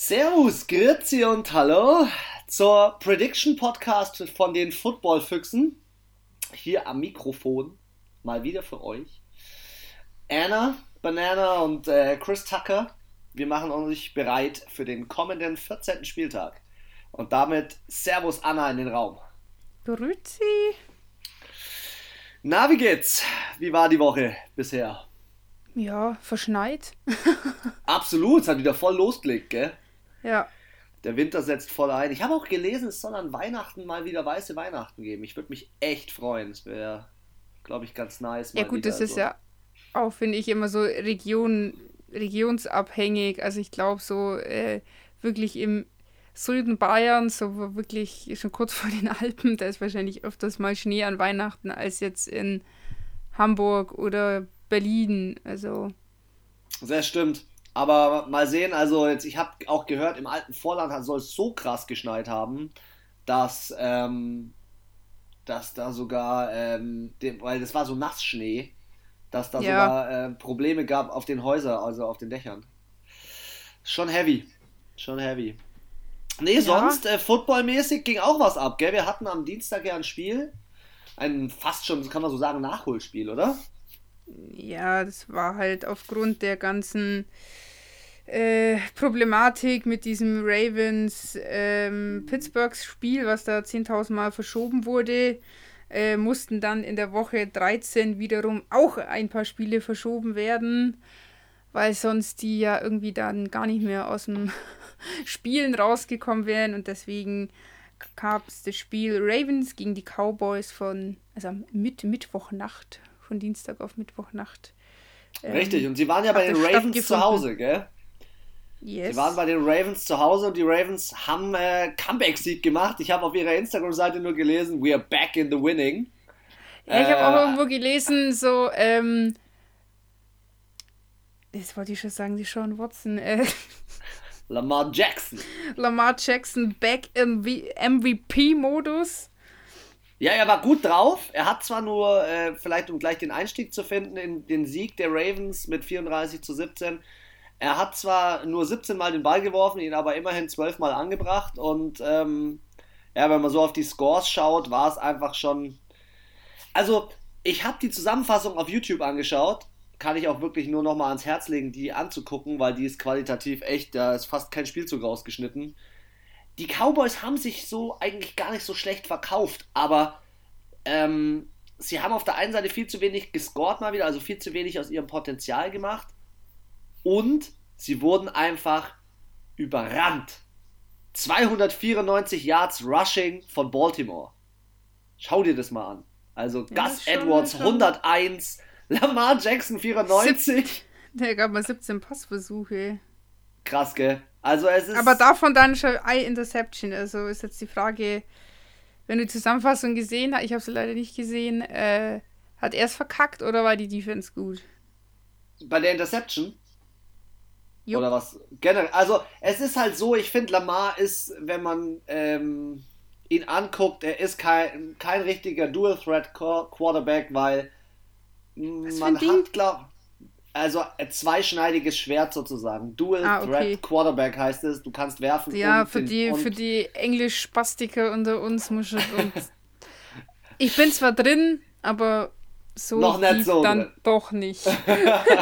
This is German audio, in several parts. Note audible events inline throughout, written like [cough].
Servus, Grüezi und Hallo zur Prediction Podcast von den Football Füchsen. Hier am Mikrofon, mal wieder für euch. Anna, Banana und äh, Chris Tucker, wir machen uns bereit für den kommenden 14. Spieltag. Und damit Servus Anna in den Raum. Grüezi. Na, wie geht's? Wie war die Woche bisher? Ja, verschneit. [laughs] Absolut, es hat wieder voll losgelegt, gell? Ja. Der Winter setzt voll ein. Ich habe auch gelesen, es soll an Weihnachten mal wieder weiße Weihnachten geben. Ich würde mich echt freuen. Es wäre, glaube ich, ganz nice. ja, gut, das ist so. ja auch, finde ich, immer so Region, regionsabhängig. Also, ich glaube, so äh, wirklich im Süden Bayerns, so wirklich schon kurz [laughs] vor den Alpen, da ist wahrscheinlich öfters mal Schnee an Weihnachten als jetzt in Hamburg oder Berlin. Also. Das stimmt. Aber mal sehen, also jetzt, ich habe auch gehört, im alten Vorland soll es so krass geschneit haben, dass, ähm, dass da sogar, ähm, dem, weil das war so Nassschnee, dass da ja. sogar äh, Probleme gab auf den Häusern, also auf den Dächern. Schon heavy. Schon heavy. Nee, ja. sonst äh, footballmäßig ging auch was ab, gell? Wir hatten am Dienstag ja ein Spiel. Ein fast schon, kann man so sagen, Nachholspiel, oder? Ja, das war halt aufgrund der ganzen äh, Problematik mit diesem Ravens ähm, was da 10.000 Mal verschoben wurde, äh, mussten dann in der Woche 13 wiederum auch ein paar Spiele verschoben werden, weil sonst die ja irgendwie dann gar nicht mehr aus dem [laughs] Spielen rausgekommen wären und deswegen gab es das Spiel Ravens gegen die Cowboys von, also mit Mittwochnacht, von Dienstag auf Mittwochnacht. Ähm, Richtig, und sie waren ja bei den Ravens zu Hause, gell? Yes. Sie waren bei den Ravens zu Hause und die Ravens haben äh, Comeback-Sieg gemacht. Ich habe auf ihrer Instagram-Seite nur gelesen, we are back in the winning. Ja, ich habe auch äh, irgendwo gelesen, so, ähm, jetzt wollte ich schon sagen, die Sean Watson, äh, [laughs] Lamar Jackson. Lamar Jackson back im MVP-Modus. Ja, er war gut drauf. Er hat zwar nur, äh, vielleicht um gleich den Einstieg zu finden, in den Sieg der Ravens mit 34 zu 17, er hat zwar nur 17 Mal den Ball geworfen, ihn aber immerhin 12 Mal angebracht und ähm, ja, wenn man so auf die Scores schaut, war es einfach schon. Also, ich habe die Zusammenfassung auf YouTube angeschaut. Kann ich auch wirklich nur noch mal ans Herz legen, die anzugucken, weil die ist qualitativ echt, da ist fast kein Spielzug rausgeschnitten. Die Cowboys haben sich so eigentlich gar nicht so schlecht verkauft, aber ähm, sie haben auf der einen Seite viel zu wenig gescored mal wieder, also viel zu wenig aus ihrem Potenzial gemacht und sie wurden einfach überrannt. 294 Yards Rushing von Baltimore. Schau dir das mal an. Also ja, Gus Edwards schon. 101, Lamar Jackson 94. Der gab mal 17 Passversuche. Krass, gell? Also es ist. Aber davon dann schon ein Interception. Also ist jetzt die Frage, wenn du die Zusammenfassung gesehen hast, ich habe sie leider nicht gesehen, äh, hat er es verkackt oder war die Defense gut? Bei der Interception? Jupp. Oder was? Generell. Also, es ist halt so, ich finde, Lamar ist, wenn man ähm, ihn anguckt, er ist kein, kein richtiger Dual-Threat-Quarterback, weil was man hat, glaube also ein zweischneidiges Schwert sozusagen. Dual ah, okay. Threat Quarterback heißt es. Du kannst werfen. Ja, für die für die Englisch-Spastiker unter uns muss ich [laughs] ich bin zwar drin, aber so noch nicht so dann drin. doch nicht. [laughs]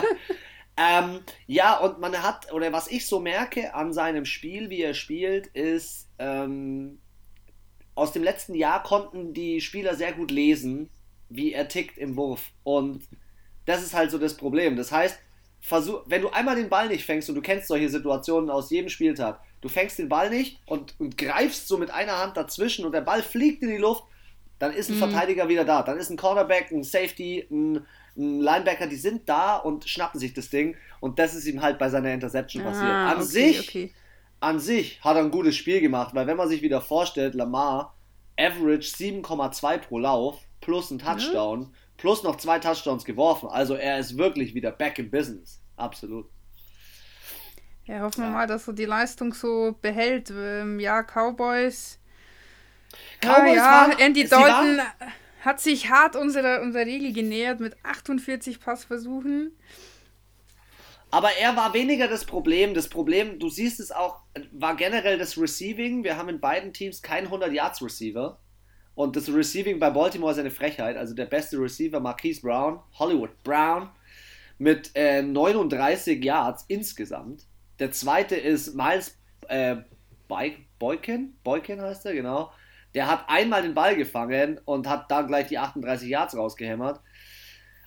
[laughs] Ähm, ja, und man hat, oder was ich so merke an seinem Spiel, wie er spielt, ist, ähm, aus dem letzten Jahr konnten die Spieler sehr gut lesen, wie er tickt im Wurf. Und das ist halt so das Problem. Das heißt, versuch, wenn du einmal den Ball nicht fängst, und du kennst solche Situationen aus jedem Spieltag, du fängst den Ball nicht und, und greifst so mit einer Hand dazwischen und der Ball fliegt in die Luft, dann ist ein mhm. Verteidiger wieder da. Dann ist ein Cornerback, ein Safety, ein Linebacker, die sind da und schnappen sich das Ding. Und das ist ihm halt bei seiner Interception ah, passiert. An okay, sich, okay. an sich hat er ein gutes Spiel gemacht, weil wenn man sich wieder vorstellt, Lamar, Average 7,2 pro Lauf, plus ein Touchdown, ja. plus noch zwei Touchdowns geworfen. Also er ist wirklich wieder back in business. Absolut. Ja, hoffen wir ja. mal, dass er die Leistung so behält. Ähm, ja, Cowboys. Cowboys ja, war, Andy Dalton hat sich hart unserer, unserer Regel genähert mit 48 Passversuchen. Aber er war weniger das Problem. Das Problem, du siehst es auch, war generell das Receiving. Wir haben in beiden Teams keinen 100-Yards-Receiver. Und das Receiving bei Baltimore ist eine Frechheit. Also der beste Receiver, Marquise Brown, Hollywood Brown, mit äh, 39 Yards insgesamt. Der zweite ist Miles äh, Boykin, Boykin heißt er, genau. Der hat einmal den Ball gefangen und hat dann gleich die 38 Yards rausgehämmert.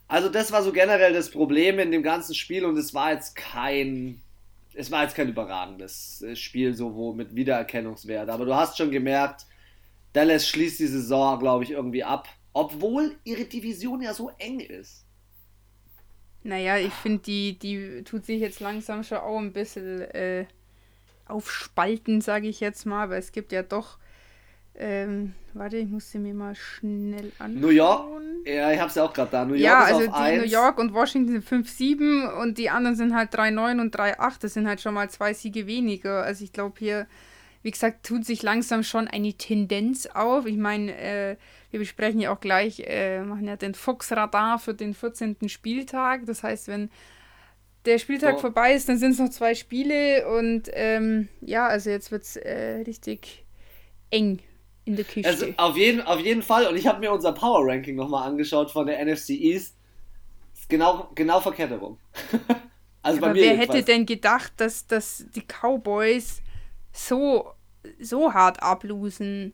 Also das war so generell das Problem in dem ganzen Spiel und es war jetzt kein, es war jetzt kein überragendes äh, Spiel so wo mit Wiedererkennungswert. Aber du hast schon gemerkt, Dallas schließt die Saison, glaube ich, irgendwie ab, obwohl ihre Division ja so eng ist. Naja, ich finde, die, die tut sich jetzt langsam schon auch ein bisschen äh, aufspalten, sage ich jetzt mal, weil es gibt ja doch. Ähm, warte, ich muss sie mir mal schnell anschauen. New York? Ja, ich habe sie auch gerade da. New York ja, also die 1. New York und Washington sind 5-7 und die anderen sind halt 3-9 und 3-8. Das sind halt schon mal zwei Siege weniger. Also ich glaube hier, wie gesagt, tut sich langsam schon eine Tendenz auf. Ich meine, äh, wir besprechen ja auch gleich, äh, machen ja den Fox-Radar für den 14. Spieltag. Das heißt, wenn der Spieltag oh. vorbei ist, dann sind es noch zwei Spiele und ähm, ja, also jetzt wird es äh, richtig eng in der Küche. Also auf jeden, auf jeden Fall und ich habe mir unser Power Ranking nochmal angeschaut von der NFC East. Ist genau, genau verkehrt herum. [laughs] also Aber bei mir wer hätte denn gedacht, dass, dass die Cowboys so, so hart ablosen?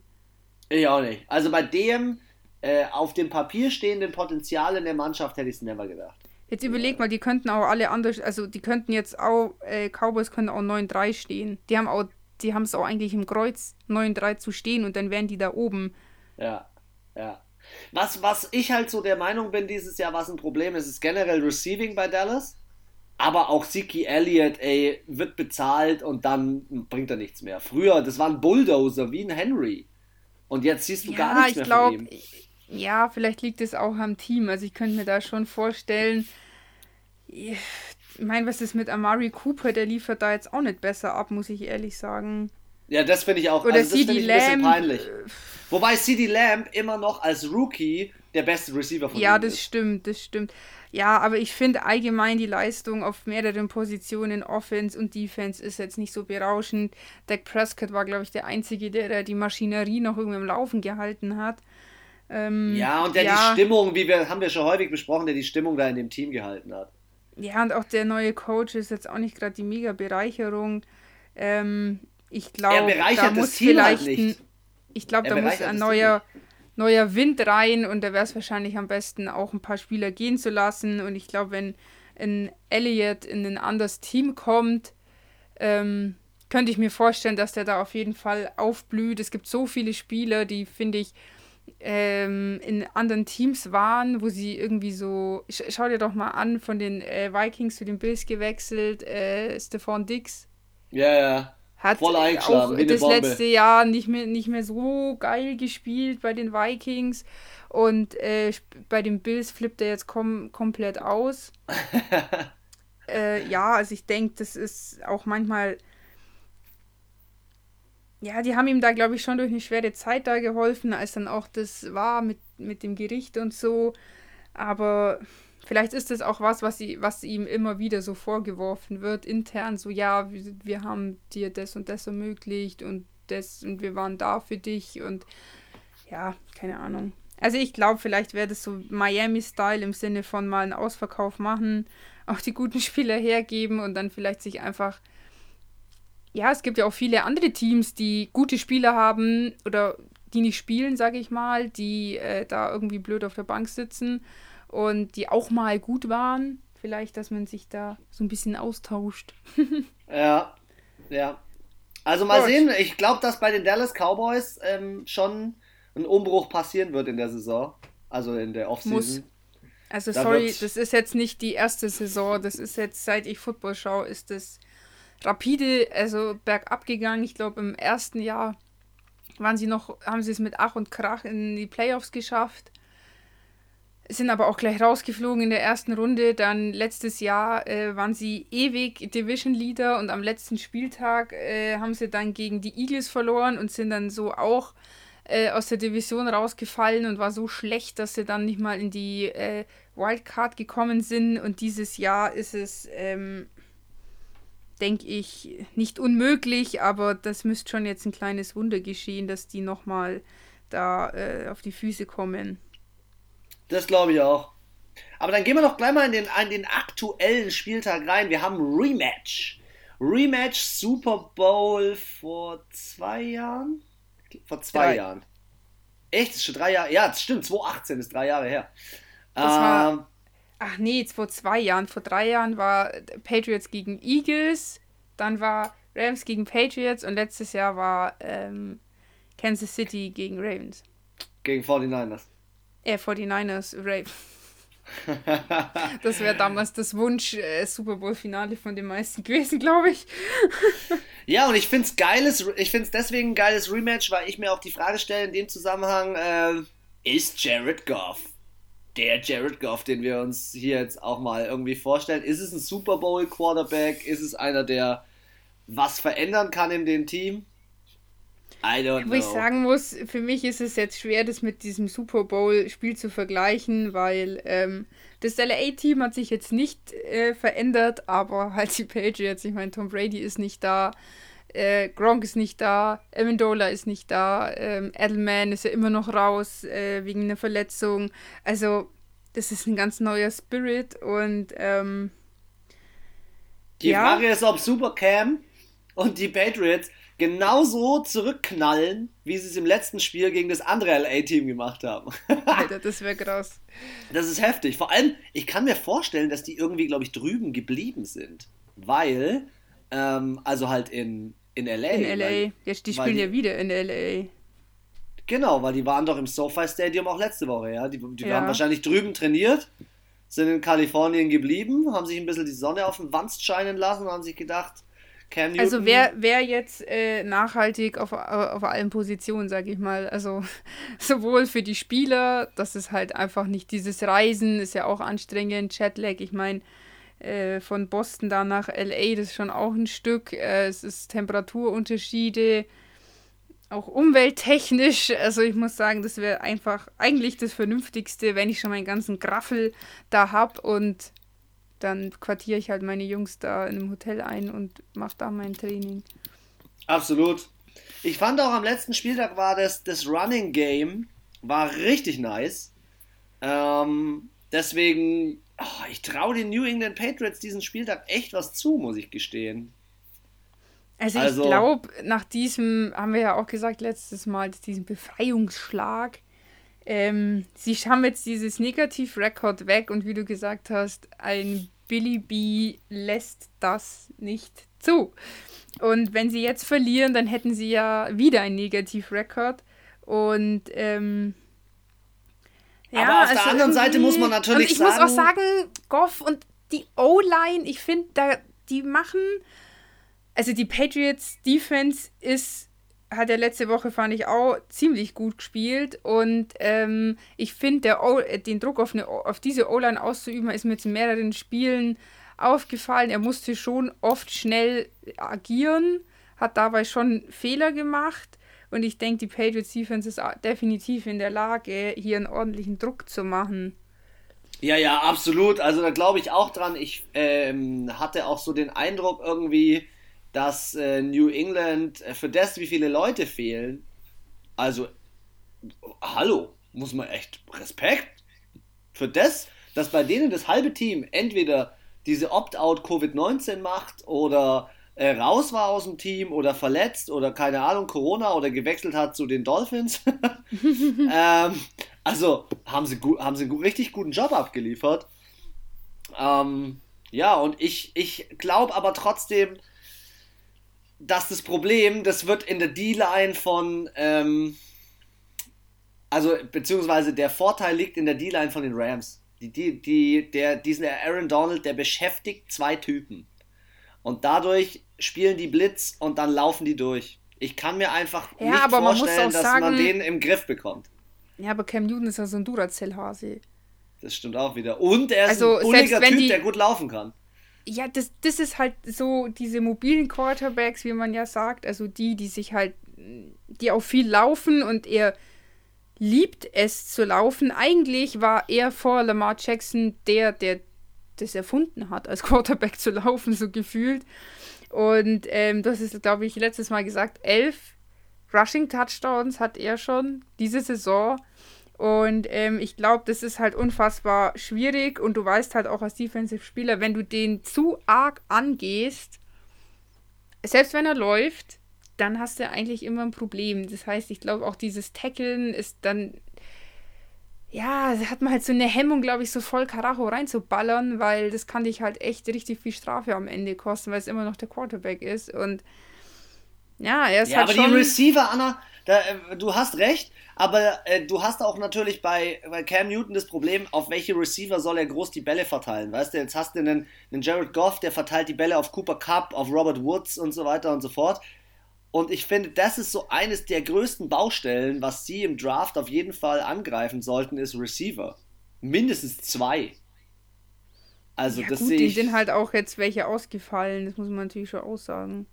Ich auch nicht. Also bei dem äh, auf dem Papier stehenden Potenzial in der Mannschaft hätte ich es never gedacht. Jetzt überleg mal, die könnten auch alle anders, also die könnten jetzt auch, äh, Cowboys können auch 9-3 stehen. Die haben auch, die haben es auch eigentlich im Kreuz 9-3 zu stehen und dann wären die da oben. Ja, ja. Was, was ich halt so der Meinung bin dieses Jahr, was ein Problem ist, ist generell Receiving bei Dallas. Aber auch Siki Elliott, ey, wird bezahlt und dann bringt er nichts mehr. Früher, das war ein Bulldozer wie ein Henry. Und jetzt siehst du ja, gar nichts mehr glaub, von ihm. Ja, vielleicht liegt es auch am Team. Also ich könnte mir da schon vorstellen, ich meine, was ist mit Amari Cooper? Der liefert da jetzt auch nicht besser ab, muss ich ehrlich sagen. Ja, das finde ich auch. Oder also CD Lamb. Ein bisschen peinlich. Wobei CD Lamb immer noch als Rookie der beste Receiver von Ja, das ist. stimmt, das stimmt. Ja, aber ich finde allgemein die Leistung auf mehreren Positionen, Offense und Defense, ist jetzt nicht so berauschend. Dak Prescott war, glaube ich, der Einzige, der die Maschinerie noch irgendwie im Laufen gehalten hat. Ähm, ja, und der ja. die Stimmung, wie wir, haben wir schon häufig besprochen, der die Stimmung da in dem Team gehalten hat. Ja, und auch der neue Coach ist jetzt auch nicht gerade die mega Bereicherung. Ähm, ich glaube, da muss halt vielleicht halt ein, ich glaube, da muss ein neuer, neuer Wind rein und da wäre es wahrscheinlich am besten auch ein paar Spieler gehen zu lassen. Und ich glaube, wenn ein Elliott in ein anderes Team kommt, ähm, könnte ich mir vorstellen, dass der da auf jeden Fall aufblüht. Es gibt so viele Spieler, die, finde ich, ähm, in anderen Teams waren, wo sie irgendwie so, sch schau dir doch mal an, von den äh, Vikings zu den Bills gewechselt, äh, Stefan Dix. Ja, ja. Hat Voll auch das letzte Jahr nicht mehr, nicht mehr so geil gespielt bei den Vikings. Und äh, bei den Bills flippt er jetzt kom komplett aus. [laughs] äh, ja, also ich denke, das ist auch manchmal ja, die haben ihm da, glaube ich, schon durch eine schwere Zeit da geholfen, als dann auch das war mit, mit dem Gericht und so. Aber vielleicht ist das auch was, was, sie, was ihm immer wieder so vorgeworfen wird, intern, so, ja, wir, wir haben dir das und das ermöglicht und das und wir waren da für dich und ja, keine Ahnung. Also ich glaube, vielleicht wäre das so Miami-Style im Sinne von mal einen Ausverkauf machen, auch die guten [laughs] Spieler hergeben und dann vielleicht sich einfach ja, es gibt ja auch viele andere Teams, die gute Spieler haben oder die nicht spielen, sage ich mal, die äh, da irgendwie blöd auf der Bank sitzen und die auch mal gut waren. Vielleicht, dass man sich da so ein bisschen austauscht. [laughs] ja, ja. Also mal Gut. sehen, ich glaube, dass bei den Dallas Cowboys ähm, schon ein Umbruch passieren wird in der Saison. Also in der Offseason. Muss. Also da sorry, das ist jetzt nicht die erste Saison. Das ist jetzt, seit ich Football schaue, ist das rapide, also bergab gegangen. Ich glaube, im ersten Jahr waren sie noch, haben sie es mit Ach und Krach in die Playoffs geschafft. Sind aber auch gleich rausgeflogen in der ersten Runde. Dann letztes Jahr äh, waren sie ewig Division Leader und am letzten Spieltag äh, haben sie dann gegen die Eagles verloren und sind dann so auch äh, aus der Division rausgefallen und war so schlecht, dass sie dann nicht mal in die äh, Wildcard gekommen sind. Und dieses Jahr ist es ähm, denke ich, nicht unmöglich, aber das müsste schon jetzt ein kleines Wunder geschehen, dass die nochmal da äh, auf die Füße kommen. Das glaube ich auch. Aber dann gehen wir doch gleich mal in den, in den aktuellen Spieltag rein. Wir haben Rematch. Rematch Super Bowl vor zwei Jahren? Vor zwei drei. Jahren. Echt? Das ist schon drei Jahre? Ja, das stimmt. 2018 ist drei Jahre her. Das ähm, war, ach nee, vor zwei Jahren. Vor drei Jahren war Patriots gegen Eagles. Dann war Rams gegen Patriots. Und letztes Jahr war ähm, Kansas City gegen Ravens. Gegen 49ers. Äh, 49ers, Ravens. [laughs] das wäre damals das Wunsch äh, Super Bowl Finale von den meisten gewesen, glaube ich. [laughs] ja, und ich finde es geiles, ich finde es deswegen ein geiles Rematch, weil ich mir auch die Frage stelle in dem Zusammenhang, äh, ist Jared Goff der Jared Goff, den wir uns hier jetzt auch mal irgendwie vorstellen? Ist es ein Super Bowl Quarterback? Ist es einer, der was verändern kann in dem Team? I don't know. Wo ich sagen muss, für mich ist es jetzt schwer, das mit diesem Super Bowl-Spiel zu vergleichen, weil ähm, das LA-Team hat sich jetzt nicht äh, verändert, aber halt die Patriots, ich meine, Tom Brady ist nicht da, äh, Gronk ist nicht da, Amendola ist nicht da, ähm, Edelman ist ja immer noch raus äh, wegen einer Verletzung. Also, das ist ein ganz neuer Spirit und ähm, die ja. Frage ist, ob Supercam und die Patriots genauso zurückknallen, wie sie es im letzten Spiel gegen das andere LA-Team gemacht haben. [laughs] Alter, das wäre krass. Das ist heftig. Vor allem, ich kann mir vorstellen, dass die irgendwie, glaube ich, drüben geblieben sind. Weil, ähm, also halt in, in LA. In LA. Weil, Jetzt, die spielen die, ja wieder in LA. Genau, weil die waren doch im SoFi Stadium auch letzte Woche, ja. Die, die ja. haben wahrscheinlich drüben trainiert, sind in Kalifornien geblieben, haben sich ein bisschen die Sonne auf den Wanst scheinen lassen und haben sich gedacht, Cam Newton. Also wer, wer jetzt äh, nachhaltig auf, auf allen Positionen, sage ich mal, also [laughs] sowohl für die Spieler, das ist halt einfach nicht dieses Reisen, ist ja auch anstrengend, Chatlag, ich meine, äh, von Boston da nach LA, das ist schon auch ein Stück, äh, es ist Temperaturunterschiede, auch umwelttechnisch, also ich muss sagen, das wäre einfach eigentlich das Vernünftigste, wenn ich schon meinen ganzen Graffel da habe und dann quartiere ich halt meine Jungs da in einem Hotel ein und mache da mein Training. Absolut. Ich fand auch am letzten Spieltag war das, das Running Game war richtig nice. Ähm, deswegen, oh, ich traue den New England Patriots diesen Spieltag echt was zu, muss ich gestehen. Also, also ich glaube, nach diesem, haben wir ja auch gesagt letztes Mal, diesen Befreiungsschlag, ähm, sie haben jetzt dieses Negativ-Rekord weg und wie du gesagt hast, ein Billy B lässt das nicht zu. Und wenn sie jetzt verlieren, dann hätten sie ja wieder ein Negativ-Rekord. Und ähm, ja, Aber auf also der anderen Seite muss man natürlich ich sagen. Ich muss auch sagen, Goff und die O-Line, ich finde, da die machen. Also die Patriots Defense ist hat er letzte Woche, fand ich, auch ziemlich gut gespielt. Und ähm, ich finde, den Druck auf, eine, auf diese O-Line auszuüben, ist mir jetzt in mehreren Spielen aufgefallen. Er musste schon oft schnell agieren, hat dabei schon Fehler gemacht. Und ich denke, die Patriots Defense ist definitiv in der Lage, hier einen ordentlichen Druck zu machen. Ja, ja, absolut. Also da glaube ich auch dran. Ich ähm, hatte auch so den Eindruck irgendwie, dass äh, New England äh, für das, wie viele Leute fehlen, also, hallo, muss man echt Respekt für das, dass bei denen das halbe Team entweder diese Opt-out Covid-19 macht oder äh, raus war aus dem Team oder verletzt oder keine Ahnung, Corona oder gewechselt hat zu den Dolphins. [laughs] ähm, also haben sie, haben sie einen richtig guten Job abgeliefert. Ähm, ja, und ich, ich glaube aber trotzdem, dass das Problem, das wird in der D-Line von, ähm, also beziehungsweise der Vorteil liegt in der D-Line von den Rams. Die, die, die, der, diesen Aaron Donald, der beschäftigt zwei Typen. Und dadurch spielen die Blitz und dann laufen die durch. Ich kann mir einfach ja, nicht vorstellen, dass sagen, man den im Griff bekommt. Ja, aber Cam Newton ist ja so ein Duracell-Hase. Das stimmt auch wieder. Und er ist also, ein bulliger Typ, die, der gut laufen kann ja, das, das ist halt so diese mobilen Quarterbacks, wie man ja sagt, also die, die sich halt, die auch viel laufen und er liebt es zu laufen. Eigentlich war er vor Lamar Jackson der, der das erfunden hat, als Quarterback zu laufen, so gefühlt. Und ähm, das ist, glaube ich, letztes Mal gesagt, elf Rushing Touchdowns hat er schon diese Saison. Und ähm, ich glaube, das ist halt unfassbar schwierig. Und du weißt halt auch als Defensive-Spieler, wenn du den zu arg angehst, selbst wenn er läuft, dann hast du eigentlich immer ein Problem. Das heißt, ich glaube, auch dieses Tackeln ist dann. Ja, hat man halt so eine Hemmung, glaube ich, so voll Karacho reinzuballern, weil das kann dich halt echt richtig viel Strafe am Ende kosten, weil es immer noch der Quarterback ist. Und ja, er ist ja, halt aber schon... die Receiver, Anna, da, äh, du hast recht, aber äh, du hast auch natürlich bei, bei Cam Newton das Problem, auf welche Receiver soll er groß die Bälle verteilen. Weißt du, jetzt hast du einen, einen Jared Goff, der verteilt die Bälle auf Cooper Cup, auf Robert Woods und so weiter und so fort. Und ich finde, das ist so eines der größten Baustellen, was sie im Draft auf jeden Fall angreifen sollten, ist Receiver. Mindestens zwei. Also ja, das gut, sehe ich. sind halt auch jetzt welche ausgefallen, das muss man natürlich schon aussagen.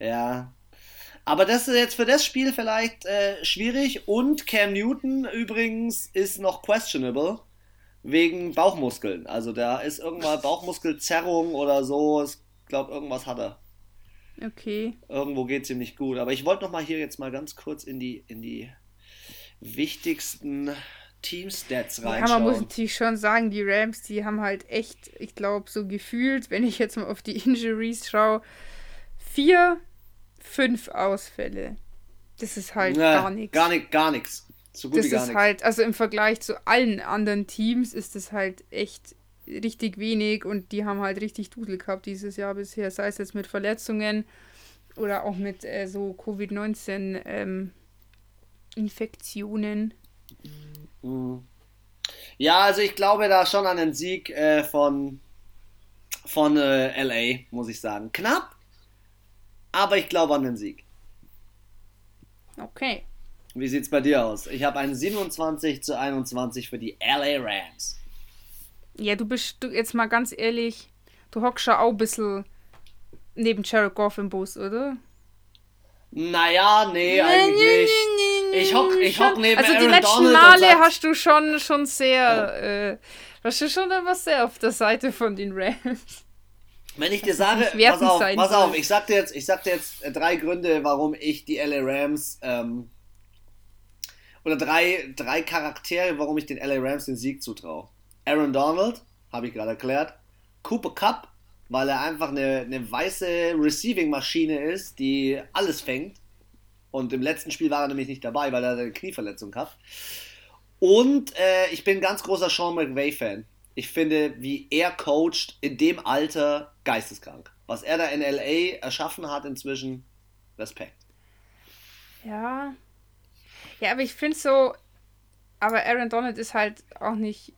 Ja. Aber das ist jetzt für das Spiel vielleicht äh, schwierig. Und Cam Newton übrigens ist noch questionable wegen Bauchmuskeln. Also da ist irgendwann [laughs] Bauchmuskelzerrung oder so. Ich glaube, irgendwas hat er. Okay. Irgendwo geht es ihm nicht gut. Aber ich wollte noch mal hier jetzt mal ganz kurz in die, in die wichtigsten Team-Stats reinschauen. Ja, man muss natürlich schon sagen, die Rams, die haben halt echt, ich glaube, so gefühlt, wenn ich jetzt mal auf die Injuries schaue, vier fünf Ausfälle. Das ist halt ja, gar nichts. Gar nichts, gar nichts. So gut das ist nix. halt, also im Vergleich zu allen anderen Teams ist das halt echt richtig wenig und die haben halt richtig Dudel gehabt dieses Jahr bisher, sei es jetzt mit Verletzungen oder auch mit äh, so Covid-19 ähm, Infektionen. Mhm. Ja, also ich glaube da schon an den Sieg äh, von, von äh, LA, muss ich sagen. Knapp, aber ich glaube an den Sieg. Okay. Wie sieht's bei dir aus? Ich habe einen 27 zu 21 für die LA Rams. Ja, du bist du, jetzt mal ganz ehrlich, du hockst schon auch ein bisschen neben Jared Goff im Bus, oder? Naja, nee, eigentlich nicht. Ich hock, ich hock neben Also die Aaron letzten Donald Male hast du schon, schon sehr, oh. äh, warst du schon immer sehr auf der Seite von den Rams. Wenn ich dir sage, pass auf, pass auf, ich sag dir jetzt, ich sag dir jetzt drei Gründe, warum ich die LA Rams ähm, oder drei, drei Charaktere, warum ich den LA Rams den Sieg zutraue. Aaron Donald, habe ich gerade erklärt. Cooper Cup, weil er einfach eine, eine weiße Receiving-Maschine ist, die alles fängt. Und im letzten Spiel war er nämlich nicht dabei, weil er eine Knieverletzung hat. Und äh, ich bin ganz großer Sean McVay-Fan ich finde, wie er coacht in dem Alter geisteskrank. Was er da in LA erschaffen hat inzwischen, Respekt. Ja. Ja, aber ich finde so, aber Aaron Donald ist halt auch nicht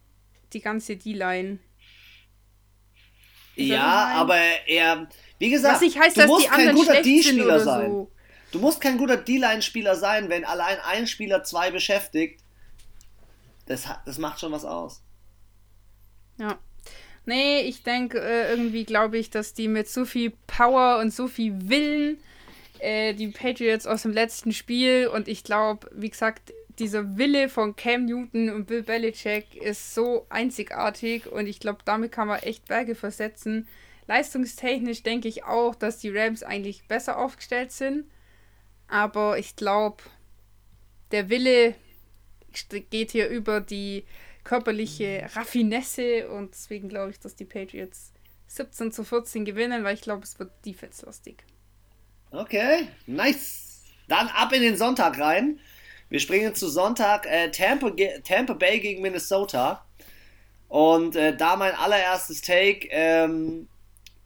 die ganze D-Line. Ja, aber er, wie gesagt, Was nicht heißt, du musst kein guter D-Spieler sein. So. Du musst kein guter D-Line-Spieler sein, wenn allein ein Spieler zwei beschäftigt. Das, das macht schon was aus. Ja. Nee, ich denke, äh, irgendwie glaube ich, dass die mit so viel Power und so viel Willen äh, die Patriots aus dem letzten Spiel und ich glaube, wie gesagt, dieser Wille von Cam Newton und Bill Belichick ist so einzigartig und ich glaube, damit kann man echt Berge versetzen. Leistungstechnisch denke ich auch, dass die Rams eigentlich besser aufgestellt sind, aber ich glaube, der Wille geht hier über die körperliche Raffinesse und deswegen glaube ich, dass die Patriots 17 zu 14 gewinnen, weil ich glaube, es wird defense-lastig. Okay, nice. Dann ab in den Sonntag rein. Wir springen zu Sonntag äh, Tampa, Tampa Bay gegen Minnesota. Und äh, da mein allererstes Take, ähm,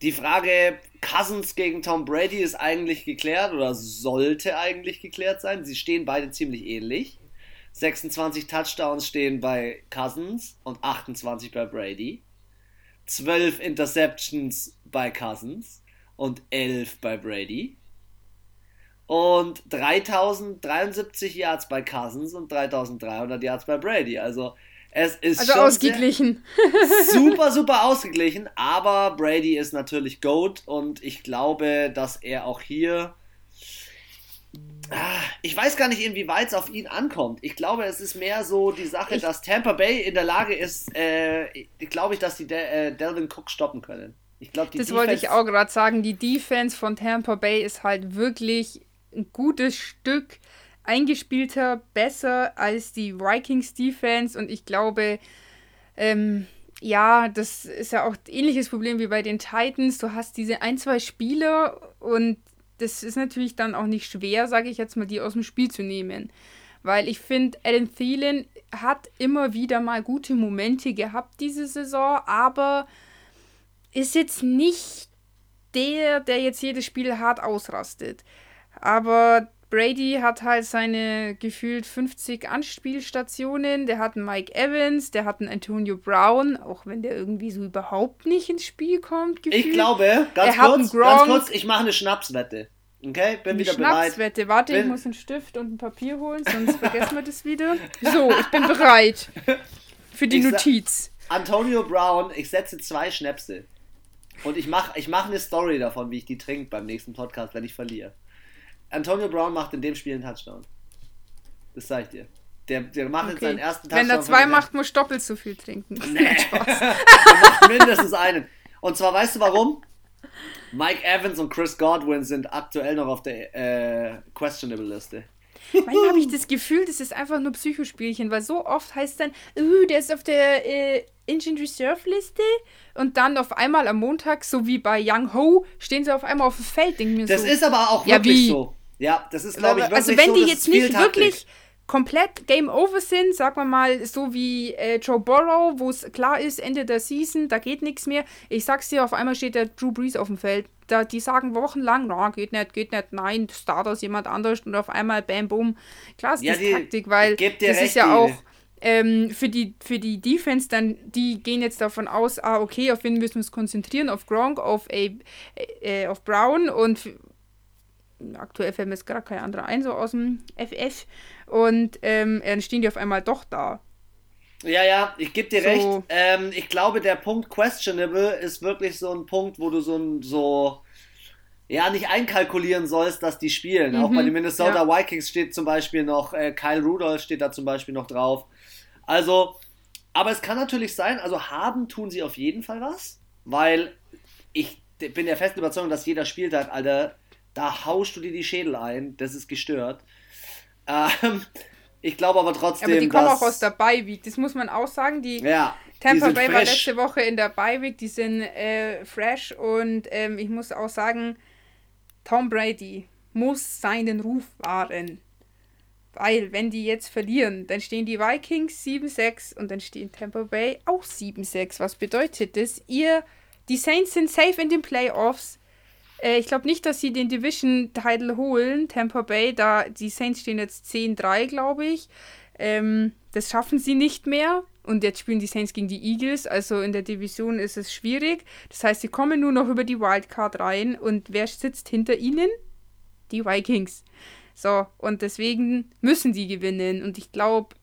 die Frage Cousins gegen Tom Brady ist eigentlich geklärt oder sollte eigentlich geklärt sein. Sie stehen beide ziemlich ähnlich. 26 Touchdowns stehen bei Cousins und 28 bei Brady. 12 Interceptions bei Cousins und 11 bei Brady. Und 3073 Yards bei Cousins und 3300 Yards bei Brady. Also es ist also ausgeglichen. [laughs] super, super ausgeglichen. Aber Brady ist natürlich GOAT und ich glaube, dass er auch hier Ah, ich weiß gar nicht, inwieweit es auf ihn ankommt. Ich glaube, es ist mehr so die Sache, ich dass Tampa Bay in der Lage ist, äh, glaube ich, dass die De äh, Delvin Cook stoppen können. Ich glaube, die Das Defense wollte ich auch gerade sagen. Die Defense von Tampa Bay ist halt wirklich ein gutes Stück eingespielter, besser als die Vikings Defense. Und ich glaube, ähm, ja, das ist ja auch ein ähnliches Problem wie bei den Titans. Du hast diese ein, zwei Spieler und das ist natürlich dann auch nicht schwer, sage ich jetzt mal, die aus dem Spiel zu nehmen. Weil ich finde, Alan Thielen hat immer wieder mal gute Momente gehabt diese Saison, aber ist jetzt nicht der, der jetzt jedes Spiel hart ausrastet. Aber Brady hat halt seine gefühlt 50 Anspielstationen. Der hat einen Mike Evans, der hat einen Antonio Brown, auch wenn der irgendwie so überhaupt nicht ins Spiel kommt. Gefühlt. Ich glaube, ganz er kurz, ganz kurz, ich mache eine Schnapswette. Okay, bin eine wieder Schnapswette. bereit. Warte, bin... ich muss einen Stift und ein Papier holen, sonst vergessen wir das wieder. So, ich bin bereit. Für die ich Notiz. Antonio Brown, ich setze zwei Schnäpse. Und ich mache ich mach eine Story davon, wie ich die trinke beim nächsten Podcast, wenn ich verliere. Antonio Brown macht in dem Spiel einen Touchdown. Das sag ich dir. Der, der macht okay. jetzt seinen ersten Touchdown. Wenn er zwei macht, muss doppelt so viel trinken. Nee. [laughs] [laughs] er macht mindestens einen. Und zwar weißt du warum? Mike Evans und Chris Godwin sind aktuell noch auf der äh, Questionable Liste. Manchmal habe ich [laughs] das Gefühl, das ist einfach nur Psychospielchen, weil so oft heißt dann, uh, der ist auf der äh, Injured Reserve Liste und dann auf einmal am Montag, so wie bei Young Ho, stehen sie auf einmal auf dem Feld. Denk mir das so, ist aber auch wirklich ja, so. Ja, das ist, glaube ich, wirklich Also wenn so, die jetzt nicht wirklich komplett Game Over sind, sagen wir mal, so wie äh, Joe Burrow, wo es klar ist, Ende der Season, da geht nichts mehr. Ich sag's dir, auf einmal steht der Drew Brees auf dem Feld. Da, die sagen wochenlang, na, geht nicht, geht nicht, nein, start aus jemand anders und auf einmal bam, boom. Klar ist ja, das die, Taktik, weil das recht, ist ja auch ähm, für, die, für die Defense dann, die gehen jetzt davon aus, ah, okay, auf wen müssen wir uns konzentrieren? Auf Gronk, auf, A, äh, auf Brown und aktuell fällt mir jetzt gerade kein anderer ein, so aus dem FF. Und ähm, dann stehen die auf einmal doch da. Ja, ja, ich gebe dir so. recht. Ähm, ich glaube, der Punkt questionable ist wirklich so ein Punkt, wo du so ein so ja nicht einkalkulieren sollst, dass die spielen. Mhm, Auch bei den Minnesota ja. Vikings steht zum Beispiel noch äh, Kyle Rudolph steht da zum Beispiel noch drauf. Also, aber es kann natürlich sein. Also haben tun sie auf jeden Fall was, weil ich bin der festen Überzeugung, dass jeder Spieltag, Alter, da haust du dir die Schädel ein. Das ist gestört. Ähm, ich glaube aber trotzdem. Aber die kommen auch aus der Beiweek, das muss man auch sagen. Die ja, Tampa Bay war letzte Woche in der Beiweek, die sind äh, fresh und ähm, ich muss auch sagen, Tom Brady muss seinen Ruf wahren. Weil, wenn die jetzt verlieren, dann stehen die Vikings 7-6 und dann stehen Tampa Bay auch 7-6. Was bedeutet das? Ihr, die Saints sind safe in den Playoffs. Äh, ich glaube nicht, dass sie den Division-Title holen, Tampa Bay. Da die Saints stehen jetzt 10-3, glaube ich. Ähm, das schaffen sie nicht mehr. Und jetzt spielen die Saints gegen die Eagles. Also in der Division ist es schwierig. Das heißt, sie kommen nur noch über die Wildcard rein. Und wer sitzt hinter ihnen? Die Vikings. So, und deswegen müssen die gewinnen. Und ich glaube,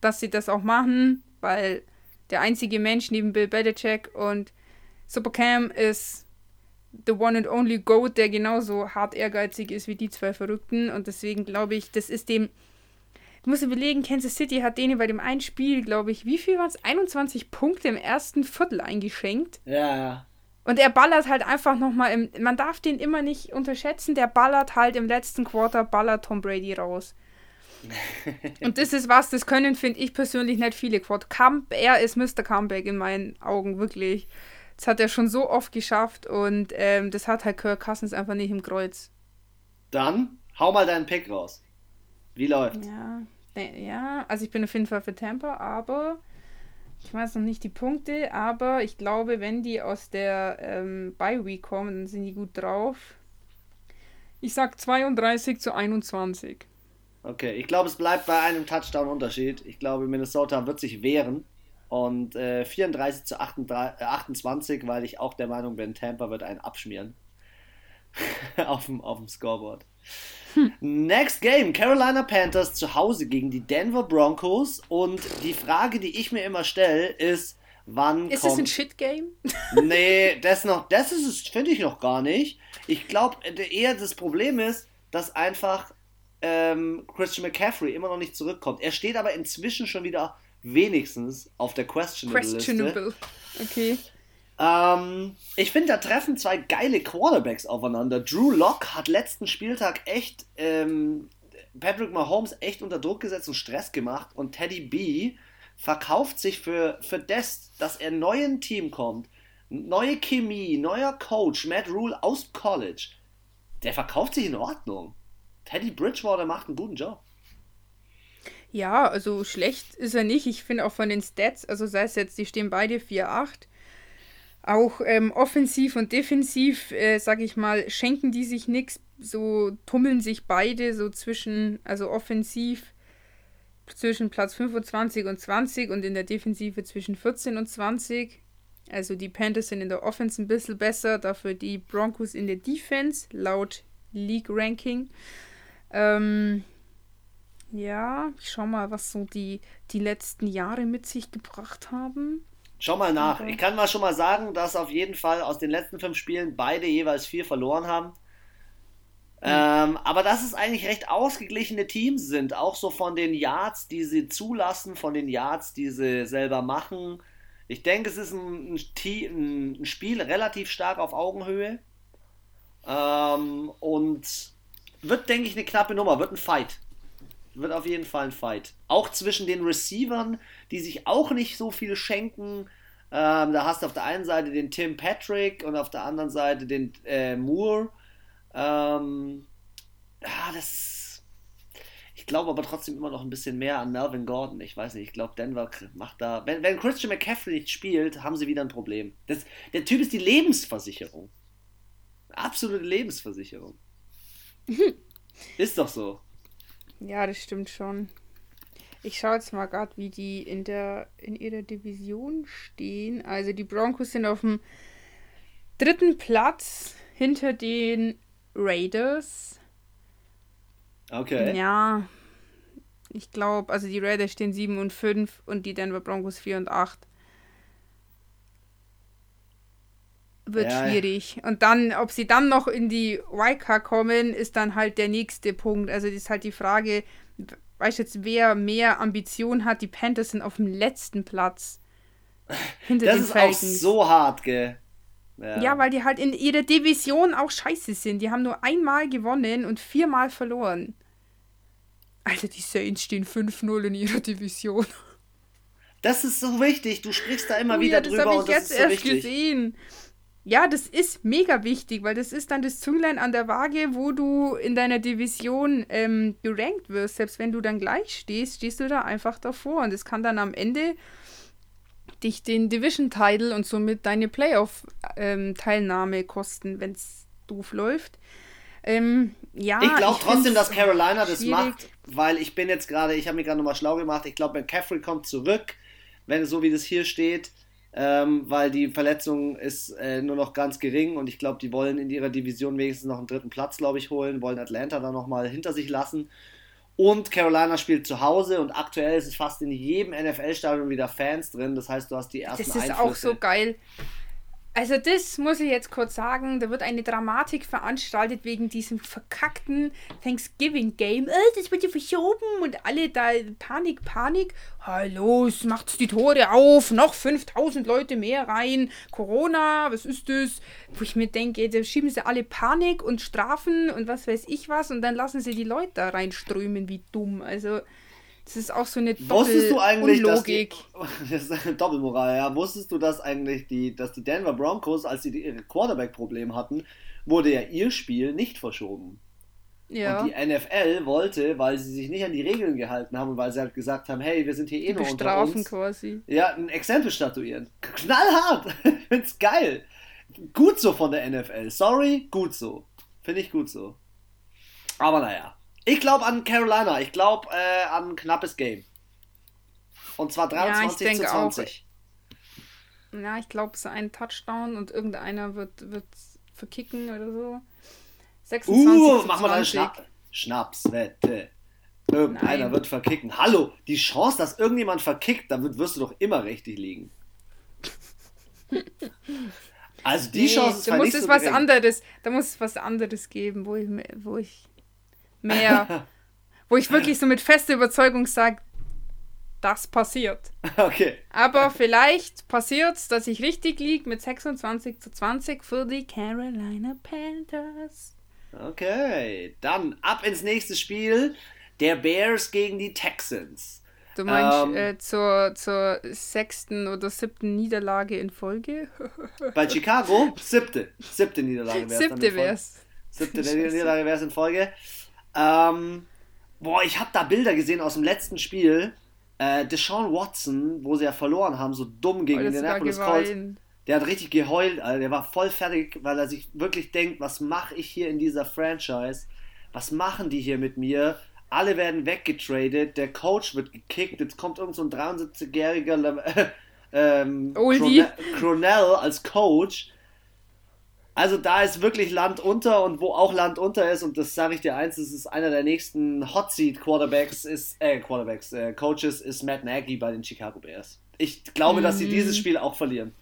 dass sie das auch machen, weil der einzige Mensch neben Bill Belichick und Supercam ist the one and only Goat, der genauso hart ehrgeizig ist wie die zwei Verrückten. Und deswegen glaube ich, das ist dem. Ich muss überlegen, Kansas City hat denen bei dem einen Spiel, glaube ich, wie viel waren es? 21 Punkte im ersten Viertel eingeschenkt. Ja. Und er ballert halt einfach nochmal im. Man darf den immer nicht unterschätzen, der ballert halt im letzten Quarter, ballert Tom Brady raus. [laughs] und das ist was, das können, finde ich persönlich nicht viele Quad. er ist Mr. Comeback in meinen Augen, wirklich. Das hat er schon so oft geschafft und ähm, das hat halt Kirk Cousins einfach nicht im Kreuz. Dann hau mal deinen Pick raus. Wie läuft's? Ja, ja, also ich bin auf jeden Fall für Tampa, aber ich weiß noch nicht die Punkte, aber ich glaube, wenn die aus der ähm, Bye Week kommen, dann sind die gut drauf. Ich sag 32 zu 21. Okay, ich glaube, es bleibt bei einem Touchdown-Unterschied. Ich glaube, Minnesota wird sich wehren und äh, 34 zu 38, äh, 28, weil ich auch der Meinung bin, Tampa wird einen abschmieren. [laughs] auf, dem, auf dem Scoreboard. Hm. Next Game, Carolina Panthers zu Hause gegen die Denver Broncos. Und die Frage, die ich mir immer stelle, ist, wann ist kommt... Ist es ein Shit-Game? [laughs] nee, das noch, das ist es, finde ich noch gar nicht. Ich glaube, eher das Problem ist, dass einfach ähm, Christian McCaffrey immer noch nicht zurückkommt. Er steht aber inzwischen schon wieder wenigstens auf der Questionable, Questionable. Okay. Ähm, ich finde, da treffen zwei geile Quarterbacks aufeinander. Drew Locke hat letzten Spieltag echt ähm, Patrick Mahomes echt unter Druck gesetzt und Stress gemacht und Teddy B verkauft sich für, für das, dass er neu in Team kommt, neue Chemie, neuer Coach, Matt Rule aus College. Der verkauft sich in Ordnung. Teddy Bridgewater macht einen guten Job. Ja, also schlecht ist er nicht. Ich finde auch von den Stats, also sei es jetzt, die stehen beide 4-8. Auch ähm, offensiv und defensiv, äh, sag ich mal, schenken die sich nichts. So tummeln sich beide so zwischen, also offensiv zwischen Platz 25 und 20 und in der Defensive zwischen 14 und 20. Also die Panthers sind in der Offense ein bisschen besser, dafür die Broncos in der Defense, laut League Ranking. Ähm, ja, ich schau mal, was so die, die letzten Jahre mit sich gebracht haben. Schau mal nach. Okay. Ich kann mal schon mal sagen, dass auf jeden Fall aus den letzten fünf Spielen beide jeweils vier verloren haben. Ähm, aber dass es eigentlich recht ausgeglichene Teams sind, auch so von den Yards, die sie zulassen, von den Yards, die sie selber machen. Ich denke, es ist ein, ein, ein Spiel relativ stark auf Augenhöhe. Ähm, und wird, denke ich, eine knappe Nummer, wird ein Fight. Wird auf jeden Fall ein Fight. Auch zwischen den Receivern, die sich auch nicht so viel schenken. Ähm, da hast du auf der einen Seite den Tim Patrick und auf der anderen Seite den äh, Moore. Ähm, ja, das. Ich glaube aber trotzdem immer noch ein bisschen mehr an Melvin Gordon. Ich weiß nicht, ich glaube, Denver macht da. Wenn, wenn Christian McCaffrey nicht spielt, haben sie wieder ein Problem. Das, der Typ ist die Lebensversicherung. Absolute Lebensversicherung. [laughs] ist doch so. Ja, das stimmt schon. Ich schaue jetzt mal gerade, wie die in der in ihrer Division stehen. Also die Broncos sind auf dem dritten Platz hinter den Raiders. Okay. Ja. Ich glaube, also die Raiders stehen 7 und 5 und die Denver Broncos 4 und 8. Wird ja, schwierig. Und dann, ob sie dann noch in die Wildcard kommen, ist dann halt der nächste Punkt. Also das ist halt die Frage, weißt du jetzt, wer mehr Ambition hat? Die Panthers sind auf dem letzten Platz. Hinter das den ist Falcons. auch so hart, gell? Ja. ja. weil die halt in ihrer Division auch scheiße sind. Die haben nur einmal gewonnen und viermal verloren. Alter, die Saints stehen 5-0 in ihrer Division. Das ist so wichtig. Du sprichst da immer oh, wieder ja, drüber. Das habe ich jetzt so erst wichtig. gesehen. Ja, das ist mega wichtig, weil das ist dann das Zünglein an der Waage, wo du in deiner Division ähm, gerankt wirst. Selbst wenn du dann gleich stehst, stehst du da einfach davor. Und das kann dann am Ende dich den Division-Title und somit deine Playoff-Teilnahme ähm, kosten, wenn es doof läuft. Ähm, ja, ich glaube trotzdem, dass Carolina das macht, weil ich bin jetzt gerade, ich habe mich gerade nochmal schlau gemacht. Ich glaube, McCaffrey kommt zurück, wenn so wie das hier steht, ähm, weil die Verletzung ist äh, nur noch ganz gering und ich glaube, die wollen in ihrer Division wenigstens noch einen dritten Platz, glaube ich, holen, wollen Atlanta dann nochmal hinter sich lassen. Und Carolina spielt zu Hause und aktuell ist es fast in jedem NFL-Stadion wieder Fans drin. Das heißt, du hast die ersten Das ist Einflüsse. auch so geil. Also das muss ich jetzt kurz sagen, da wird eine Dramatik veranstaltet wegen diesem verkackten Thanksgiving Game. Äh, das wird ja verschoben und alle da Panik, Panik. Hallo, macht die Tore auf, noch 5000 Leute mehr rein. Corona, was ist das? Wo ich mir denke, da schieben sie alle Panik und Strafen und was weiß ich was und dann lassen sie die Leute da reinströmen, wie dumm. Also das ist auch so eine Doppel du eigentlich, Unlogik. Die, [laughs] das ist eine Doppelmoral, ja. Wusstest du, dass eigentlich die, dass die Denver Broncos, als sie ihre Quarterback-Probleme hatten, wurde ja ihr Spiel nicht verschoben. Ja. Und die NFL wollte, weil sie sich nicht an die Regeln gehalten haben und weil sie halt gesagt haben, hey, wir sind hier eh nur unter uns. quasi. Ja, ein Exempel statuieren. Knallhart. [laughs] ich find's geil. Gut so von der NFL. Sorry, gut so. Finde ich gut so. Aber naja. Ich glaube an Carolina. Ich glaube äh, an ein knappes Game. Und zwar 23 ja, zu 20. Auch. Ja, ich glaube, es ist ein Touchdown und irgendeiner wird, wird verkicken oder so. 26 uh, mach mal eine Schna Schnapswette. Irgendeiner Nein. wird verkicken. Hallo, die Chance, dass irgendjemand verkickt, damit wirst du doch immer richtig liegen. Also die nee, Chance ist da muss es was anderes, Da muss es was anderes geben, wo ich, wo ich mehr, [laughs] wo ich wirklich so mit fester Überzeugung sage, das passiert. [laughs] Okay. Aber vielleicht passiert es, dass ich richtig liege mit 26 zu 20 für die Carolina Panthers. Okay, dann ab ins nächste Spiel. Der Bears gegen die Texans. Du meinst ähm, äh, zur, zur sechsten oder siebten Niederlage in Folge? [laughs] Bei Chicago? Siebte. Siebte Niederlage wäre es. Siebte wäre es. Siebte Niederlage wäre es in Folge. Ähm, boah, ich habe da Bilder gesehen aus dem letzten Spiel. Äh, Deshaun Watson, wo sie ja verloren haben, so dumm gegen oh, den Indianapolis Colts. Der hat richtig geheult, Alter. Der war voll fertig, weil er sich wirklich denkt, was mache ich hier in dieser Franchise? Was machen die hier mit mir? alle werden weggetradet, der Coach wird gekickt, jetzt kommt irgend so ein 73-jähriger äh, [laughs] ähm, Cronell als Coach. Also da ist wirklich Land unter und wo auch Land unter ist, und das sage ich dir eins, das ist einer der nächsten Hot Seat Quarterbacks, ist, äh, Quarterbacks, äh, Coaches ist Matt Nagy bei den Chicago Bears. Ich glaube, mhm. dass sie mhm. dieses Spiel auch verlieren.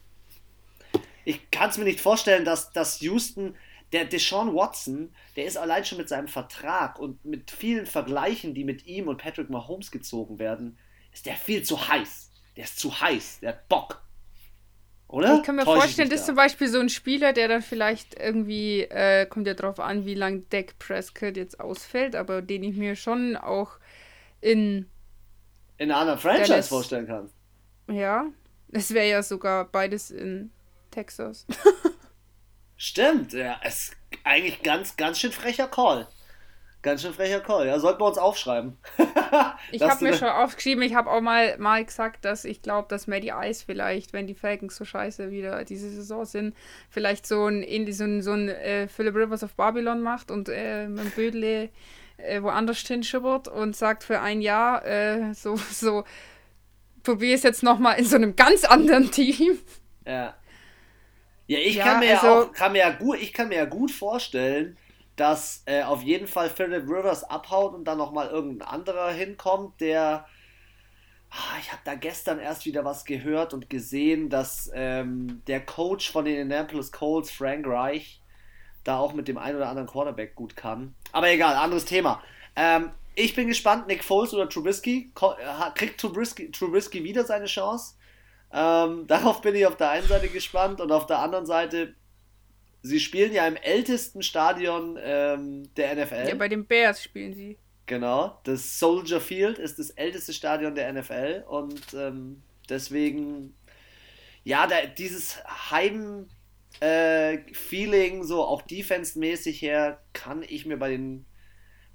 Ich kann es mir nicht vorstellen, dass, dass Houston der Deshaun Watson, der ist allein schon mit seinem Vertrag und mit vielen Vergleichen, die mit ihm und Patrick Mahomes gezogen werden, ist der viel zu heiß. Der ist zu heiß, der hat Bock. Oder? Ich kann mir Täusch vorstellen, das ist zum Beispiel so ein Spieler, der dann vielleicht irgendwie, äh, kommt ja drauf an, wie lange Dak Prescott jetzt ausfällt, aber den ich mir schon auch in. In einer anderen Franchise Dallas, vorstellen kann. Ja, es wäre ja sogar beides in Texas. [laughs] Stimmt, ja, ist eigentlich ganz, ganz schön frecher Call. Ganz schön frecher Call, ja, sollten wir uns aufschreiben. [laughs] ich habe mir schon aufgeschrieben, ich habe auch mal, mal gesagt, dass ich glaube, dass Maddie Ice vielleicht, wenn die Falcons so scheiße wieder diese Saison sind, vielleicht so ein, so ein, so ein äh, Philip Rivers of Babylon macht und äh, mit Bödle äh, woanders hinschippert und sagt für ein Jahr äh, so, [laughs] so, probier es jetzt nochmal in so einem ganz anderen [laughs] Team. Ja. Ja, ich ja, kann mir also, ja auch, kann mir ja gut, ich kann mir ja gut vorstellen, dass äh, auf jeden Fall Philip Rivers abhaut und dann nochmal irgendein anderer hinkommt, der. Ah, ich habe da gestern erst wieder was gehört und gesehen, dass ähm, der Coach von den Indianapolis Colts, Frank Reich, da auch mit dem einen oder anderen Quarterback gut kann. Aber egal, anderes Thema. Ähm, ich bin gespannt, Nick Foles oder Trubisky. Kriegt Trubisky, Trubisky wieder seine Chance? Ähm, [laughs] darauf bin ich auf der einen Seite gespannt und auf der anderen Seite, sie spielen ja im ältesten Stadion ähm, der NFL. Ja, bei den Bears spielen sie. Genau, das Soldier Field ist das älteste Stadion der NFL und ähm, deswegen, ja, da, dieses Heim- äh, so auch defense-mäßig her, kann ich mir bei den,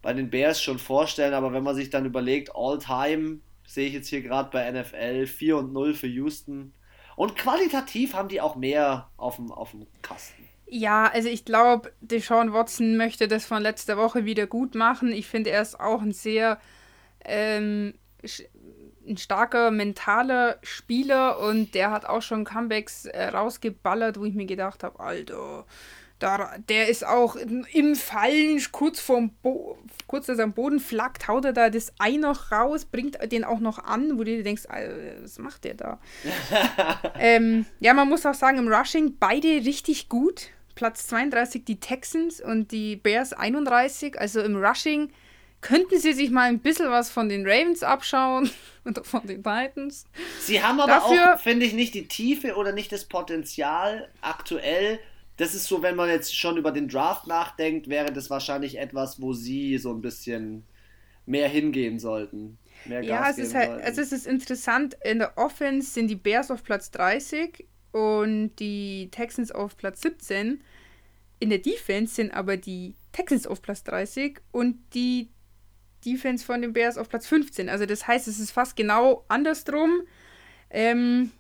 bei den Bears schon vorstellen, aber wenn man sich dann überlegt, All-Time sehe ich jetzt hier gerade bei NFL 4 und 0 für Houston. Und qualitativ haben die auch mehr auf dem, auf dem Kasten. Ja, also ich glaube, Deshaun Watson möchte das von letzter Woche wieder gut machen. Ich finde, er ist auch ein sehr ähm, ein starker mentaler Spieler und der hat auch schon Comebacks äh, rausgeballert, wo ich mir gedacht habe, Alter, da, der ist auch im Fallen, kurz vorm Bo kurz dass er am Boden flackt, haut er da das Ei noch raus, bringt den auch noch an, wo du dir denkst, was macht der da? [laughs] ähm, ja, man muss auch sagen, im Rushing beide richtig gut. Platz 32 die Texans und die Bears 31. Also im Rushing könnten sie sich mal ein bisschen was von den Ravens abschauen [laughs] oder von den Titans. Sie haben aber Dafür, auch, finde ich, nicht die Tiefe oder nicht das Potenzial aktuell das ist so, wenn man jetzt schon über den Draft nachdenkt, wäre das wahrscheinlich etwas, wo sie so ein bisschen mehr hingehen sollten. Mehr ja, es ist halt, also es ist interessant, in der Offense sind die Bears auf Platz 30 und die Texans auf Platz 17. In der Defense sind aber die Texans auf Platz 30 und die Defense von den Bears auf Platz 15. Also das heißt, es ist fast genau andersrum. Ähm,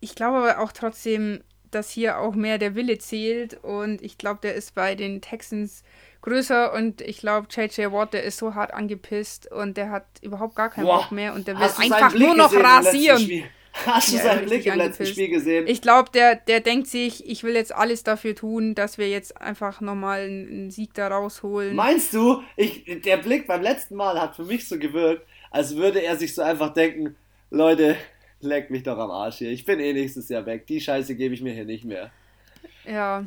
ich glaube aber auch trotzdem, dass hier auch mehr der Wille zählt und ich glaube, der ist bei den Texans größer und ich glaube, JJ Watt, der ist so hart angepisst und der hat überhaupt gar keinen Boah. Bock mehr und der will einfach nur noch rasieren. Hast du seinen Blick im letzten Spiel gesehen? Ich glaube, der, der denkt sich, ich will jetzt alles dafür tun, dass wir jetzt einfach nochmal einen Sieg da rausholen. Meinst du, ich, der Blick beim letzten Mal hat für mich so gewirkt, als würde er sich so einfach denken, Leute, Leck mich doch am Arsch hier. Ich bin eh nächstes Jahr weg. Die Scheiße gebe ich mir hier nicht mehr. Ja.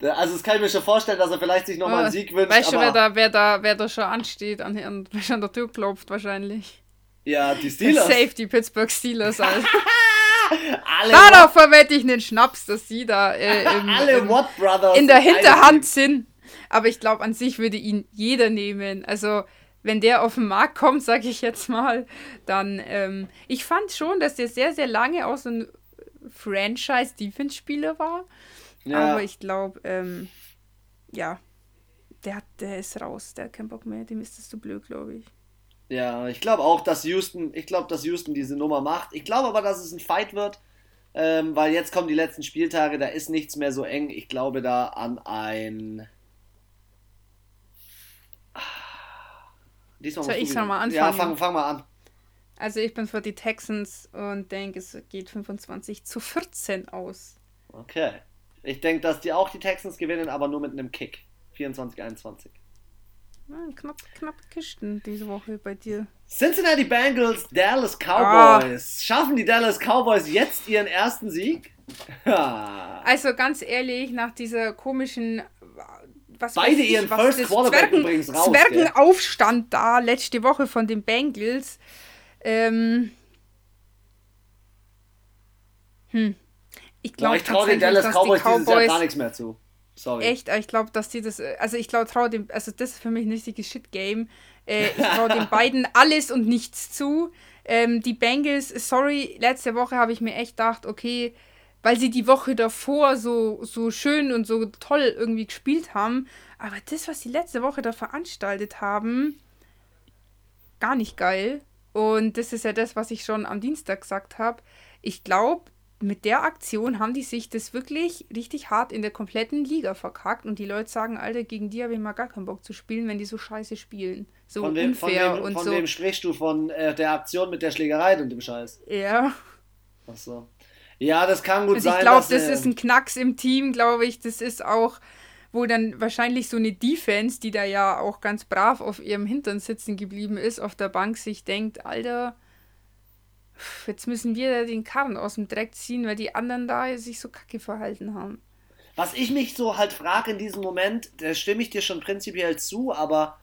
Also das kann ich mir schon vorstellen, dass er vielleicht sich nochmal einen Sieg wünscht. Weißt du, wer da, wer, da, wer da schon ansteht, an, an, an der Tür klopft wahrscheinlich? Ja, die Steelers. Safe die Pittsburgh Steelers. [laughs] Also. Darauf verwette ich einen Schnaps, dass sie da äh, [laughs] im, Alle im, Watt Brothers in der Hinterhand sind. Aber ich glaube, an sich würde ihn jeder nehmen. Also, wenn der auf den Markt kommt, sage ich jetzt mal, dann. Ähm, ich fand schon, dass der sehr, sehr lange auch so ein Franchise-Defense-Spieler war. Ja. Aber ich glaube, ähm, ja, der, hat, der ist raus. Der hat keinen Bock mehr. Dem ist das zu blöd, glaube ich. Ja, ich glaube auch, dass Houston, ich glaube, dass Houston diese Nummer macht. Ich glaube aber, dass es ein Fight wird, ähm, weil jetzt kommen die letzten Spieltage, da ist nichts mehr so eng. Ich glaube da an ein. Diesmal Soll ich's noch mal wieder- Ja, anfangen? fang, fang mal an. Also, ich bin für die Texans und denke, es geht 25 zu 14 aus. Okay. Ich denke, dass die auch die Texans gewinnen, aber nur mit einem Kick. 24-21. Ja, knapp, knapp Kisten diese Woche bei dir. Cincinnati Bengals, Dallas Ah. Cowboys. Schaffen die Dallas Cowboys jetzt ihren ersten Sieg? Also ganz ehrlich, nach dieser komischen. Was Beide ich, ihren was First Quarterback übrigens raus, Zwergenaufstand da letzte Woche von den Bengals. Ähm. Hm. Ich Ja, glaube ich traue den Dallas Cowboys, die dieses Jahr Cowboys gar nichts mehr zu. Sorry. Echt, ich glaube, dass die das, äh, also ich glaube, traue dem, also das ist für mich ein richtiges Shit-Game. Äh, ich traue den [laughs] beiden alles und nichts zu. Ähm, die Bengals, sorry, letzte Woche habe ich mir echt gedacht, okay, weil sie die Woche davor so, so schön und so toll irgendwie gespielt haben, aber das, was sie letzte Woche da veranstaltet haben, gar nicht geil. Und das ist ja das, was ich schon am Dienstag gesagt habe. Ich glaube, mit der Aktion haben die sich das wirklich richtig hart in der kompletten Liga verkackt und die Leute sagen, Alter, gegen die habe ich mal gar keinen Bock zu spielen, wenn die so scheiße spielen. So von wem, von unfair wem, und von so. wem sprichst du? Von äh, der Aktion mit der Schlägerei und dem Scheiß? Ja. Achso. Ja, das kann gut Also ich sein. glaube, dass, das äh, ist ein Knacks im Team, glaube ich. Das ist auch, wo dann wahrscheinlich so eine Defense, die da ja auch ganz brav auf ihrem Hintern sitzen geblieben ist, auf der Bank sich denkt, Alter, jetzt müssen wir da den Karren aus dem Dreck ziehen, weil die anderen da sich so kacke verhalten haben. Was ich mich so halt frage in diesem Moment, da stimme ich dir schon prinzipiell zu, aber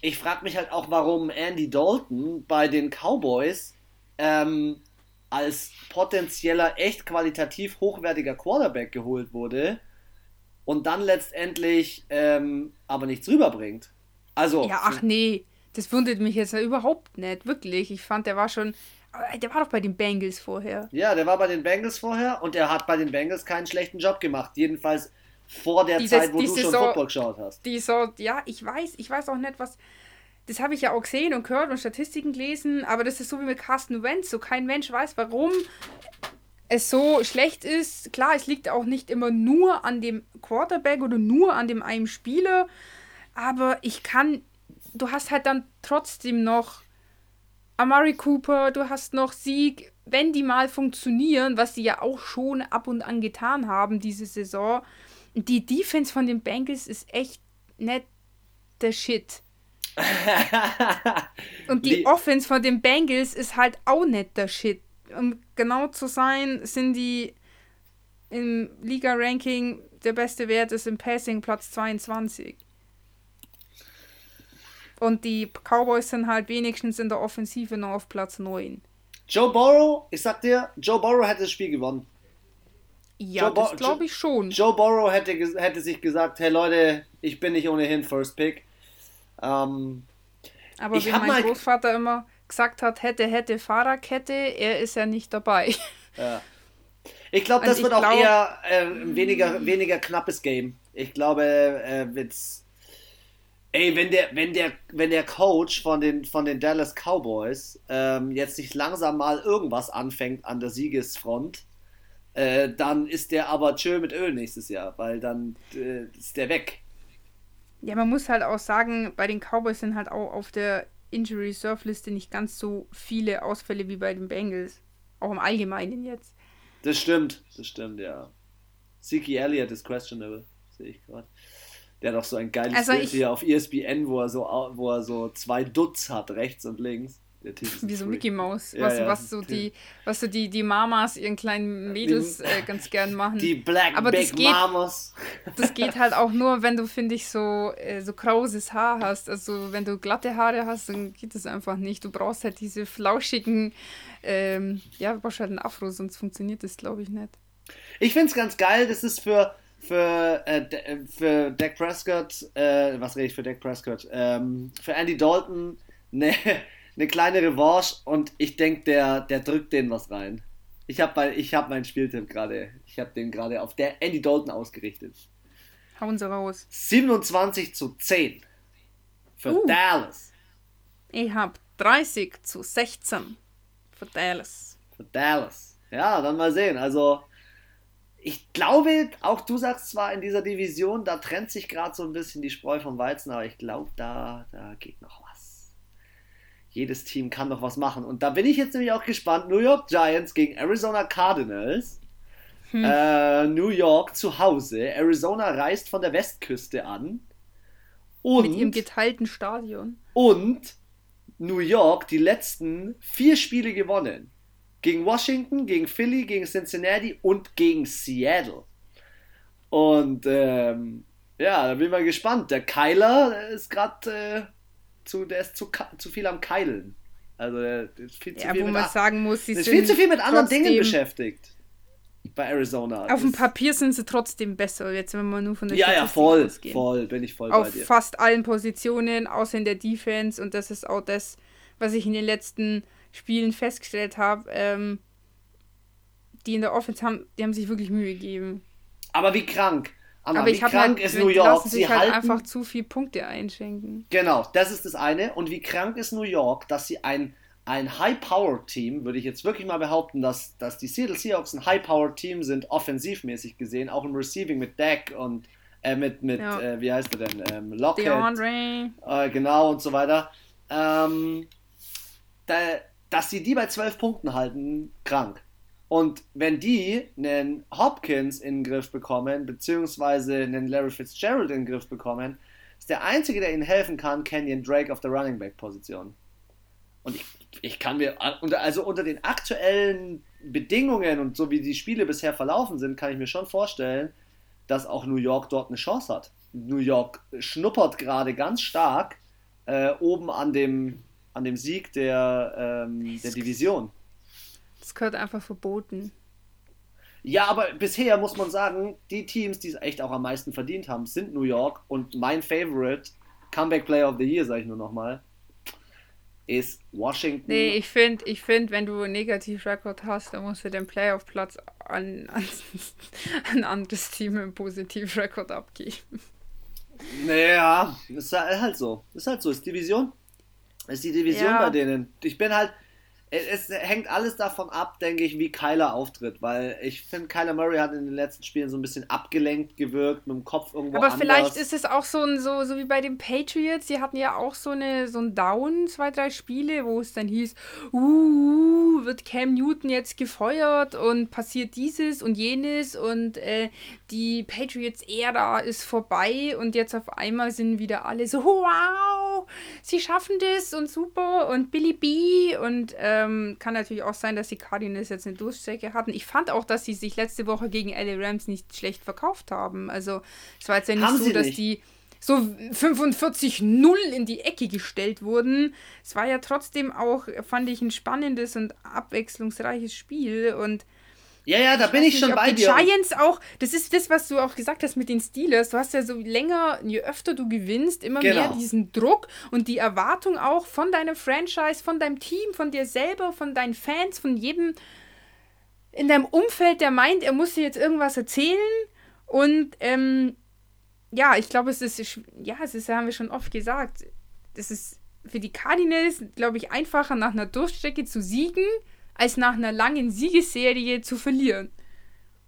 ich frage mich halt auch, warum Andy Dalton bei den Cowboys ähm, als potenzieller, echt qualitativ hochwertiger Quarterback geholt wurde und dann letztendlich ähm, aber nichts rüberbringt. Also, Ja, ach nee, das wundert mich jetzt ja überhaupt nicht, wirklich. Ich fand, der war schon, der war doch bei den Bengals vorher. ja, der war bei den Bengals vorher und er hat bei den Bengals keinen schlechten Job gemacht. Jedenfalls vor der Die- Zeit, wo du schon Saison- Football geschaut hast. die so, ja, ich weiß, ich weiß auch nicht, was. Das habe ich ja auch gesehen und gehört und Statistiken gelesen, aber das ist so wie mit Carsten Wentz. So kein Mensch weiß, warum es so schlecht ist. Klar, es liegt auch nicht immer nur an dem Quarterback oder nur an dem einen Spieler, aber ich kann. Du hast halt dann trotzdem noch Amari Cooper, du hast noch Sieg, wenn die mal funktionieren, was sie ja auch schon ab und an getan haben diese Saison. Die Defense von den Bengals ist echt nicht der Shit. [laughs] Und die Offense von den Bengals ist halt auch nicht der Shit. Um genau zu sein, sind die im Liga-Ranking der beste Wert ist im Passing Platz 22. Und die Cowboys sind halt wenigstens in der Offensive noch auf Platz 9. Joe Burrow, ich sag dir, Joe Burrow hätte das Spiel gewonnen. Ja, Joe das glaube ich schon. Joe Burrow hätte, hätte sich gesagt, hey Leute, ich bin nicht ohnehin First Pick. Ähm, Aber ich wie mein mal- Großvater immer gesagt hat, hätte, hätte Fahrerkette, er ist ja nicht dabei. [laughs] ja. Ich glaube, das ich wird auch glaub- eher äh, ein weniger, weniger knappes Game. Ich glaube, äh, wird's. Ey, wenn der, wenn der, wenn der Coach von den, von den Dallas Cowboys ähm, jetzt nicht langsam mal irgendwas anfängt an der Siegesfront, äh, dann ist der aber tschö mit Öl nächstes Jahr, weil dann äh, ist der weg. Ja, man muss halt auch sagen, bei den Cowboys sind halt auch auf der Injury Reserve Liste nicht ganz so viele Ausfälle wie bei den Bengals. Auch im Allgemeinen jetzt. Das stimmt, das stimmt, ja. Zeke Elliott ist questionable, sehe ich gerade. Der hat auch so ein geiles Also Bild ich- hier auf ESPN, wo er so, wo er so zwei Dutz hat, rechts und links. Wie so. Mickey Mouse, Ja, was, ja, was so die, was so die, die Mamas ihren kleinen Mädels äh, ganz gern machen. Die Black Aber das Big geht- Mamas. Das geht halt auch [laughs] nur, wenn du, finde ich, so, äh, so krauses Haar hast. Also wenn du glatte Haare hast, dann geht das einfach nicht. Du brauchst halt diese flauschigen, ähm, ja, du brauchst halt einen Afro, sonst funktioniert das, glaube ich, nicht. Ich finde es ganz geil, das ist für, für, äh, äh, für Dak Prescott, äh, was rede ich für Dak Prescott? Ähm, für Andy Dalton eine [laughs] ne kleine Revanche und ich denke, der, der drückt denen was rein. Ich habe ich hab meinen Spieltipp gerade, ich habe den gerade auf der Andy Dalton ausgerichtet. Hauen sie raus. 27 zu 10 für Uh. Dallas. Ich habe 30 zu 16 für Dallas. Für Dallas. Ja, dann mal sehen. Also, ich glaube, auch du sagst zwar in dieser Division, da trennt sich gerade so ein bisschen die Spreu vom Weizen, aber ich glaube, da, da geht noch was. Jedes Team kann noch was machen. Und da bin ich jetzt nämlich auch gespannt. New York Giants gegen Arizona Cardinals. Hm. Äh, New York zu Hause. Arizona reist von der Westküste an. Und Mit ihrem geteilten Stadion. und New York die letzten vier Spiele gewonnen. Gegen Washington, gegen Philly, gegen Cincinnati und gegen Seattle. Und ähm, ja, da bin ich mal gespannt. Der Keiler ist gerade äh, zu, der ist zu, zu viel am Keilen. Also der ist viel zu Ja, viel wo mit, man sagen muss, sie ist sind viel zu viel mit anderen Dingen beschäftigt. Bei Arizona. Auf dem Papier sind sie trotzdem besser, jetzt wenn wir nur von der Ja, ja, Statistik voll. ausgehen. Voll, bin ich voll bei Auf dir. fast allen Positionen, außer in der Defense. Und das ist auch das, was ich in den letzten Spielen festgestellt habe. Ähm, die in der Offense haben, die haben sich wirklich Mühe gegeben. Aber wie krank. Anna, Aber wie ich habe krank halt, ist New York. lassen Sie sich halt halten einfach zu viel Punkte einschenken. Genau, das ist das eine. Und wie krank ist New York, dass sie ein, ein High-Power-Team, würde ich jetzt wirklich mal behaupten, dass, dass die Seattle Seahawks ein High-Power-Team sind, offensivmäßig gesehen, auch im Receiving mit Dak und äh, mit, mit Ja. äh, wie heißt er denn, ähm, Lockett, DeAndre. äh, genau und so weiter. Ähm, da, dass sie die bei 12 Punkten halten, krank. Und wenn die einen Hopkins in den Griff bekommen, beziehungsweise einen Larry Fitzgerald in den Griff bekommen, ist der Einzige, der ihnen helfen kann, Kenyon Drake auf der Running Back Position. Und ich, ich kann mir, also unter den aktuellen Bedingungen und so wie die Spiele bisher verlaufen sind, kann ich mir schon vorstellen, dass auch New York dort eine Chance hat. New York schnuppert gerade ganz stark äh, oben an dem, an dem Sieg der, ähm, der Division. Das gehört einfach verboten. Ja, aber bisher muss man sagen, die Teams, die es echt auch am meisten verdient haben, sind New York und mein Favorite Comeback Player of the Year, sage ich nur nochmal, ist Washington. Nee, ich finde, ich find, wenn du einen Negativ-Rekord hast, dann musst du den Playoff-Platz an, an, [laughs] an ein anderes Team im Positiv-Rekord abgeben. Naja, ist halt so. Ist halt so. Ist Division. Ist die Division Ja. bei denen. Ich bin halt. Es hängt alles davon ab, denke ich, wie Kyler auftritt, weil ich finde, Kyler Murray hat in den letzten Spielen so ein bisschen abgelenkt gewirkt, mit dem Kopf irgendwo Aber anders. vielleicht ist es auch so, ein, so, so wie bei den Patriots. Die hatten ja auch so eine so ein Down, zwei, drei Spiele, wo es dann hieß, uh, wird Cam Newton jetzt gefeuert und passiert dieses und jenes und äh, die Patriots-Ära ist vorbei und jetzt auf einmal sind wieder alle so, wow, sie schaffen das und super und Billy B und ähm, kann natürlich auch sein, dass die Cardinals jetzt eine Durchstrecke hatten. Ich fand auch, dass sie sich letzte Woche gegen LA Rams nicht schlecht verkauft haben. Also es war jetzt ja nicht Haben so, dass nicht. die so 45-0 in die Ecke gestellt wurden. Es war ja trotzdem auch, fand ich, ein spannendes und abwechslungsreiches Spiel und Ja, ja, da bin ich schon nicht, bei die dir. Giants auch, das ist das, was du auch gesagt hast mit den Steelers. Du hast ja so länger, je öfter du gewinnst, immer Genau. mehr diesen Druck und die Erwartung auch von deiner Franchise, von deinem Team, von dir selber, von deinen Fans, von jedem in deinem Umfeld, der meint, er muss dir jetzt irgendwas erzählen. Und ähm, ja, ich glaube, es ist, ja, es ist, haben wir schon oft gesagt, es ist für die Cardinals, glaube ich, einfacher nach einer Durchstrecke zu siegen, als nach einer langen Siegesserie zu verlieren.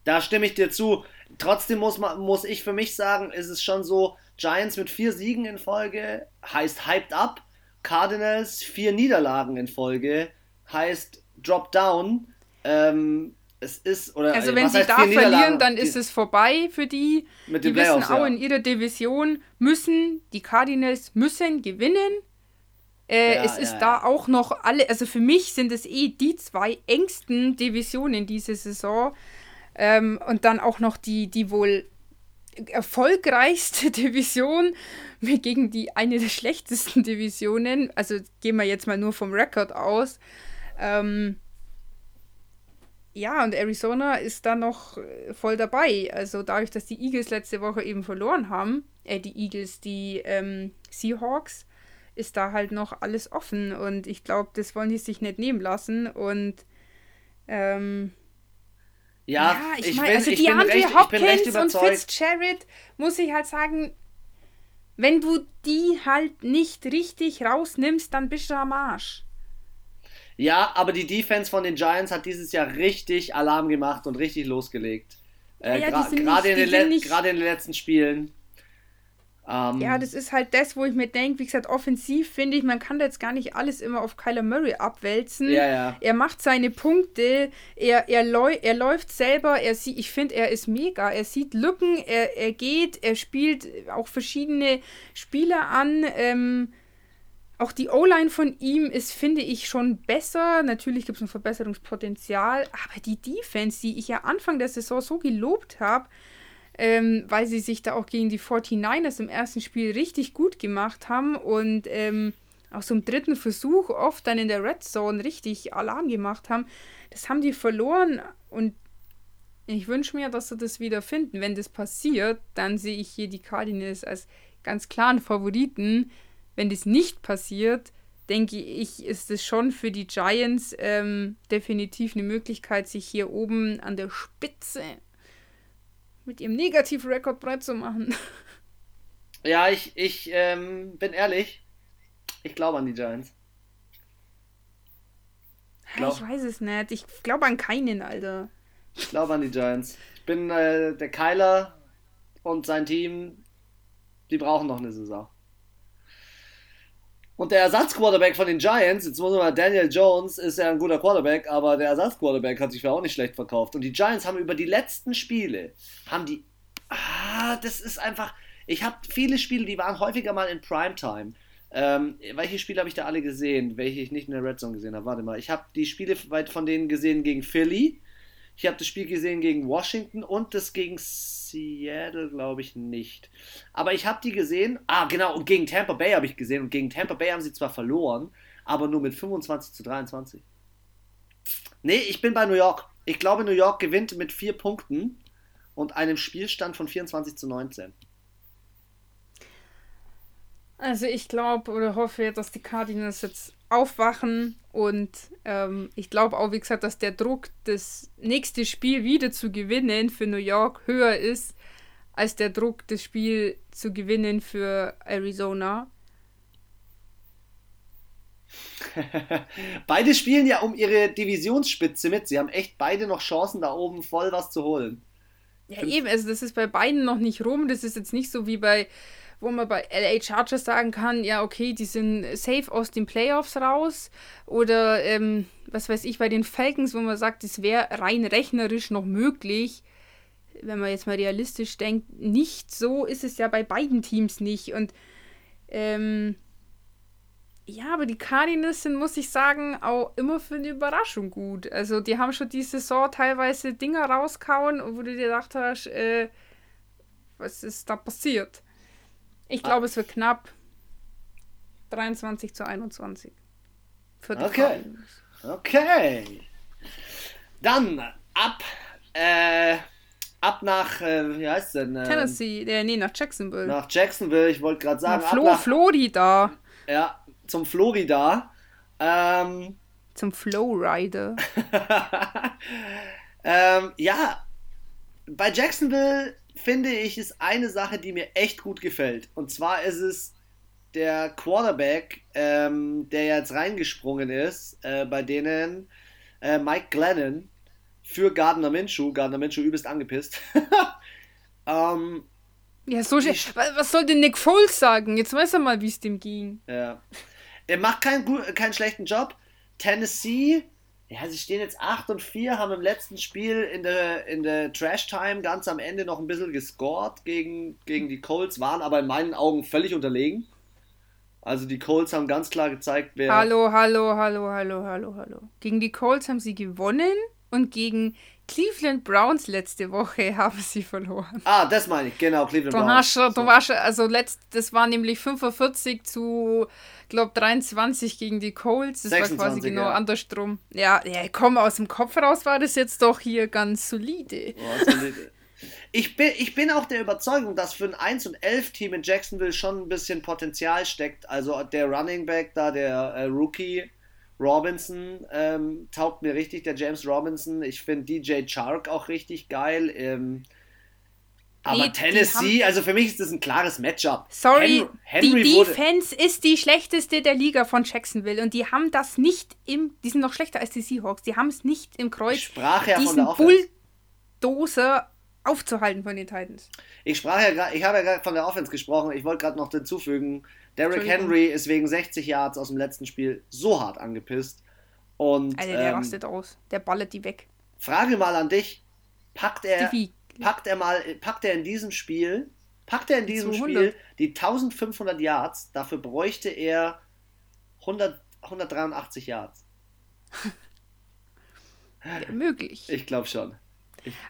Da stimme ich dir zu. Trotzdem muss, man, muss ich für mich sagen, ist es schon so, Giants mit vier Siegen in Folge heißt hyped up, Cardinals vier Niederlagen in Folge heißt drop down. Ähm, es ist, oder Also äh, wenn sie da verlieren, dann ist es vorbei für die. mit Die wissen auch ja. in ihrer Division müssen, die Cardinals müssen gewinnen. Äh, ja, es ist ja, da auch noch alle, also für mich sind es eh die zwei engsten Divisionen diese Saison. Ähm, und dann auch noch die, die wohl erfolgreichste [laughs] Division gegen die eine der schlechtesten Divisionen. Also gehen wir jetzt mal nur vom Rekord aus. Ähm, ja, und Arizona ist da noch äh, voll dabei. Also dadurch, dass die Eagles letzte Woche eben verloren haben, äh, die Eagles, die ähm, Seahawks, ist da halt noch alles offen. Und ich glaube, das wollen die sich nicht nehmen lassen. Und ähm, ja, ja, ich, ich meine, also die Andre Hopkins und Fitzgerald, muss ich halt sagen, wenn du die halt nicht richtig rausnimmst, dann bist du am Arsch. Ja, aber die Defense von den Giants hat dieses Jahr richtig Alarm gemacht und richtig losgelegt. Äh, ja, Gerade in, in, den letzten Spielen. Ähm, ja, das ist halt das, wo ich mir denke, wie gesagt, offensiv finde ich, man kann da jetzt gar nicht alles immer auf Kyler Murray abwälzen. Ja, ja. Er macht seine Punkte, er, er, läu er läuft selber, er sieht, ich finde, er ist mega. Er sieht Lücken, er, er geht, er spielt auch verschiedene Spieler an. Ähm, auch die O-Line von ihm ist, finde ich, schon besser. Natürlich gibt es ein Verbesserungspotenzial, aber die Defense, die ich ja Anfang der Saison so gelobt habe, ähm, weil sie sich da auch gegen die 49ers im ersten Spiel richtig gut gemacht haben und ähm, auch so im dritten Versuch oft dann in der Red Zone richtig Alarm gemacht haben. Das haben die verloren und ich wünsche mir, dass sie das wieder finden. Wenn das passiert, dann sehe ich hier die Cardinals als ganz klaren Favoriten. Wenn das nicht passiert, denke ich, ist es schon für die Giants ähm, definitiv eine Möglichkeit, sich hier oben an der Spitze mit ihrem Negativ-Rekord breit zu machen. [laughs] Ja, ich, ich ähm, bin ehrlich. Ich glaube an die Giants. Ich, glaub, ich weiß es nicht. Ich glaube an keinen, Alter. Ich glaube an die Giants. Ich bin äh, der Kyler und sein Team, die brauchen noch eine Saison. Und der Ersatzquarterback von den Giants, jetzt muss man mal, Daniel Jones ist ja ein guter Quarterback, aber der Ersatzquarterback hat sich ja auch nicht schlecht verkauft. Und die Giants haben über die letzten Spiele, haben die, ah, das ist einfach, ich habe viele Spiele, die waren häufiger mal in Primetime. Ähm, welche Spiele habe ich da alle gesehen, welche ich nicht in der Red Zone gesehen habe? Warte mal, ich habe die Spiele von denen gesehen gegen Philly, ich habe das Spiel gesehen gegen Washington und das gegen Seattle, glaube ich, nicht. Aber ich habe die gesehen. Ah, genau, und gegen Tampa Bay habe ich gesehen. Und gegen Tampa Bay haben sie zwar verloren, aber nur mit 25 zu 23. Nee, ich bin bei New York. Ich glaube, New York gewinnt mit vier Punkten und einem Spielstand von 24 zu 19. Also ich glaube oder hoffe, dass die Cardinals jetzt aufwachen und ähm, ich glaube auch, wie gesagt, dass der Druck, das nächste Spiel wieder zu gewinnen für New York höher ist, als der Druck, das Spiel zu gewinnen für Arizona. [laughs] beide spielen ja um ihre Divisionsspitze mit. Sie haben echt beide noch Chancen, da oben voll was zu holen. Ja, eben, also das ist bei beiden noch nicht rum. Das ist jetzt nicht so wie bei wo man bei LA Chargers sagen kann, ja, okay, die sind safe aus den Playoffs raus. Oder ähm, was weiß ich, bei den Falcons, wo man sagt, es wäre rein rechnerisch noch möglich. Wenn man jetzt mal realistisch denkt, nicht so ist es ja bei beiden Teams nicht. Und ähm, ja, aber die Cardinals sind, muss ich sagen, auch immer für eine Überraschung gut. Also die haben schon die Saison teilweise Dinger rauskauen, wo du dir gedacht hast, äh, was ist da passiert? Ich glaube, ah. es wird knapp. 23 zu 21. Für die okay. Okay. Dann ab, äh, ab nach, äh, wie heißt denn? Ähm, Tennessee, äh, nee, nach Jacksonville. Nach Jacksonville, ich wollte gerade sagen. Nach, Flo nach, Florida. Ja, zum Florida. Ähm, zum Flowrider. [laughs] ähm, ja, bei Jacksonville finde ich, ist eine Sache, die mir echt gut gefällt. Und zwar ist es der Quarterback, ähm, der jetzt reingesprungen ist, äh, bei denen äh, Mike Glennon für Gardner Minshew. Gardner Minshew übelst angepisst. [laughs] ähm, ja, so schön. Was soll denn Nick Foles sagen? Jetzt weiß er mal, wie es dem ging. Ja. Er macht keinen, keinen schlechten Job. Tennessee ja, sie stehen jetzt 8 und 4, haben im letzten Spiel in der, in der Trash Time ganz am Ende noch ein bisschen gescored gegen, gegen die Colts, waren aber in meinen Augen völlig unterlegen. Also die Colts haben ganz klar gezeigt, wer. Hallo, hallo, hallo, hallo, hallo, hallo. Gegen die Colts haben sie gewonnen und gegen Cleveland Browns letzte Woche [laughs] haben sie verloren. Ah, das meine ich, genau, Cleveland Du Browns. hast, du warst, also letzt, das war nämlich 45 zu, glaube 23 gegen die Colts. Das war 26, quasi genau ja. andersrum. Ja, ja, komm, aus dem Kopf raus war das jetzt doch hier ganz solide. Boah, solide. [laughs] Ich bin, ich bin auch der Überzeugung, dass für ein 1 und 11 Team in Jacksonville schon ein bisschen Potenzial steckt. Also der Running Back da, der äh, Rookie Robinson, ähm, taugt mir richtig, der James Robinson. Ich finde DJ Chark auch richtig geil. Ähm, aber Nee, Tennessee, also für mich ist das ein klares Matchup. Sorry, Hen Henry die Defense ist die schlechteste der Liga von Jacksonville und die haben das nicht im, die sind noch schlechter als die Seahawks, die haben es nicht im Kreuz, ich sprach ja von diesen der Offense. Bulldozer aufzuhalten von den Titans. Ich sprach ja gerade, ich habe ja gerade von der Offense gesprochen. Ich wollte gerade noch hinzufügen, Derrick. Henry ist wegen 60 Yards aus dem letzten Spiel so hart angepisst. Und Alter, der ähm, rastet aus, der ballert die weg. Frage mal an dich: Packt er, packt er mal, packt er in diesem Spiel, packt er in diesem 200. Spiel die 1500 Yards? Dafür bräuchte er 100, 183 Yards. [laughs] ja, möglich. Ich glaube schon.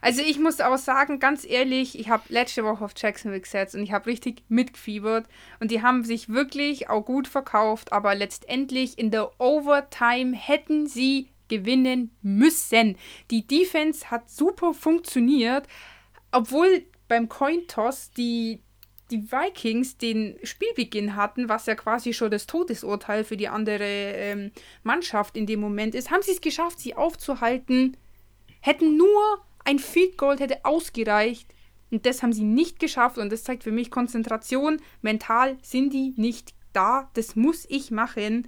Also ich muss auch sagen, ganz ehrlich, ich habe letzte Woche auf Jacksonville gesetzt und ich habe richtig mitgefiebert und die haben sich wirklich auch gut verkauft, aber letztendlich in der Overtime hätten sie gewinnen müssen. Die Defense hat super funktioniert, obwohl beim Coin Toss die die Vikings den Spielbeginn hatten, was ja quasi schon das Todesurteil für die andere ähm, Mannschaft in dem Moment ist, haben sie es geschafft, sie aufzuhalten. Hätten nur ein Field Goal hätte ausgereicht. Und das haben sie nicht geschafft. Und das zeigt für mich Konzentration. Mental sind die nicht da. Das muss ich machen.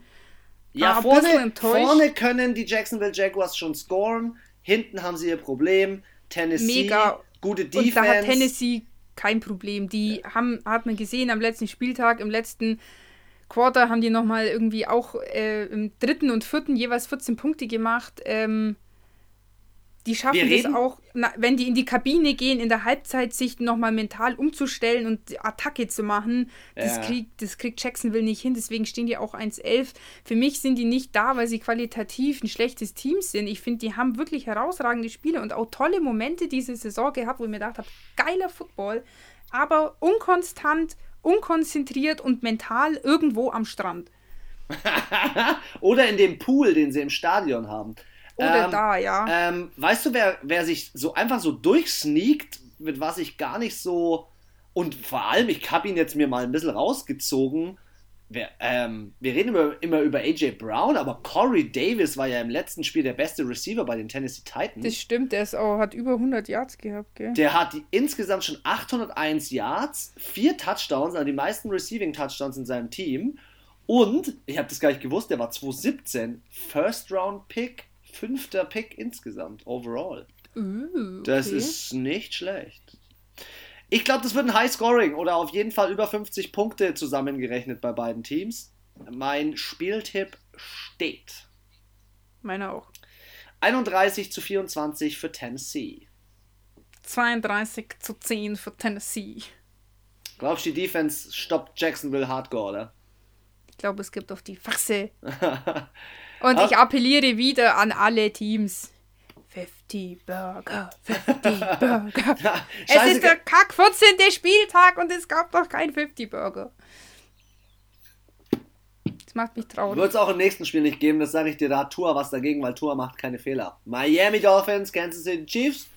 Ja, vorne, vorne können die Jacksonville Jaguars schon scoren. Hinten haben sie ihr Problem. Tennessee, Mega. gute Und da Defense. hat Tennessee kein Problem. Die haben, hat man gesehen am letzten Spieltag, im letzten Quarter haben die nochmal irgendwie auch äh, im dritten und vierten jeweils 14 Punkte gemacht. Ähm, die schaffen reden- auch, na, wenn die in die Kabine gehen, in der Halbzeit sich nochmal mental umzustellen und die Attacke zu machen. Das, Ja. kriegt, das kriegt Jacksonville nicht hin, deswegen stehen die auch 1-11. Für mich sind die nicht da, weil sie qualitativ ein schlechtes Team sind. Ich finde, die haben wirklich herausragende Spiele und auch tolle Momente diese Saison gehabt, wo ich mir gedacht habe, geiler Football, aber unkonstant, unkonzentriert und mental irgendwo am Strand. [laughs] Oder in dem Pool, den sie im Stadion haben. Oder Ähm, da, ja. Ähm, weißt du, wer, wer sich so einfach so durchsneakt, mit was ich gar nicht so. Und vor allem, ich habe ihn jetzt mir mal ein bisschen rausgezogen. Wer, ähm, wir reden immer, immer über AJ Brown, aber Corey Davis war ja im letzten Spiel der beste Receiver bei den Tennessee Titans. das stimmt, der ist auch, hat über 100 Yards gehabt, gell? Der hat die, insgesamt schon 801 Yards, vier Touchdowns, also die meisten Receiving Touchdowns in seinem Team. Und, ich habe das gar nicht gewusst, der war 2017 First Round Pick, fünfter Pick insgesamt, overall. Uh, Das okay. ist nicht schlecht. Ich glaube, das wird ein High Scoring oder auf jeden Fall über 50 Punkte zusammengerechnet bei beiden Teams. Mein Spieltipp steht. Meiner auch. 31 zu 24 für Tennessee. 32 zu 10 für Tennessee. Glaubst du, die Defense stoppt Jacksonville Hardcore, oder? Ich glaube, es gibt auf die Fresse. [laughs] Und ich appelliere wieder an alle Teams. 50 Burger, 50 [laughs] Burger. es Scheiße, ist der Kack 14. Spieltag und es gab noch kein 50 Burger. Das macht mich traurig. Wird es auch im nächsten Spiel nicht geben, das sage ich dir, da Tua was dagegen, weil Tua macht keine Fehler. Miami Dolphins, Kansas City Chiefs.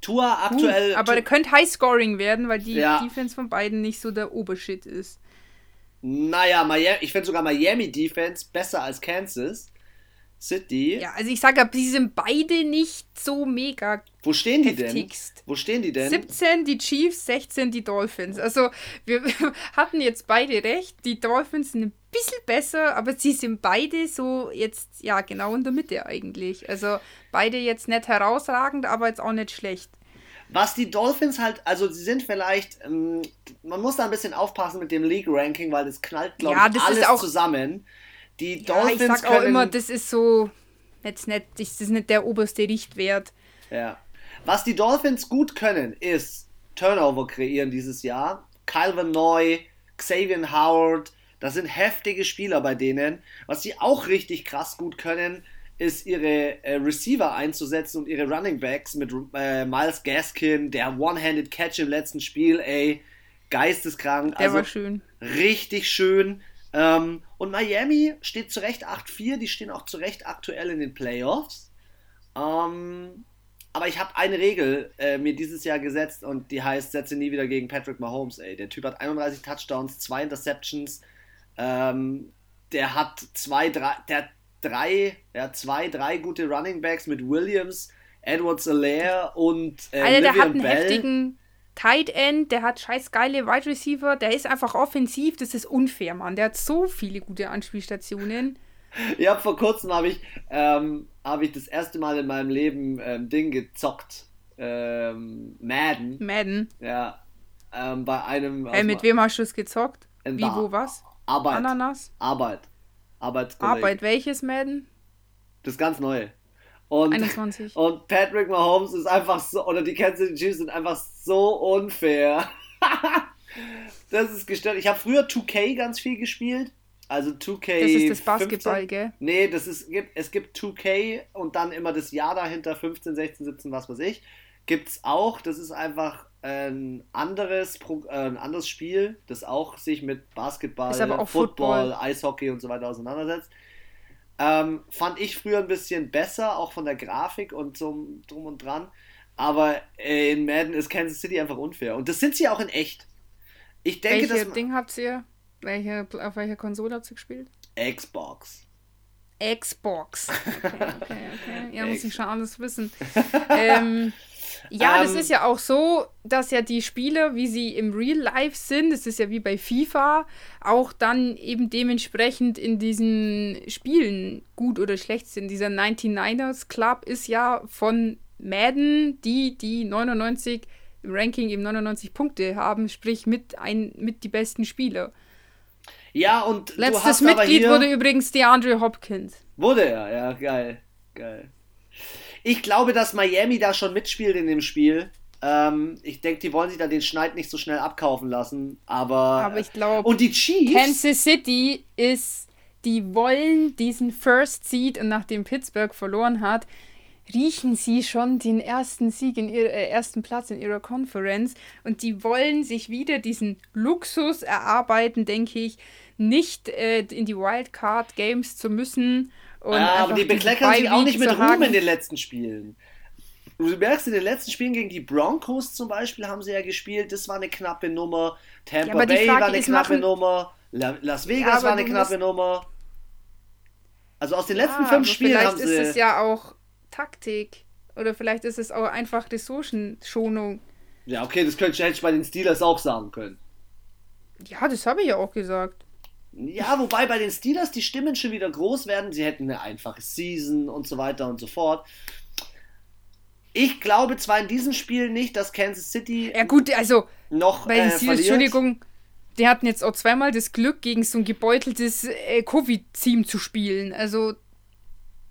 Tua aktuell. Uh, aber der könnte Highscoring werden, weil die Ja. Defense von beiden nicht so der Obershit ist. Naja, Miami, ich finde sogar Miami Defense besser als Kansas City. Ja, also ich sage, aber die sind beide nicht so mega Wo stehen die denn? Wo stehen die denn? 17 die Chiefs, 16 die Dolphins. Also wir [laughs] hatten jetzt beide recht. Die Dolphins sind ein bisschen besser, aber sie sind beide so jetzt, ja, genau in der Mitte eigentlich. Also beide jetzt nicht herausragend, aber jetzt auch nicht schlecht. Was die Dolphins halt, also sie sind vielleicht, ähm, man muss da ein bisschen aufpassen mit dem League-Ranking, weil das knallt, glaube Ja, ich, ist alles auch- zusammen. Die Ja, Dolphins ich sag auch können, immer, das ist so, jetzt nicht, das ist nicht der oberste Richtwert. Ja. Was die Dolphins gut können, ist Turnover kreieren dieses Jahr. Calvin Neu, Xavier Howard, Das sind heftige Spieler bei denen. Was sie auch richtig krass gut können, ist ihre äh, Receiver einzusetzen und ihre Running Backs mit äh, Miles Gaskin, der One-Handed Catch im letzten Spiel, ey, geisteskrank. Der also, war schön. Richtig schön. Ähm, und Miami steht zu Recht 8-4, die stehen auch zu Recht aktuell in den Playoffs. Ähm, aber ich habe eine Regel äh, mir dieses Jahr gesetzt und die heißt, setze nie wieder gegen Patrick Mahomes, ey. Der Typ hat 31 Touchdowns, zwei Interceptions. Ähm, der hat zwei, drei, der hat drei, ja, zwei, drei gute Running Backs mit Williams, Edwards Alaire und äh, Alter, der hat einen Bell. heftigen Tight End, der hat scheiß geile Wide Receiver, der ist einfach offensiv, das ist unfair, Mann. Der hat so viele gute Anspielstationen. [laughs] Ja, vor kurzem habe ich, ähm, hab ich das erste Mal in meinem Leben ähm, Ding gezockt. Ähm, Madden. Madden. Ja. Ähm, bei einem. Hey, mit wem hast du es gezockt? Wie, wo, was? Arbeit. Ananas? Arbeit. Arbeit, welches Madden? Das ganz neue. Und, 21. Und Patrick Mahomes ist einfach so, oder die Kansas City Chiefs sind einfach so unfair. [laughs] das ist gestört. Ich habe früher 2K ganz viel gespielt. Also 2K. Das ist das Basketball, 15. gell? Nee, das ist, es gibt 2K und dann immer das Jahr dahinter, 15, 16, 17, was weiß ich. Gibt's auch. Das ist einfach ein anderes, äh, ein anderes Spiel, das auch sich mit Basketball, Football, Football, Eishockey und so weiter auseinandersetzt. Ähm, fand ich früher ein bisschen besser, auch von der Grafik und so drum und dran. Aber äh, in Madden ist Kansas City einfach unfair. Und das sind sie auch in echt. Ich denke, Welche Ding habt ihr? Welche, auf welcher Konsole habt ihr gespielt? Xbox. Xbox. Okay, okay, okay. Ja, muss ich schon alles wissen. [laughs] ähm, ja, ähm, das ist ja auch so, dass ja die Spieler, wie sie im Real Life sind, das ist ja wie bei FIFA, auch dann eben dementsprechend in diesen Spielen gut oder schlecht sind. Dieser 99ers Club ist ja von Madden, die die 99 im Ranking eben 99 Punkte haben, sprich mit ein mit die besten Spieler. Ja, und letztes Mitglied wurde übrigens DeAndre Hopkins. Wurde er, ja, geil. Geil. Ich glaube, dass Miami da schon mitspielt in dem Spiel. Ähm, ich denke, die wollen sich da den Schneid nicht so schnell abkaufen lassen. Aber. Aber ich glaube. Und die Chiefs. Kansas City ist. Die wollen diesen First Seed und nachdem Pittsburgh verloren hat, riechen sie schon den ersten Sieg in ihr, äh, ersten Platz in ihrer Conference und die wollen sich wieder diesen Luxus erarbeiten, denke ich, nicht äh, in die Wildcard Games zu müssen ja, aber die bekleckern sich auch nicht mit Ruhm in den letzten Spielen. Du merkst, in den letzten Spielen gegen die Broncos zum Beispiel haben sie ja gespielt, das war eine knappe Nummer. Tampa ja, Bay Frage, war eine knappe machen... Nummer. Las Vegas ja, war eine knappe. Nummer. Also aus den letzten fünf Spielen vielleicht haben sie... Vielleicht ist es ja auch Taktik. Oder vielleicht ist es auch einfach Ressourcenschonung. Ja, okay, das könnte ich bei den Steelers auch sagen können. Ja, das habe ich ja auch gesagt. Ja, wobei bei den Steelers die Stimmen schon wieder groß werden. Sie hätten eine einfache Season und so weiter und so fort. Ich glaube zwar in diesem Spiel nicht, dass Kansas City. Ja, gut, also. Noch. Bei den äh, Steelers, Entschuldigung, die hatten jetzt auch zweimal das Glück, gegen so ein gebeuteltes äh, Covid-Team zu spielen. Also.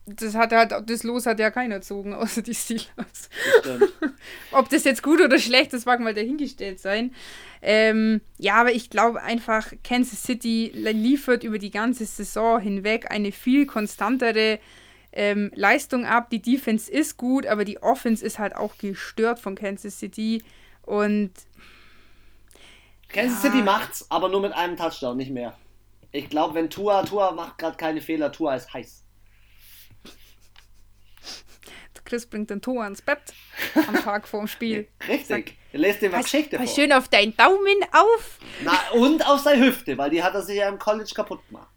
Das hat halt, das Los hat ja keiner gezogen, [laughs] außer die Steelers. [laughs] Ob das jetzt gut oder schlecht, das mag mal dahingestellt sein. Ähm, ja, aber ich glaube einfach, Kansas City liefert über die ganze Saison hinweg eine viel konstantere ähm, Leistung ab. Die Defense ist gut, aber die Offense ist halt auch gestört von Kansas City. Und. Kansas ja. City macht's, aber nur mit einem Touchdown, nicht mehr. Ich glaube, wenn Tua, Tua macht gerade keine Fehler, Tua ist heiß. Chris bringt den Tor ans Bett am [laughs] Tag vorm Spiel. Richtig. er lässt dir mal Geschichte vor. schön auf deinen Daumen auf. Na, und auf seine Hüfte, weil die hat er sich ja im College kaputt gemacht.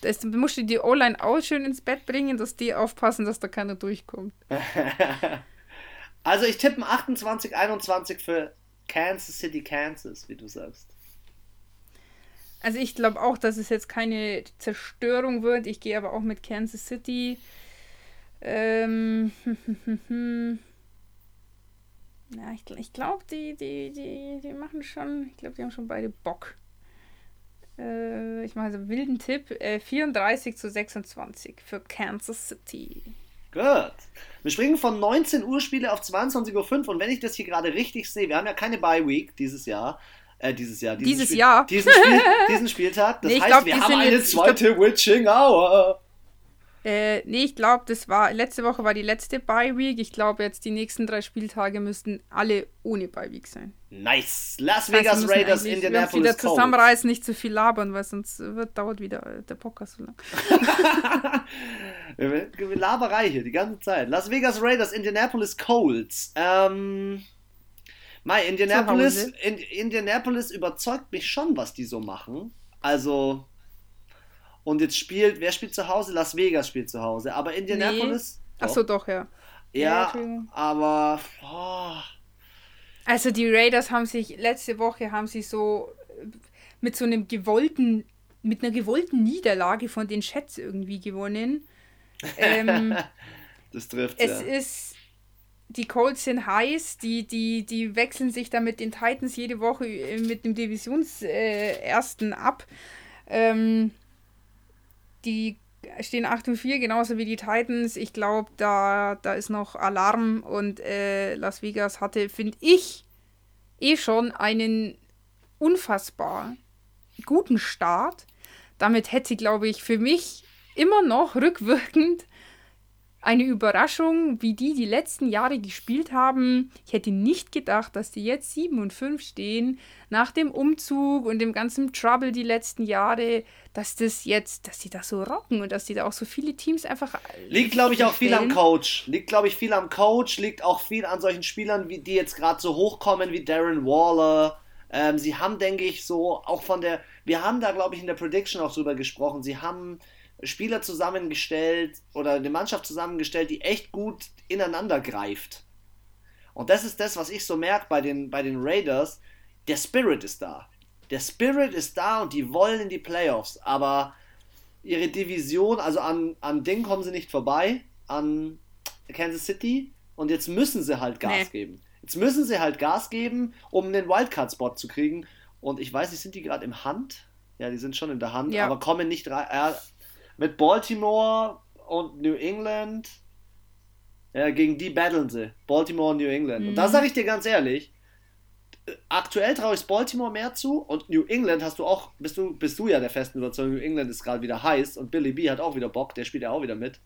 Das musst du die O-Line auch schön ins Bett bringen, dass die aufpassen, dass da keiner durchkommt. [laughs] also ich tippe 28, 21 für Kansas City, Kansas, wie du sagst. Also ich glaube auch, dass es jetzt keine Zerstörung wird. Ich gehe aber auch mit Kansas City. Ähm, [laughs] ja, ich, ich glaube, die, die, die, die machen schon, ich glaube, die haben schon beide Bock. Äh, ich mache also einen wilden Tipp, äh, 34 zu 26 für Kansas City. Gut. Wir springen von 19 Uhr Spiele auf 22.05 Uhr und wenn ich das hier gerade richtig sehe, wir haben ja keine Bye Week dieses Jahr, Äh, dieses Jahr. Dieses Spiel, Jahr. Diesen, Spiel, [laughs] diesen Spieltag. Das Nee, ich heißt, glaub, wir haben eine zweite Witching Hour. Äh, nee, ich glaube, das war, letzte Woche war die letzte Bye-Week. Ich glaube, jetzt die nächsten drei Spieltage müssten alle ohne Bye-Week sein. Nice. Las Vegas müssen Raiders, wir uns Indianapolis wieder Colts. zusammenreißen, nicht zu viel labern, weil sonst wird, dauert wieder äh, der Podcast so lang. [laughs] Laberei hier die ganze Zeit. Las Vegas Raiders, Indianapolis Colts. Ähm, Mai, Indianapolis, in, Indianapolis überzeugt mich schon, was die so machen. Also, und jetzt spielt, wer spielt zu Hause? Las Vegas spielt zu Hause. Aber Indianapolis. Achso, doch, ja. Ja, Ja, aber. Oh, Also die Raiders haben sich, letzte Woche haben sie so äh, mit so einem gewollten, mit einer gewollten Niederlage von den Chats irgendwie gewonnen. Ähm, [laughs] das trifft es ja. ist, die Colts sind heiß, die, die, die wechseln sich da mit den Titans jede Woche äh, mit dem Divisionsersten äh, ab. Ähm, die stehen 8 und 4, genauso wie die Titans. Ich glaube, da, da ist noch Alarm und äh, Las Vegas hatte, finde ich, eh schon einen unfassbar guten Start. Damit hätte sie, glaube ich, für mich immer noch rückwirkend eine Überraschung, wie die die letzten Jahre gespielt haben. Ich hätte nicht gedacht, dass die jetzt 7 und 5 stehen, nach dem Umzug und dem ganzen Trouble die letzten Jahre, dass das jetzt, dass die da so rocken und dass die da auch so viele Teams einfach. Liegt, glaube ich, auch viel am. Coach. Liegt, glaube ich, viel am Coach. Liegt auch viel an solchen Spielern, wie die jetzt gerade so hochkommen, wie Darren Waller. Ähm, sie haben, denke ich, so auch von der. Wir haben da, glaube ich, in der Prediction auch drüber gesprochen. Sie haben Spieler zusammengestellt oder eine Mannschaft zusammengestellt, die echt gut ineinander greift. Und das ist das, was ich so merke bei den, bei den Raiders. Der Spirit ist da. Der Spirit ist da und die wollen in die Playoffs. Aber ihre Division, also an, an Ding kommen sie nicht vorbei, an Kansas City. Und jetzt müssen sie halt Gas Nee. geben. Jetzt müssen sie halt Gas geben, um einen Wildcard-Spot zu kriegen. Und ich weiß nicht, sind die gerade im Hand? Ja, die sind schon in der Hand, Ja. aber kommen nicht rein. Mit Baltimore und New England. Ja, gegen die battlen sie. Baltimore und New England. Und da Mhm. sage ich dir ganz ehrlich, aktuell traue ich Baltimore mehr zu und New England hast du auch, bist du, bist du ja der festen Überzeugung, New England ist gerade wieder heiß und Billy B hat auch wieder Bock, der spielt ja auch wieder mit.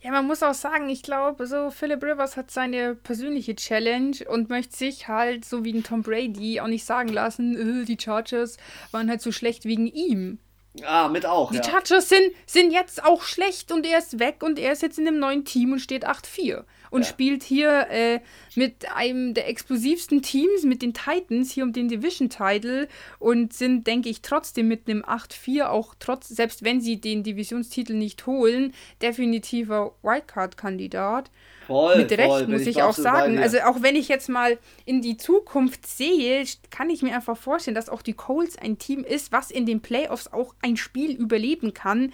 Ja, man muss auch sagen, ich glaube, so Philip Rivers hat seine persönliche Challenge und möchte sich halt, so wie ein Tom Brady, auch nicht sagen lassen, äh, die Chargers waren halt so schlecht wegen ihm. Ah, mit auch, Die ja. Chargers sind, sind jetzt auch schlecht und er ist weg und er ist jetzt in einem neuen Team und steht 8-4 und Ja. spielt hier äh, mit einem der explosivsten Teams, mit den Titans, hier um den Division-Title und sind, denke ich, trotzdem mit einem 8-4 auch trotz, selbst wenn sie den Divisionstitel nicht holen, definitiver Wildcard-Kandidat. Voll, Mit Recht, voll, muss ich auch absolut bei sagen. Also auch wenn ich jetzt mal in die Zukunft sehe, kann ich mir einfach vorstellen, dass auch die Colts ein Team ist, was in den Playoffs auch ein Spiel überleben kann.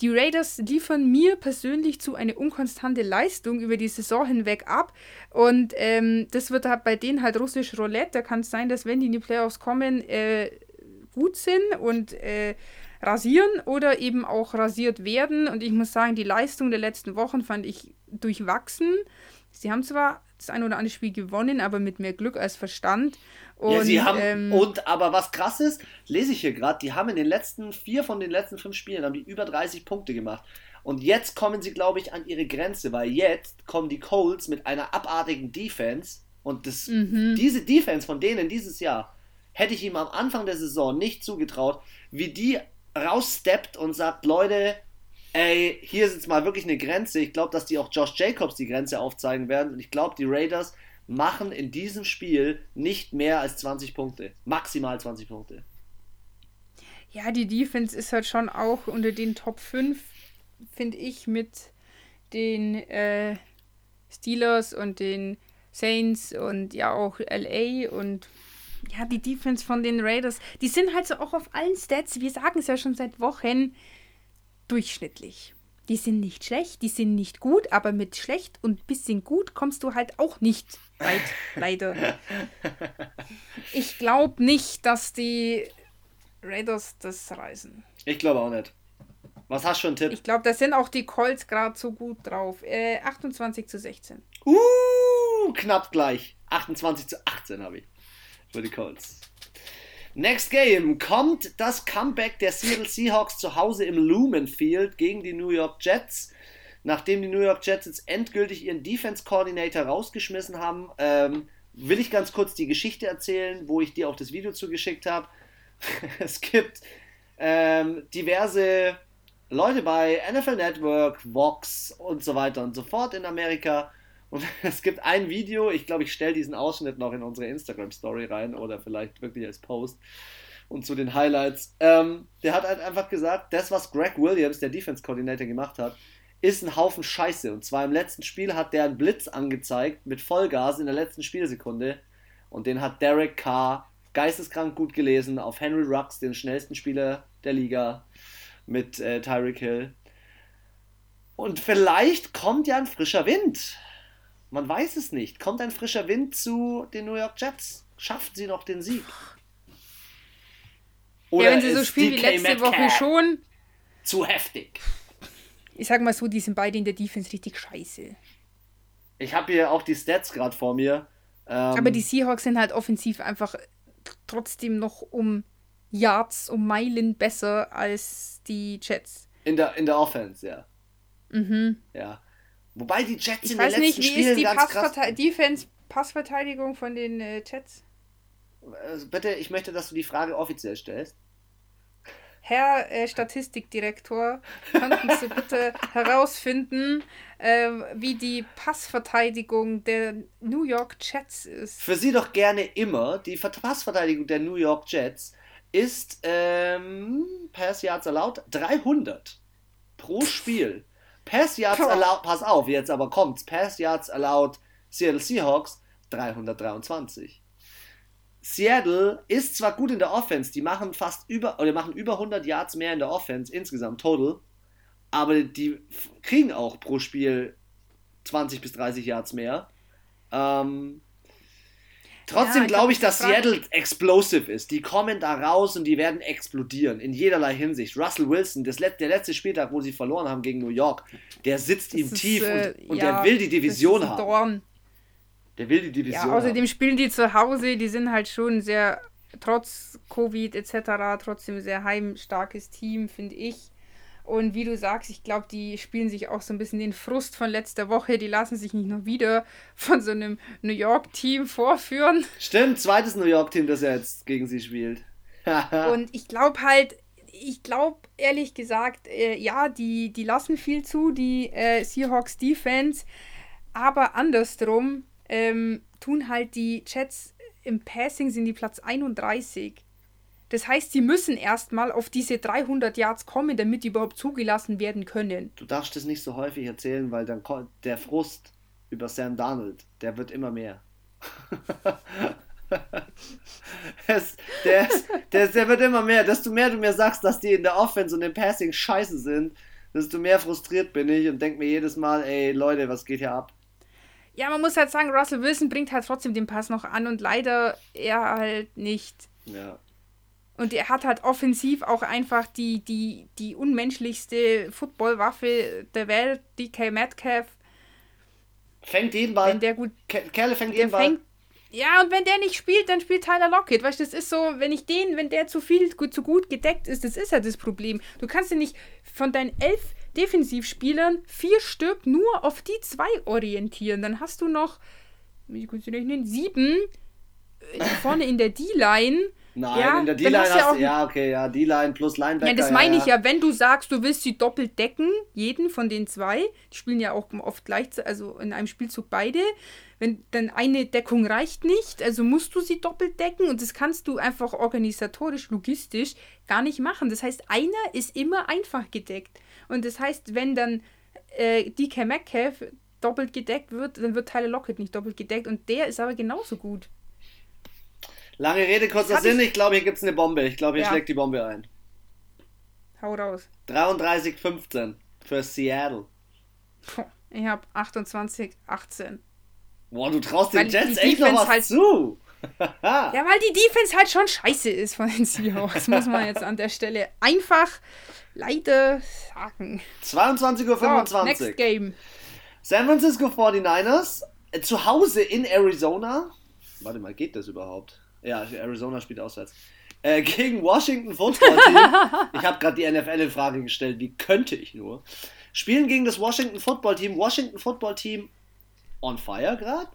Die Raiders liefern mir persönlich zu eine unkonstante Leistung über die Saison hinweg ab. Und ähm, das wird halt bei denen halt russisch Roulette. Da kann es sein, dass wenn die in die Playoffs kommen, äh, gut sind und äh, rasieren oder eben auch rasiert werden. Und ich muss sagen, die Leistung der letzten Wochen fand ich durchwachsen. Sie haben zwar das ein oder andere Spiel gewonnen, aber mit mehr Glück als Verstand. Und, ja, sie haben, ähm, und aber was krass ist, lese ich hier gerade, die haben in den letzten vier von den letzten fünf Spielen haben die über 30 Punkte gemacht. Und jetzt kommen sie, glaube ich, an ihre Grenze, weil jetzt kommen die Colts mit einer abartigen Defense und das, Mhm. diese Defense von denen dieses Jahr hätte ich ihm am Anfang der Saison nicht zugetraut, wie die raussteppt und sagt, Leute, ey, hier ist jetzt mal wirklich eine Grenze. Ich glaube, dass die auch Josh Jacobs die Grenze aufzeigen werden. Und ich glaube, die Raiders machen in diesem Spiel nicht mehr als 20 Punkte. Maximal 20 Punkte. Ja, die Defense ist halt schon auch unter den Top 5, finde ich, mit den äh, Steelers und den Saints und ja auch LA und ja, die Defense von den Raiders, die sind halt so auch auf allen Stats, wir sagen es ja schon seit Wochen, durchschnittlich. Die sind nicht schlecht, die sind nicht gut, aber mit schlecht und bisschen gut kommst du halt auch nicht weit, leider. [laughs] Ich glaube nicht, dass die Raiders das reißen. Ich glaube auch nicht. Was hast du für einen Tipp? Ich glaube, da sind auch die Colts gerade so gut drauf. Äh, 28 zu 16. Uh, knapp gleich. 28 zu 18 habe ich. Für die Colts. Next Game kommt das Comeback der Seattle Seahawks zu Hause im Lumen Field gegen die New York Jets. Nachdem die New York Jets jetzt endgültig ihren Defense Coordinator rausgeschmissen haben, ähm, will ich ganz kurz die Geschichte erzählen, wo ich dir auch das Video zugeschickt habe. [laughs] es gibt ähm, diverse Leute bei NFL Network, Vox und so weiter und so fort in Amerika. Und [laughs] es gibt ein Video, ich glaube, ich stelle diesen Ausschnitt noch in unsere Instagram-Story rein oder vielleicht wirklich als Post und zu den Highlights. Ähm, der hat halt einfach gesagt, das, was Greg Williams, der Defense-Coordinator, gemacht hat, ist ein Haufen Scheiße. Und zwar im letzten Spiel hat der einen Blitz angezeigt mit Vollgas in der letzten Spielsekunde. Und den hat Derek Carr geisteskrank gut gelesen auf Henry Rux, den schnellsten Spieler der Liga, mit äh, Tyreek Hill. Und vielleicht kommt ja ein frischer Wind. Man weiß es nicht. Kommt ein frischer Wind zu den New York Jets? Schaffen sie noch den Sieg? Oder ja, wenn sie so spielen wie letzte Metcalf Woche schon. Zu heftig ich sag mal so, die sind beide in der Defense richtig scheiße. Ich habe hier auch die Stats gerade vor mir. Ähm, Aber die Seahawks sind halt offensiv einfach trotzdem noch um Yards, um Meilen besser als die Jets. In der, in der Offense, ja. Mhm. Ja. Wobei die Jets ich in den letzten nicht, wie Spielen ist die ganz Passverte Defense Passverteidigung von den äh, Jets? Also bitte, ich möchte, dass du die Frage offiziell stellst. Herr äh, Statistikdirektor, könnten Sie bitte [laughs] herausfinden, äh, wie die Passverteidigung der New York Jets ist? Für Sie doch gerne immer. Die Passverteidigung der New York Jets ist ähm, Pass Yards allowed 300 pro Spiel. Pass Yards allowed, pass auf, jetzt aber kommt's. Pass Yards allowed Seattle Seahawks 323. Seattle ist zwar gut in der Offense, die machen fast über, oder machen über 100 Yards mehr in der Offense insgesamt, total, aber die kriegen auch pro Spiel 20 bis 30 Yards mehr. Ähm, trotzdem ja, glaube ich, dass Seattle explosive ist. Die kommen da raus und die werden explodieren in jederlei Hinsicht. Russell Wilson, das Let der letzte Spieltag, wo sie verloren haben gegen New York, der sitzt das ihm ist, tief äh, und, und ja, der will die Division haben. Dorn. Der will die Division. Ja, außerdem haben. spielen die zu Hause, die sind halt schon sehr, trotz Covid etc., trotzdem sehr heimstarkes Team, finde ich. Und wie du sagst, ich glaube, die spielen sich auch so ein bisschen den Frust von letzter Woche. Die lassen sich nicht noch wieder von so einem New York-Team vorführen. Stimmt, zweites New York-Team, das er jetzt gegen sie spielt. [laughs] und ich glaube halt, ich glaube ehrlich gesagt, äh, ja, die, die lassen viel zu, die äh, Seahawks Defense. Aber andersrum, ähm, tun halt die Chats im Passing sind die Platz 31. Das heißt, sie müssen erstmal auf diese 300 Yards kommen, damit die überhaupt zugelassen werden können. Du darfst das nicht so häufig erzählen, weil dann der Frust über Sam Donald, der wird immer mehr. [laughs] es, der, ist, der, der wird immer mehr. Desto mehr du mir sagst, dass die in der Offense und im Passing scheiße sind, desto mehr frustriert bin ich und denke mir jedes Mal, ey Leute, was geht hier ab? ja, man muss halt sagen, Russell Wilson bringt halt trotzdem den Pass noch an und leider er halt nicht. Ja. Und er hat halt offensiv auch einfach die, die, die unmenschlichste Footballwaffe der Welt, DK Metcalf. Fängt jeden Ball. Wenn der gut. Kerle fängt jeden Ball. Fängt, ja, und wenn der nicht spielt, dann spielt Tyler Lockett. Weißt du, das ist so, wenn ich den, wenn der zu viel, gut, zu gut gedeckt ist, das ist ja das Problem. Du kannst ja nicht von deinen elf Defensivspielern vier Stück nur auf die zwei orientieren. Dann hast du noch, wie kurz rechnen, sieben äh, vorne in der D-Line. Nein, ja, in der D-Line hast, du, ja, okay, ja, D-Line plus Linebacker. Ja, das meine ja, ich ja, wenn du sagst, du willst sie doppelt decken, jeden von den zwei, die spielen ja auch oft gleichzeitig, also in einem Spielzug beide, wenn dann eine Deckung reicht nicht, also musst du sie doppelt decken und das kannst du einfach organisatorisch, logistisch gar nicht machen. Das heißt, einer ist immer einfach gedeckt. Und das heißt, wenn dann äh, DK Metcalf doppelt gedeckt wird, dann wird Tyler Lockett nicht doppelt gedeckt und der ist aber genauso gut. Lange Rede, kurzer Sinn. Ich, ich glaube, hier gibt es eine Bombe. Ich glaube, hier ja. schlägt die Bombe ein. Hau raus. 33-15 für Seattle. Ich habe 28-18. Boah, du traust den Jets echt noch was halt, zu. [laughs] ja, weil die Defense halt schon scheiße ist von den Seahawks, muss man jetzt an der Stelle einfach leider sagen. 22.25 Uhr. So, next Game. San Francisco 49ers äh, zu Hause in Arizona. Warte mal, geht das überhaupt? Ja, Arizona spielt auswärts. Äh, [laughs] gegen Washington Football Team. [laughs] ich habe gerade die NFL in Frage gestellt, wie könnte ich nur? Spielen gegen das Washington Football Team. Washington Football Team on fire gerade?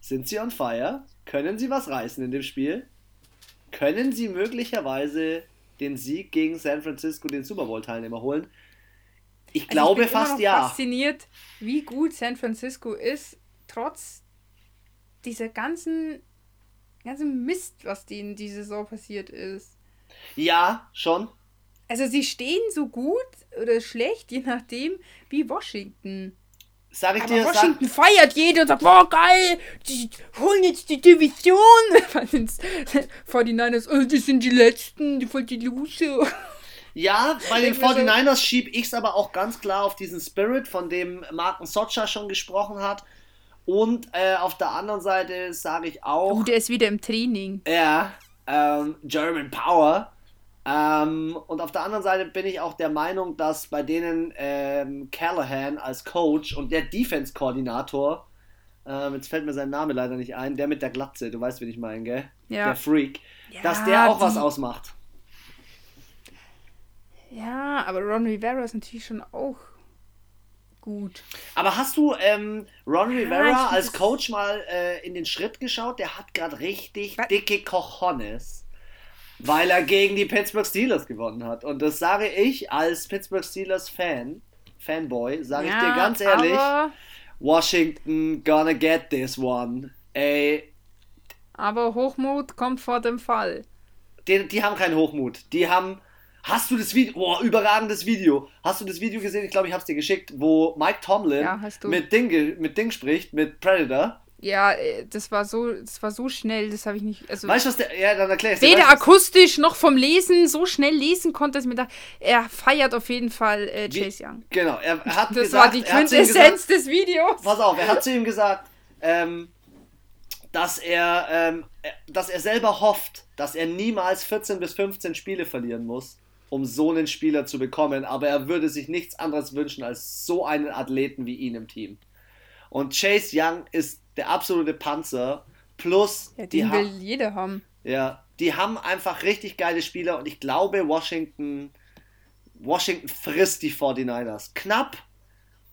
Sind sie on fire? Können sie was reißen in dem Spiel? Können sie möglicherweise den Sieg gegen San Francisco, den Super Bowl-Teilnehmer, holen? Ich glaube also ich bin fast immer noch ja. fasziniert, wie gut San Francisco ist, trotz dieser ganzen, ganzen Mist, was denen diese Saison passiert ist. Ja, schon. Also sie stehen so gut oder schlecht, je nachdem, wie Washington. Sag ich Aber dir, sag, Washington feiert jeder und sagt, wow, geil, die holen jetzt die Division. [laughs] Weil ins [laughs] 49ers, oh, die sind die Letzten, die voll die Loser. [laughs] Ja, bei den Denk mir so- 49ers schieb ich es aber auch ganz klar auf diesen Spirit, von dem Marken Socha schon gesprochen hat. Und äh, auf der anderen Seite sage ich auch, Oh, der ist wieder im Training. ja, ähm, German Power. Ähm, und auf der anderen Seite bin ich auch der Meinung, dass bei denen ähm, Callahan als Coach und der Defense-Koordinator, ähm, jetzt fällt mir sein Name leider nicht ein, der mit der Glatze, du weißt, wen ich meine, gell? Ja. Der Freak, Ja, dass der auch was die- ausmacht. Ja, aber Ron Rivera ist natürlich schon auch gut. Aber hast du ähm, Ron Rivera find als Coach mal äh, in den Schritt geschaut? Der hat gerade richtig Was? dicke Cojones, weil er gegen die Pittsburgh Steelers gewonnen hat. Und das sage ich als Pittsburgh Steelers Fan, Fanboy, sage ich dir ganz ehrlich, Washington gonna get this one. Ey, aber Hochmut kommt vor dem Fall. die, die haben keinen Hochmut. Die haben. Hast du das Video? Boah, überragendes Video. Hast du das Video gesehen? Ich glaube, ich habe es dir geschickt, wo Mike Tomlin Ja, mit Ding, mit Ding spricht, mit Predator. Ja, äh, das war so, das war so schnell, das habe ich nicht. Also Weißt du, was der. Ja, dann erklär ich weder Weißt akustisch noch vom Lesen so schnell lesen konnte, dass ich mir dachte, er feiert auf jeden Fall äh, Chase Young. Genau, er hat [laughs] Das gesagt, war die Quintessenz gesagt, des Videos. pass auf, er hat zu ihm gesagt, ähm, dass er, ähm, äh, dass er selber hofft, dass er niemals 14 bis 15 Spiele verlieren muss, um so einen Spieler zu bekommen, aber er würde sich nichts anderes wünschen als so einen Athleten wie ihn im Team. Und Chase Young ist der absolute Panzer, plus Ja, die, den ha will jeder haben. ja, die haben einfach richtig geile Spieler und ich glaube, Washington, Washington frisst die 49ers. Knapp,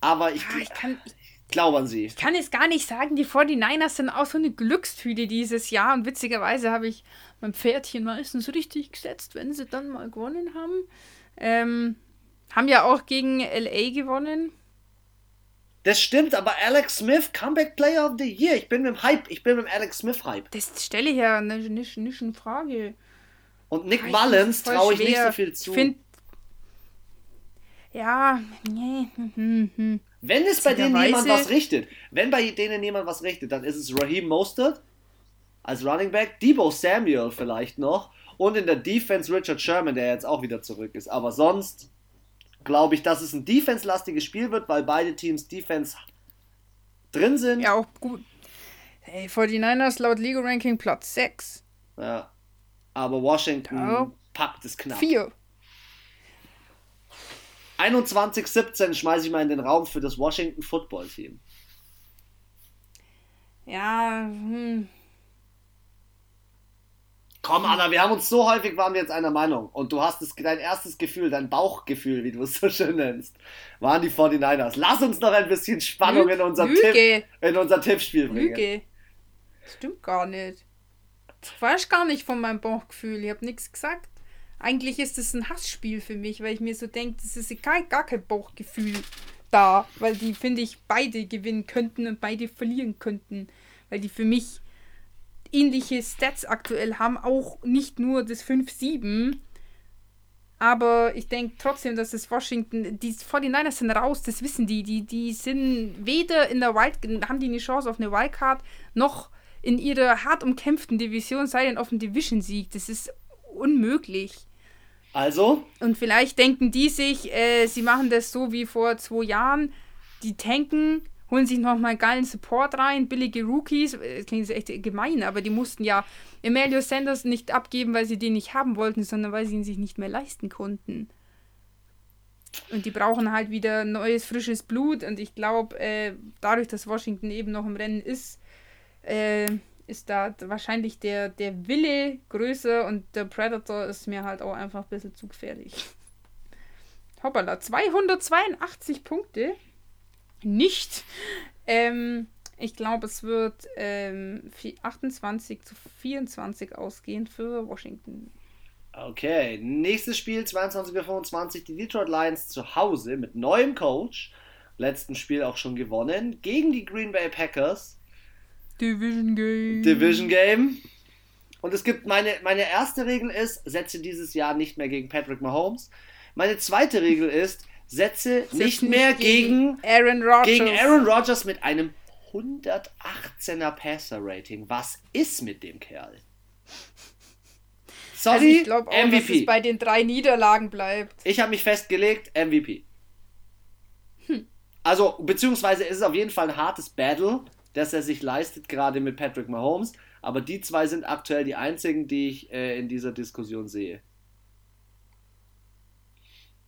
aber ich, Ah, ich, kann, ich glaube an sie. Ich kann jetzt gar nicht sagen, die 49ers sind auch so eine Glückstüte dieses Jahr. Und witzigerweise habe ich mein Pferdchen meistens richtig gesetzt, wenn sie dann mal gewonnen haben. Ähm, haben ja auch gegen LA gewonnen. Das stimmt, aber Alex Smith, Comeback Player of the Year. Ich bin mit dem Hype, ich bin mit dem Alex Smith Hype. Das stelle ich ja nicht, nicht, nicht in Frage. Und Nick ich Mullins traue ich nicht so viel zu. Ich finde. Ja, nee. hm, hm, hm. Wenn es bei denen jemand was richtet, wenn bei denen jemand was richtet, dann ist es Raheem Mostert als Running Back, Debo Samuel vielleicht noch und in der Defense Richard Sherman, der jetzt auch wieder zurück ist. Aber sonst glaube ich, dass es ein defense-lastiges Spiel wird, weil beide Teams Defense drin sind. Ja, auch gut. Hey, 49ers laut Legal Ranking Platz 6. Ja. Aber Washington Ja. packt es knapp. 4. 21-17 schmeiße ich mal in den Raum für das Washington Football Team. Ja, hm. Komm, Anna, wir haben uns so häufig, waren wir jetzt einer Meinung. Und du hast es, dein erstes Gefühl, dein Bauchgefühl, wie du es so schön nennst, waren die 49ers. Lass uns noch ein bisschen Spannung in unser. Tipp, in unser Tippspiel bringen. Lüge. Stimmt gar nicht. Ich weiß gar nicht von meinem Bauchgefühl. Ich habe nichts gesagt. Eigentlich ist es ein Hassspiel für mich, weil ich mir so denke, das ist egal, gar kein Bauchgefühl da, weil die, finde ich, beide gewinnen könnten und beide verlieren könnten, weil die für mich ähnliche Stats aktuell haben, auch nicht nur das 5-7, aber ich denke trotzdem, dass es Washington, die 49ers sind raus, das wissen die. Die, die sind weder in der Wild, haben die eine Chance auf eine Wildcard, noch in ihrer hart umkämpften Division, sei denn auf einen Division-Sieg. Das ist unmöglich. Also, Und vielleicht denken die sich, äh, sie machen das so wie vor zwei Jahren. Die tanken, holen sich nochmal geilen Support rein, billige Rookies. äh, Das klingt echt gemein, aber die mussten ja Emilio Sanders nicht abgeben, weil sie den nicht haben wollten, sondern weil sie ihn sich nicht mehr leisten konnten. Und die brauchen halt wieder neues, frisches Blut. Und ich glaube, äh, dadurch, dass Washington eben noch im Rennen ist, äh, ist da wahrscheinlich der, der Wille größer und der Predator ist mir halt auch einfach ein bisschen zu gefährlich. [laughs] Hoppala, 282 Punkte. Nicht. Ähm, ich glaube, es wird ähm, 28 zu 24 ausgehen für Washington. Okay, nächstes Spiel 22 Uhr 25, die Detroit Lions zu Hause mit neuem Coach. Letzten Spiel auch schon gewonnen gegen die Green Bay Packers. Division Game. Division Game. Und es gibt meine, meine erste Regel ist, setze dieses Jahr nicht mehr gegen Patrick Mahomes. Meine zweite Regel ist, setze nicht mehr gegen, gegen Aaron Rodgers. Gegen Aaron Rodgers mit einem 118er Passer Rating. Was ist mit dem Kerl? Sorry, also ich glaube auch, MVP. dass es bei den drei Niederlagen bleibt. Ich habe mich festgelegt, MVP. Hm. Also, beziehungsweise ist es auf jeden Fall ein hartes Battle, das er sich leistet, gerade mit Patrick Mahomes. Aber die zwei sind aktuell die einzigen, die ich äh, in dieser Diskussion sehe.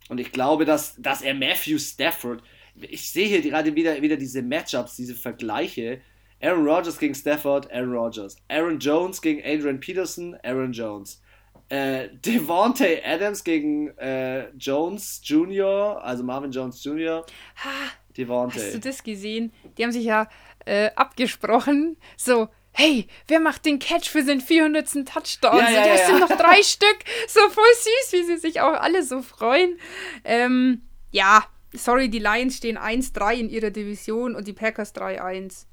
Und ich glaube, dass, dass er Matthew Stafford, ich sehe hier gerade wieder, wieder diese Matchups, diese Vergleiche. Aaron Rodgers gegen Stafford, Aaron Rodgers. Aaron Jones gegen Adrian Peterson, Aaron Jones. Äh, Devontae Adams gegen äh, Jones Jr., also Marvin Jones Jr. Ha, Devontae. Hast du das gesehen? Die haben sich ja äh, abgesprochen, so, hey, wer macht den Catch für seinen 400. Touchdown? Ja, ja, ja, ja. sind noch drei [laughs] Stück. So voll süß, wie sie sich auch alle so freuen. Ähm, ja, sorry, die Lions stehen 1-3 in ihrer Division und die Packers 3-1.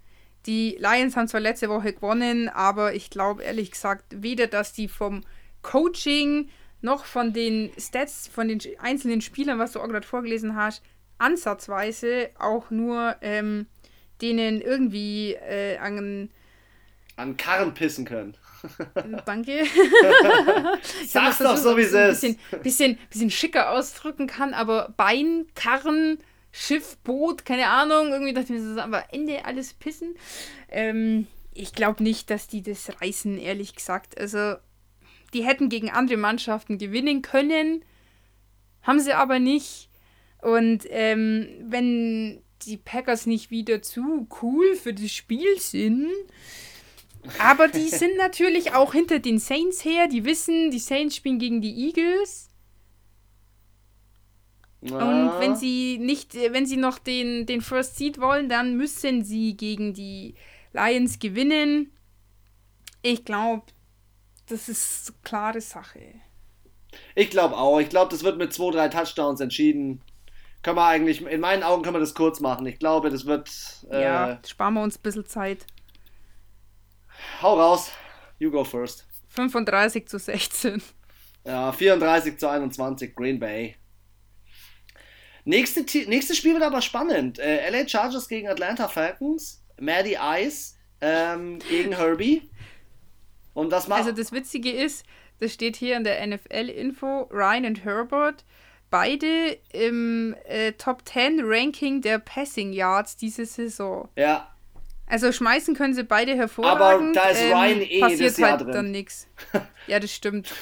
Die Lions haben zwar letzte Woche gewonnen, aber ich glaube ehrlich gesagt weder, dass die vom Coaching noch von den Stats von den einzelnen Spielern, was du auch gerade vorgelesen hast, ansatzweise auch nur ähm, denen irgendwie äh, an an Karren pissen können. [laughs] Danke. [laughs] Sag's doch so, wie es ist. Ein bisschen, bisschen, bisschen schicker ausdrücken kann, aber Bein, Karren, Schiff, Boot, keine Ahnung, irgendwie dachte ich mir so, aber Ende alles pissen. Ähm, ich glaube nicht, dass die das reißen, ehrlich gesagt. Also, die hätten gegen andere Mannschaften gewinnen können, haben sie aber nicht. Und ähm, wenn die Packers nicht wieder zu cool für das Spiel sind, aber die [laughs] sind natürlich auch hinter den Saints her, die wissen, die Saints spielen gegen die Eagles. Na. Und wenn sie nicht, wenn sie noch den, den First Seed wollen, dann müssen sie gegen die Lions gewinnen. Ich glaube, das ist eine klare Sache. Ich glaube auch. Ich glaube, das wird mit zwei, drei Touchdowns entschieden. Können wir eigentlich, in meinen Augen können wir das kurz machen. Ich glaube, das wird. Äh, ja, sparen wir uns ein bisschen Zeit. Hau raus. You go first. 35 zu 16. Ja, 34 zu 21, Green Bay. Nächste, nächstes Spiel wird aber spannend. Äh, LA Chargers gegen Atlanta Falcons. Maddie Ice ähm, gegen Herbie. Und das macht. Also das Witzige ist, das steht hier in der NFL-Info, Ryan und Herbert, beide im äh, Top 10 Ranking der Passing Yards diese Saison. Ja. Also schmeißen können sie beide hervorragend. Aber da ist ähm, Ryan eh passiert halt drin. dann nichts. [laughs] Ja, das stimmt.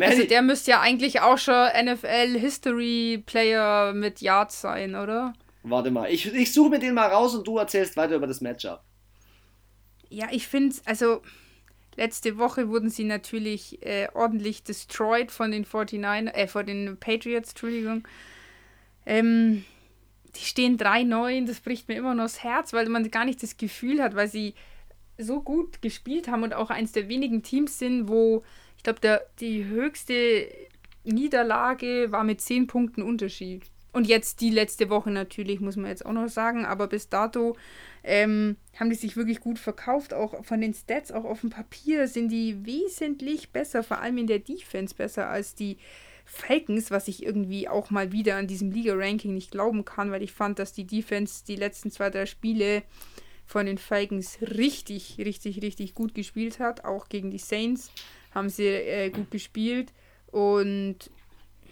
also der müsste ja eigentlich auch schon NFL History Player mit Yards sein, oder? Warte mal, ich, ich suche mir den mal raus und du erzählst weiter über das Matchup. Ja, ich finde, also Letzte Woche wurden sie natürlich äh, ordentlich destroyed von den 49, äh, von den Patriots, Entschuldigung. Ähm, die stehen 3-9, das bricht mir immer noch das Herz, weil man gar nicht das Gefühl hat, weil sie so gut gespielt haben und auch eines der wenigen Teams sind, wo ich glaube, die höchste Niederlage war mit 10 Punkten Unterschied. Und jetzt die letzte Woche natürlich, muss man jetzt auch noch sagen, aber bis dato ähm, haben die sich wirklich gut verkauft. Auch von den Stats, auch auf dem Papier sind die wesentlich besser, vor allem in der Defense besser als die Falcons, was ich irgendwie auch mal wieder an diesem Liga-Ranking nicht glauben kann, weil ich fand, dass die Defense die letzten zwei, drei Spiele von den Falcons richtig, richtig, richtig gut gespielt hat. Auch gegen die Saints haben sie äh, gut gespielt. Und.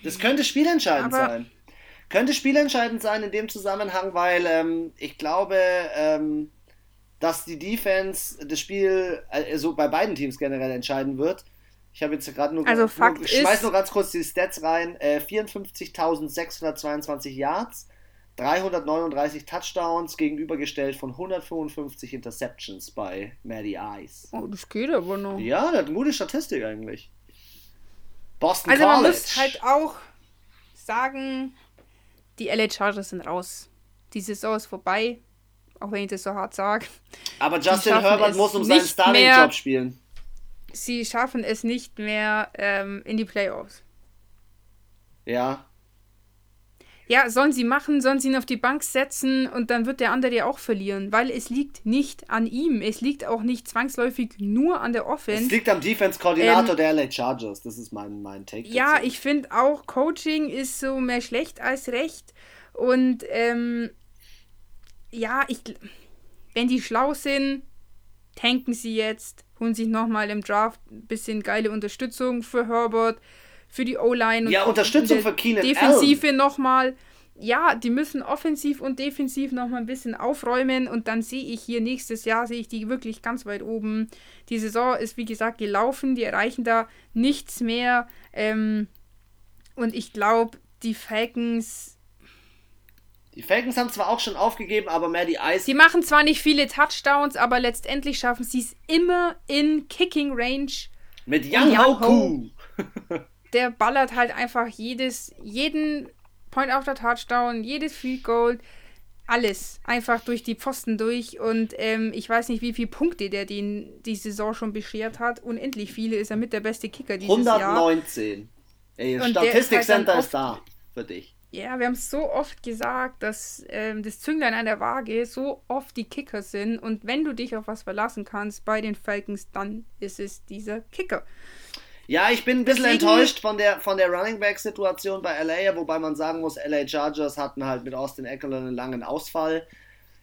Das könnte spielentscheidend sein. Könnte spielentscheidend sein in dem Zusammenhang, weil ähm, ich glaube, ähm, dass die Defense das Spiel also bei beiden Teams generell entscheiden wird. Ich habe jetzt gerade nur, also Fakt nur, ich schmeiß nur ganz kurz die Stats rein. Äh, 54.622 Yards, 339 Touchdowns gegenübergestellt von 155 Interceptions bei Maddie Ice. Oh, das geht aber noch. Ja, das hat eine gute Statistik eigentlich. Boston also College. man muss halt auch sagen, die LA Chargers sind raus. Die Saison ist vorbei, auch wenn ich das so hart sage. Aber Justin Herbert muss um seinen Starting-Job spielen. Sie schaffen es nicht mehr ähm, in die Playoffs. Ja. Ja, sollen sie machen, sollen sie ihn auf die Bank setzen und dann wird der andere auch verlieren, weil es liegt nicht an ihm. Es liegt auch nicht zwangsläufig nur an der Offense. Es liegt am Defense-Koordinator ähm, der LA Chargers. Das ist mein, mein Take. Ja, dazu. ich finde auch, Coaching ist so mehr schlecht als recht. Und ähm, ja, ich, wenn die schlau sind, tanken sie jetzt, holen sich nochmal im Draft ein bisschen geile Unterstützung für Herbert für die O-Line. Ja, Unterstützung für Keenan Defensive nochmal. Ja, die müssen offensiv und defensiv nochmal ein bisschen aufräumen und dann sehe ich hier nächstes Jahr, sehe ich die wirklich ganz weit oben. Die Saison ist, wie gesagt, gelaufen, die erreichen da nichts mehr. Ähm, und ich glaube, die Falcons die Falcons haben zwar auch schon aufgegeben, aber mehr die Ice. Die machen zwar nicht viele Touchdowns, aber letztendlich schaffen sie es immer in Kicking Range. Mit Young Ho Ku. [laughs] der ballert halt einfach jedes, jeden Point after Touchdown, jedes Field Goal, alles einfach durch die Pfosten durch. Und ähm, ich weiß nicht, wie viele Punkte der den die Saison schon beschert hat. Unendlich viele ist er mit der beste Kicker dieses 119. Jahr. Ey, Statistikcenter ist, halt ist da für dich. Ja, wir haben es so oft gesagt, dass ähm, das Zünglein an der Waage so oft die Kicker sind. Und wenn du dich auf was verlassen kannst bei den Falcons, dann ist es dieser Kicker. Ja, ich bin ein bisschen Deswegen... enttäuscht von der, von der Running Back-Situation bei LA, wobei man sagen muss, LA Chargers hatten halt mit Austin Eckler einen langen Ausfall.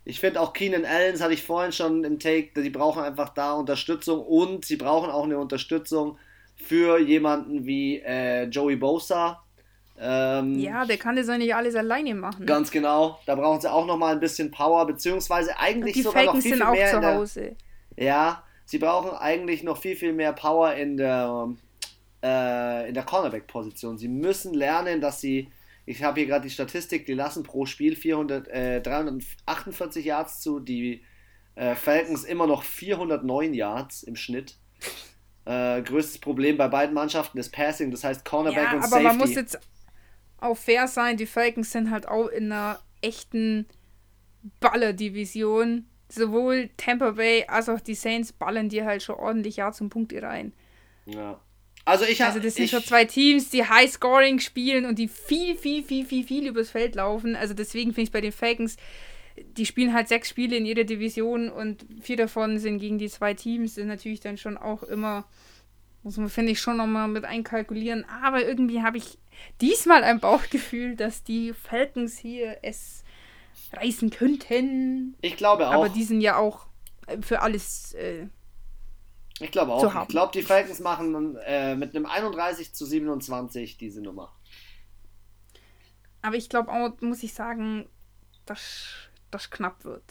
Ich finde auch Keenan Allen, das hatte ich vorhin schon im Take, die brauchen einfach da Unterstützung und sie brauchen auch eine Unterstützung für jemanden wie äh, Joey Bosa. Ähm, ja, der kann das ja nicht alles alleine machen. Ganz genau. Da brauchen sie auch nochmal ein bisschen Power, beziehungsweise eigentlich die sogar Falcons noch viel, viel mehr. Sind auch zu Hause. Der, ja, sie brauchen eigentlich noch viel, viel mehr Power in der äh, in der Cornerback-Position. Sie müssen lernen, dass sie, ich habe hier gerade die Statistik, die lassen pro Spiel 400, äh, 348 Yards zu, die äh, Falcons immer noch 409 Yards im Schnitt. Äh, größtes Problem bei beiden Mannschaften ist Passing, das heißt Cornerback ja, und aber Safety. Aber man muss jetzt auch fair sein, die Falcons sind halt auch in einer echten Baller-Division. Sowohl Tampa Bay als auch die Saints ballern dir halt schon ordentlich Jahr zum Punkt rein. Ja. Also ich habe. Also das sind ich, schon zwei Teams, die High Scoring spielen und die viel, viel, viel, viel, viel übers Feld laufen. Also deswegen finde ich bei den Falcons, die spielen halt sechs Spiele in ihrer Division und vier davon sind gegen die zwei Teams. Das ist natürlich dann schon auch immer, muss man, finde ich, schon nochmal mit einkalkulieren. Aber irgendwie habe ich diesmal ein Bauchgefühl, dass die Falcons hier es reißen könnten. Ich glaube auch. Aber die sind ja auch für alles äh, ich glaube auch. Ich glaube, die Falcons machen äh, mit einem 31 zu 27 diese Nummer. Aber ich glaube auch, muss ich sagen, dass das knapp wird.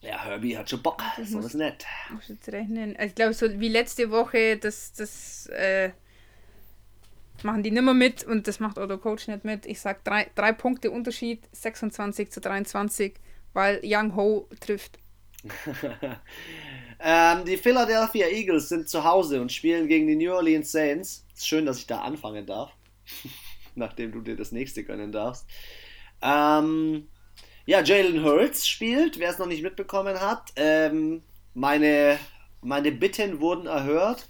Ja, Herbie hat schon Bock. Das so ist nett. Muss jetzt rechnen. Also ich glaube, so wie letzte Woche, das, das äh, machen die nimmer mit und das macht auch der Coach nicht mit. Ich sage drei, drei Punkte Unterschied, 26 zu 23, weil Young Ho trifft. [laughs] Ähm, die Philadelphia Eagles sind zu Hause und spielen gegen die New Orleans Saints. Ist schön, dass ich da anfangen darf, [laughs] nachdem du dir das nächste gönnen darfst. Ähm, ja, Jalen Hurts spielt, wer es noch nicht mitbekommen hat. Ähm, meine, meine Bitten wurden erhört.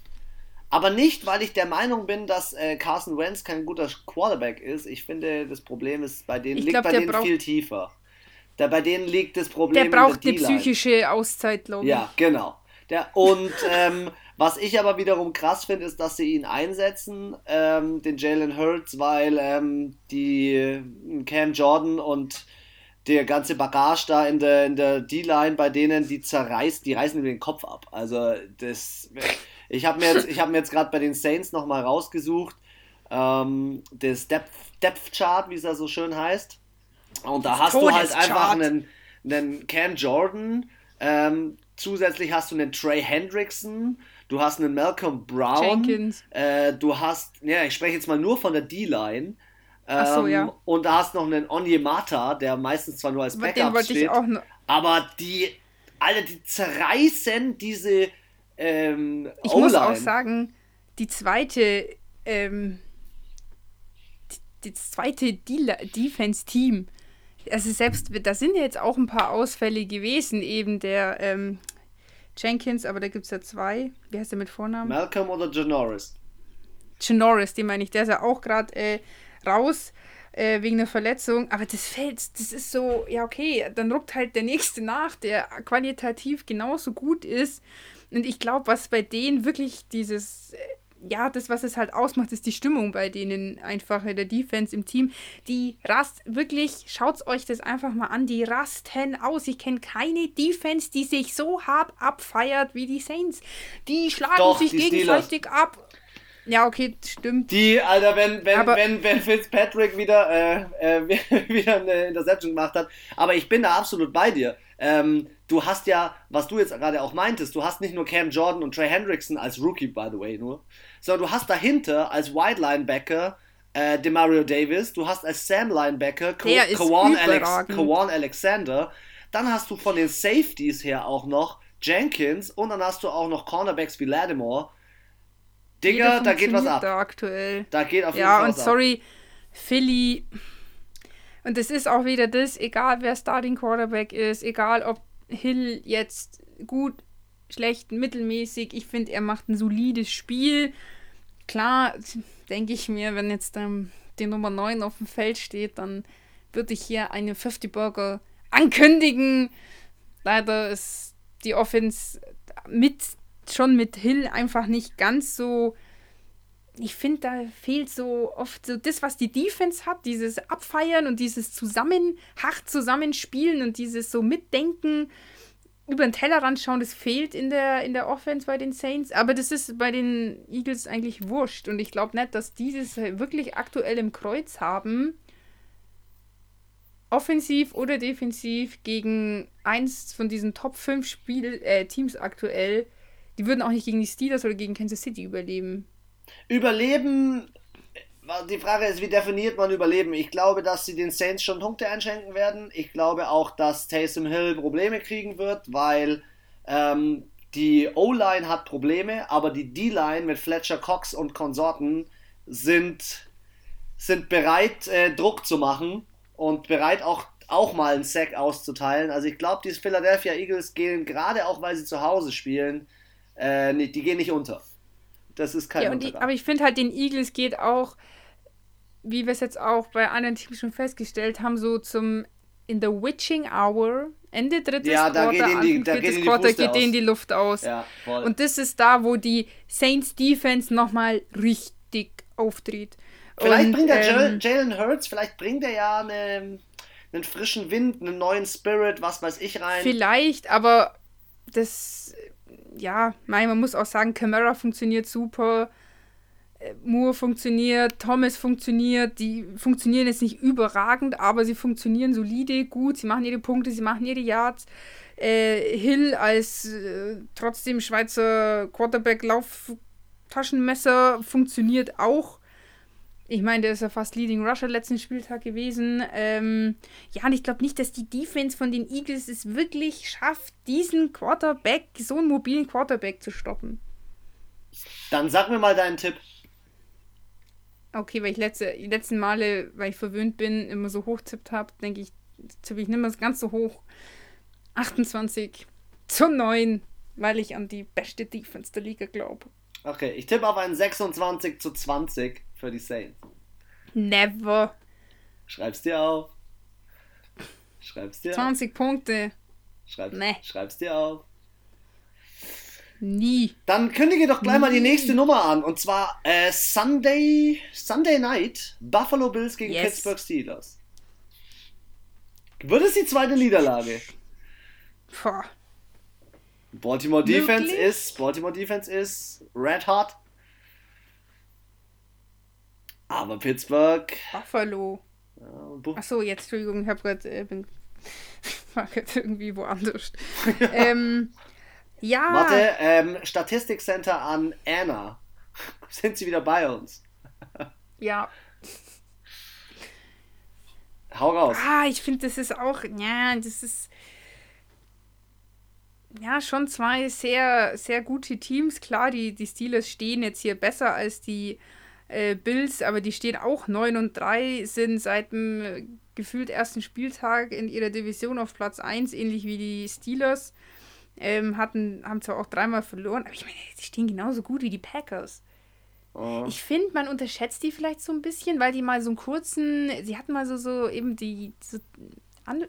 Aber nicht, weil ich der Meinung bin, dass äh, Carson Wentz kein guter Quarterback ist. Ich finde, das Problem ist bei denen, ich liegt glaub, bei denen viel tiefer. Da bei denen liegt das Problem. Der braucht eine psychische Auszeit, glaube ich. Ja, genau. Der, und ähm, was ich aber wiederum krass finde, ist, dass sie ihn einsetzen, ähm, den Jalen Hurts, weil ähm, die äh, Cam Jordan und der ganze Bagage da in der, in der D-Line bei denen, die zerreißt, die reißen den Kopf ab. Also das, ich habe mir jetzt, hab jetzt gerade bei den Saints nochmal rausgesucht, ähm, das Depth, Depth Chart, wie es da so schön heißt. Und da hast du halt einfach einen, einen Cam Jordan, ähm, Zusätzlich hast du einen Trey Hendrickson, du hast einen Malcolm Brown, äh, du hast, ja, ich spreche jetzt mal nur von der D-Line. Ach so, ja. Ähm, und da hast du noch einen Onyemata, der meistens zwar nur als Backup steht, aber die, alle, die zerreißen diese ähm, Ich muss auch sagen, die zweite, ähm, die, das zweite Defense-Team, also selbst, da sind ja jetzt auch ein paar Ausfälle gewesen, eben der ähm, Jenkins, aber da gibt es ja zwei. Wie heißt der mit Vornamen? Malcolm oder Janoris? Janoris, den meine ich, der ist ja auch gerade äh, raus äh, wegen einer Verletzung. Aber das fällt, das ist so, ja, okay, dann ruckt halt der nächste nach, der qualitativ genauso gut ist. Und ich glaube, was bei denen wirklich dieses, äh, ja, das, was es halt ausmacht, ist die Stimmung bei denen einfach in der Defense im Team. Die rast, wirklich, schaut euch das einfach mal an, die rasten aus. Ich kenne keine Defense, die sich so hart abfeiert wie die Saints. Die schlagen Doch, sich die gegenseitig Steelers. ab. Ja, okay, stimmt. Die, Alter, wenn, wenn, aber wenn, wenn Fitzpatrick wieder, äh, äh, [laughs] wieder eine Interception gemacht hat. Aber ich bin da absolut bei dir. Ähm, du hast ja, was du jetzt gerade auch meintest, du hast nicht nur Cam Jordan und Trey Hendrickson als Rookie, by the way, nur, sondern du hast dahinter als Wide Linebacker äh, Demario Davis, du hast als Sam Linebacker Kawan Alex, Alexander, dann hast du von den Safeties her auch noch Jenkins und dann hast du auch noch Cornerbacks wie Lattimore Digga, da geht was ab. Da aktuell. Da geht auf jeden ja, Fall was ab. Ja, und sorry, Philly. Und es ist auch wieder das, egal wer Starting Quarterback ist, egal ob Hill jetzt gut, schlecht, mittelmäßig, ich finde, er macht ein solides Spiel. Klar, denke ich mir, wenn jetzt ähm, die Nummer 9 auf dem Feld steht, dann würde ich hier eine 50 Burger ankündigen. Leider ist die Offense mit schon mit Hill einfach nicht ganz so. Ich finde, da fehlt so oft so das, was die Defense hat, dieses Abfeiern und dieses zusammen, hart zusammenspielen und dieses so Mitdenken über den Tellerrand schauen, das fehlt in der, in der Offense bei den Saints. Aber das ist bei den Eagles eigentlich wurscht. Und ich glaube nicht, dass dieses wirklich aktuell im Kreuz haben, offensiv oder defensiv gegen eins von diesen Top 5 Spiel, äh, Teams aktuell die würden auch nicht gegen die Steelers oder gegen Kansas City überleben. Überleben, die Frage ist, wie definiert man Überleben? Ich glaube, dass sie den Saints schon Punkte einschenken werden. Ich glaube auch, dass Taysom Hill Probleme kriegen wird, weil ähm, die O-Line hat Probleme, aber die D-Line mit Fletcher Cox und Konsorten sind, sind bereit, äh, Druck zu machen und bereit auch, auch mal einen Sack auszuteilen. Also ich glaube, die Philadelphia Eagles gehen, gerade auch weil sie zu Hause spielen, äh, die gehen nicht unter. Das ist kein ja, die, Aber ich finde halt, den Eagles geht auch, wie wir es jetzt auch bei anderen Teams schon festgestellt haben, so zum in the witching hour, Ende drittes ja, da Quarter, Anfang die, viertes geht Quarter, geht denen die Luft aus. Ja, Und das ist da, wo die Saints Defense nochmal richtig auftritt. Vielleicht Und, bringt der ähm, Jalen Hurts, vielleicht bringt er ja eine, einen frischen Wind, einen neuen Spirit, was weiß ich rein. Vielleicht, aber das ja, man muss auch sagen, Camera funktioniert super. Moore funktioniert, Thomas funktioniert, die funktionieren jetzt nicht überragend, aber sie funktionieren solide, gut, sie machen ihre Punkte, sie machen ihre Yards. Äh, Hill als äh, trotzdem Schweizer Quarterback-Lauftaschenmesser funktioniert auch. Ich meine, der ist ja fast Leading Rusher letzten Spieltag gewesen. Ähm, ja, und ich glaube nicht, dass die Defense von den Eagles es wirklich schafft, diesen Quarterback, so einen mobilen Quarterback zu stoppen. Dann sag mir mal deinen Tipp. Okay, weil ich letzte, die letzten Male, weil ich verwöhnt bin, immer so hoch tippt habe, denke ich, tippe ich nicht mehr ganz so hoch. 28 zu 9, weil ich an die beste Defense der Liga glaube. Okay, ich tippe auf einen 26 zu 20 für die Saints. Never. Schreib's dir auf. Schreib's dir 20 auf. Punkte. Schreib's, nee. Schreib's dir auf. Nie. Dann kündige doch gleich Nie. mal die nächste Nummer an. Und zwar äh, Sunday, Sunday Night, Buffalo Bills gegen yes. Pittsburgh Steelers. Wird es die zweite Niederlage? Boah. Baltimore Defense ist, Baltimore Defense ist red hot. Aber Pittsburgh. Buffalo. Ja, Achso, jetzt, Entschuldigung, ich hab grad, äh, bin [laughs] war jetzt irgendwie woanders. [laughs] ähm, ja. Warte, ähm, Statistikcenter an Anna. [laughs] Sind sie wieder bei uns? ja. hau raus. Ah, ich finde, das ist auch, ja, das ist ja schon zwei sehr, sehr gute Teams. Klar, die, die Steelers stehen jetzt hier besser als die äh, Bills, aber die stehen auch 9 und 3, sind seit dem äh, gefühlt ersten Spieltag in ihrer Division auf Platz 1, ähnlich wie die Steelers. Ähm, hatten, haben zwar auch dreimal verloren, aber ich meine, die stehen genauso gut wie die Packers. Oh. Ich finde, man unterschätzt die vielleicht so ein bisschen, weil die mal so einen kurzen, sie hatten mal so, so eben die, so,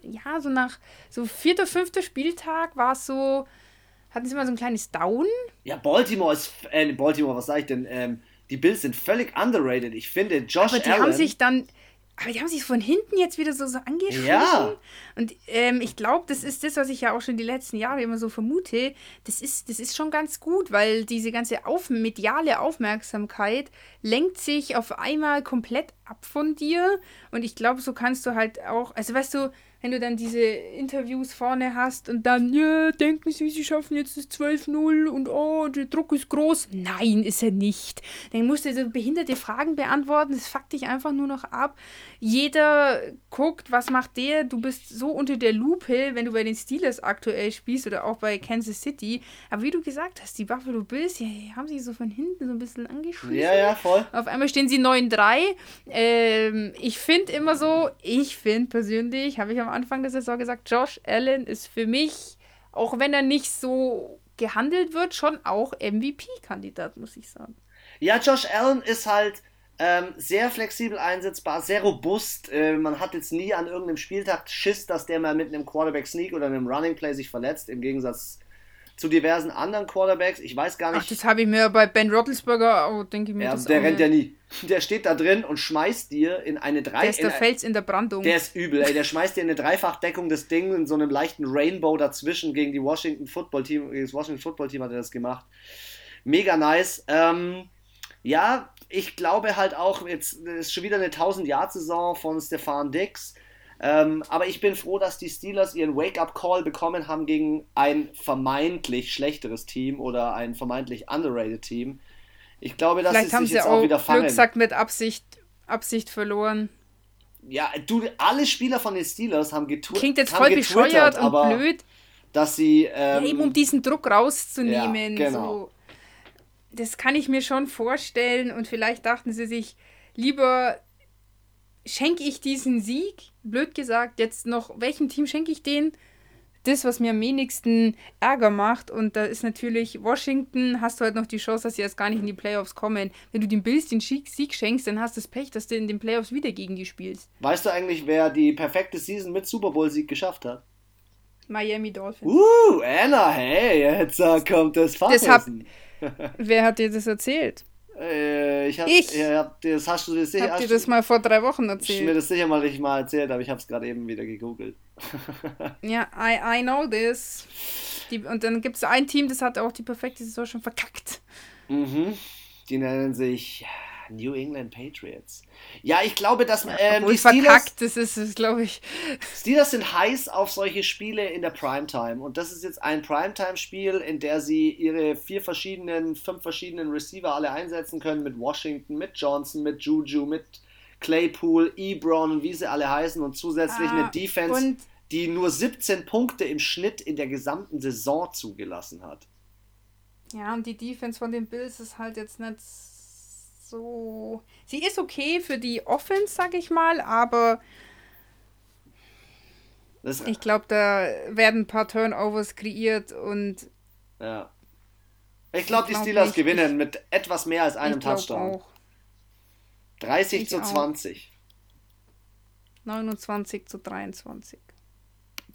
ja, so nach so vierter, fünfter Spieltag war es so, hatten sie mal so ein kleines Down. Ja, Baltimore ist, äh, Baltimore, was sage ich denn? Ähm, die Bills sind völlig underrated. Ich finde, Josh Aber die Allen, haben sich dann, aber die haben sich von hinten jetzt wieder so, so angeschrieben. Ja. Und ähm, ich glaube, das ist das, was ich ja auch schon die letzten Jahre immer so vermute. Das ist, das ist schon ganz gut, weil diese ganze auf, mediale Aufmerksamkeit lenkt sich auf einmal komplett ab von dir. Und ich glaube, so kannst du halt auch, also weißt du, wenn du dann diese Interviews vorne hast und dann, ja, denken sie, sie schaffen jetzt das 12-0 und oh, der Druck ist groß. Nein, ist er nicht. Dann musst du so behinderte Fragen beantworten, das fuckt dich einfach nur noch ab. Jeder guckt, was macht der, du bist so unter der Lupe, wenn du bei den Steelers aktuell spielst oder auch bei Kansas City. Aber wie du gesagt hast, die Buffalo Bills, ja, haben sich so von hinten so ein bisschen angeschrieben. Ja, ja, voll. Auf einmal stehen sie 9-3. Ähm, ich finde immer so, ich finde persönlich, habe ich am Anfang der Saison gesagt, Josh Allen ist für mich, auch wenn er nicht so gehandelt wird, schon auch MVP-Kandidat, muss ich sagen. Ja, Josh Allen ist halt ähm, sehr flexibel einsetzbar, sehr robust. Äh, man hat jetzt nie an irgendeinem Spieltag Schiss, dass der mal mit einem Quarterback Sneak oder einem Running Play sich verletzt, im Gegensatz zu diversen anderen Quarterbacks. Ich weiß gar nicht. Ach, das habe ich mir bei Ben Roethlisberger, oh, denke ich mir. Ja, der rennt ja nie. Der steht da drin und schmeißt dir in eine drei. Der ist der Fels in der Brandung. Der ist übel, ey. Der [laughs] schmeißt dir in eine Dreifachdeckung das Ding in so einem leichten Rainbow dazwischen gegen die Washington Football Team. Gegen das Washington Football Team hat er das gemacht. Mega nice. Ähm, ja, ich glaube halt auch, jetzt ist schon wieder eine 1000-Jahr-Saison von Stefan Dix. Ähm, aber ich bin froh, dass die Steelers ihren Wake-up-Call bekommen haben gegen ein vermeintlich schlechteres Team oder ein vermeintlich underrated Team. Ich glaube, dass Vielleicht sie haben sich sie jetzt auch, auch wieder fangen. Glück mit Absicht, Absicht verloren. Ja, du, alle Spieler von den Steelers haben getwittert. Klingt jetzt voll bescheuert und blöd. Dass sie. Ähm, ja, eben um diesen Druck rauszunehmen. Ja, genau. So. Das kann ich mir schon vorstellen und vielleicht dachten sie sich, lieber schenke ich diesen Sieg, blöd gesagt, jetzt noch, welchem Team schenke ich den? Das, was mir am wenigsten Ärger macht. Und da ist natürlich Washington, hast du halt noch die Chance, dass sie jetzt gar nicht in die Playoffs kommen. Wenn du den Bills den Sieg schenkst, dann hast du das Pech, dass du in den Playoffs wieder gegen die spielst. Weißt du eigentlich, wer die perfekte Season mit Super Bowl-Sieg geschafft hat? Miami Dolphins. Uh, Anna, hey, jetzt uh, kommt das Fachwissen. wer hat dir das erzählt? Äh, ich hab, ich? Ja, das hast du das sicher. Hab dir das mal vor drei Wochen erzählt? Ich mir das sicher mal nicht mal erzählt, aber ich habe es gerade eben wieder gegoogelt. [laughs] ja, I, I know this. Die, und dann gibt es ein Team, das hat auch die perfekte Saison schon verkackt. Mhm. Die nennen sich New England Patriots. Ja, ich glaube, dass ja, ähm, die Steelers, verkackt, das ist es, glaube ich. Steelers sind heiß auf solche Spiele in der Primetime und das ist jetzt ein Primetime-Spiel, in der sie ihre vier verschiedenen, fünf verschiedenen Receiver alle einsetzen können mit Washington, mit Johnson, mit Juju, mit Claypool, Ebron wie sie alle heißen und zusätzlich ah, eine Defense, die nur 17 Punkte im Schnitt in der gesamten Saison zugelassen hat. Ja, und die Defense von den Bills ist halt jetzt nicht so. Sie ist okay für die Offense, sag ich mal, aber das ich glaube, da werden ein paar Turnovers kreiert und. Ja. Ich glaube, die glaub Steelers nicht. gewinnen mit etwas mehr als einem Touchdown. Auch. 30 ich zu 20. Auch. 29 zu 23.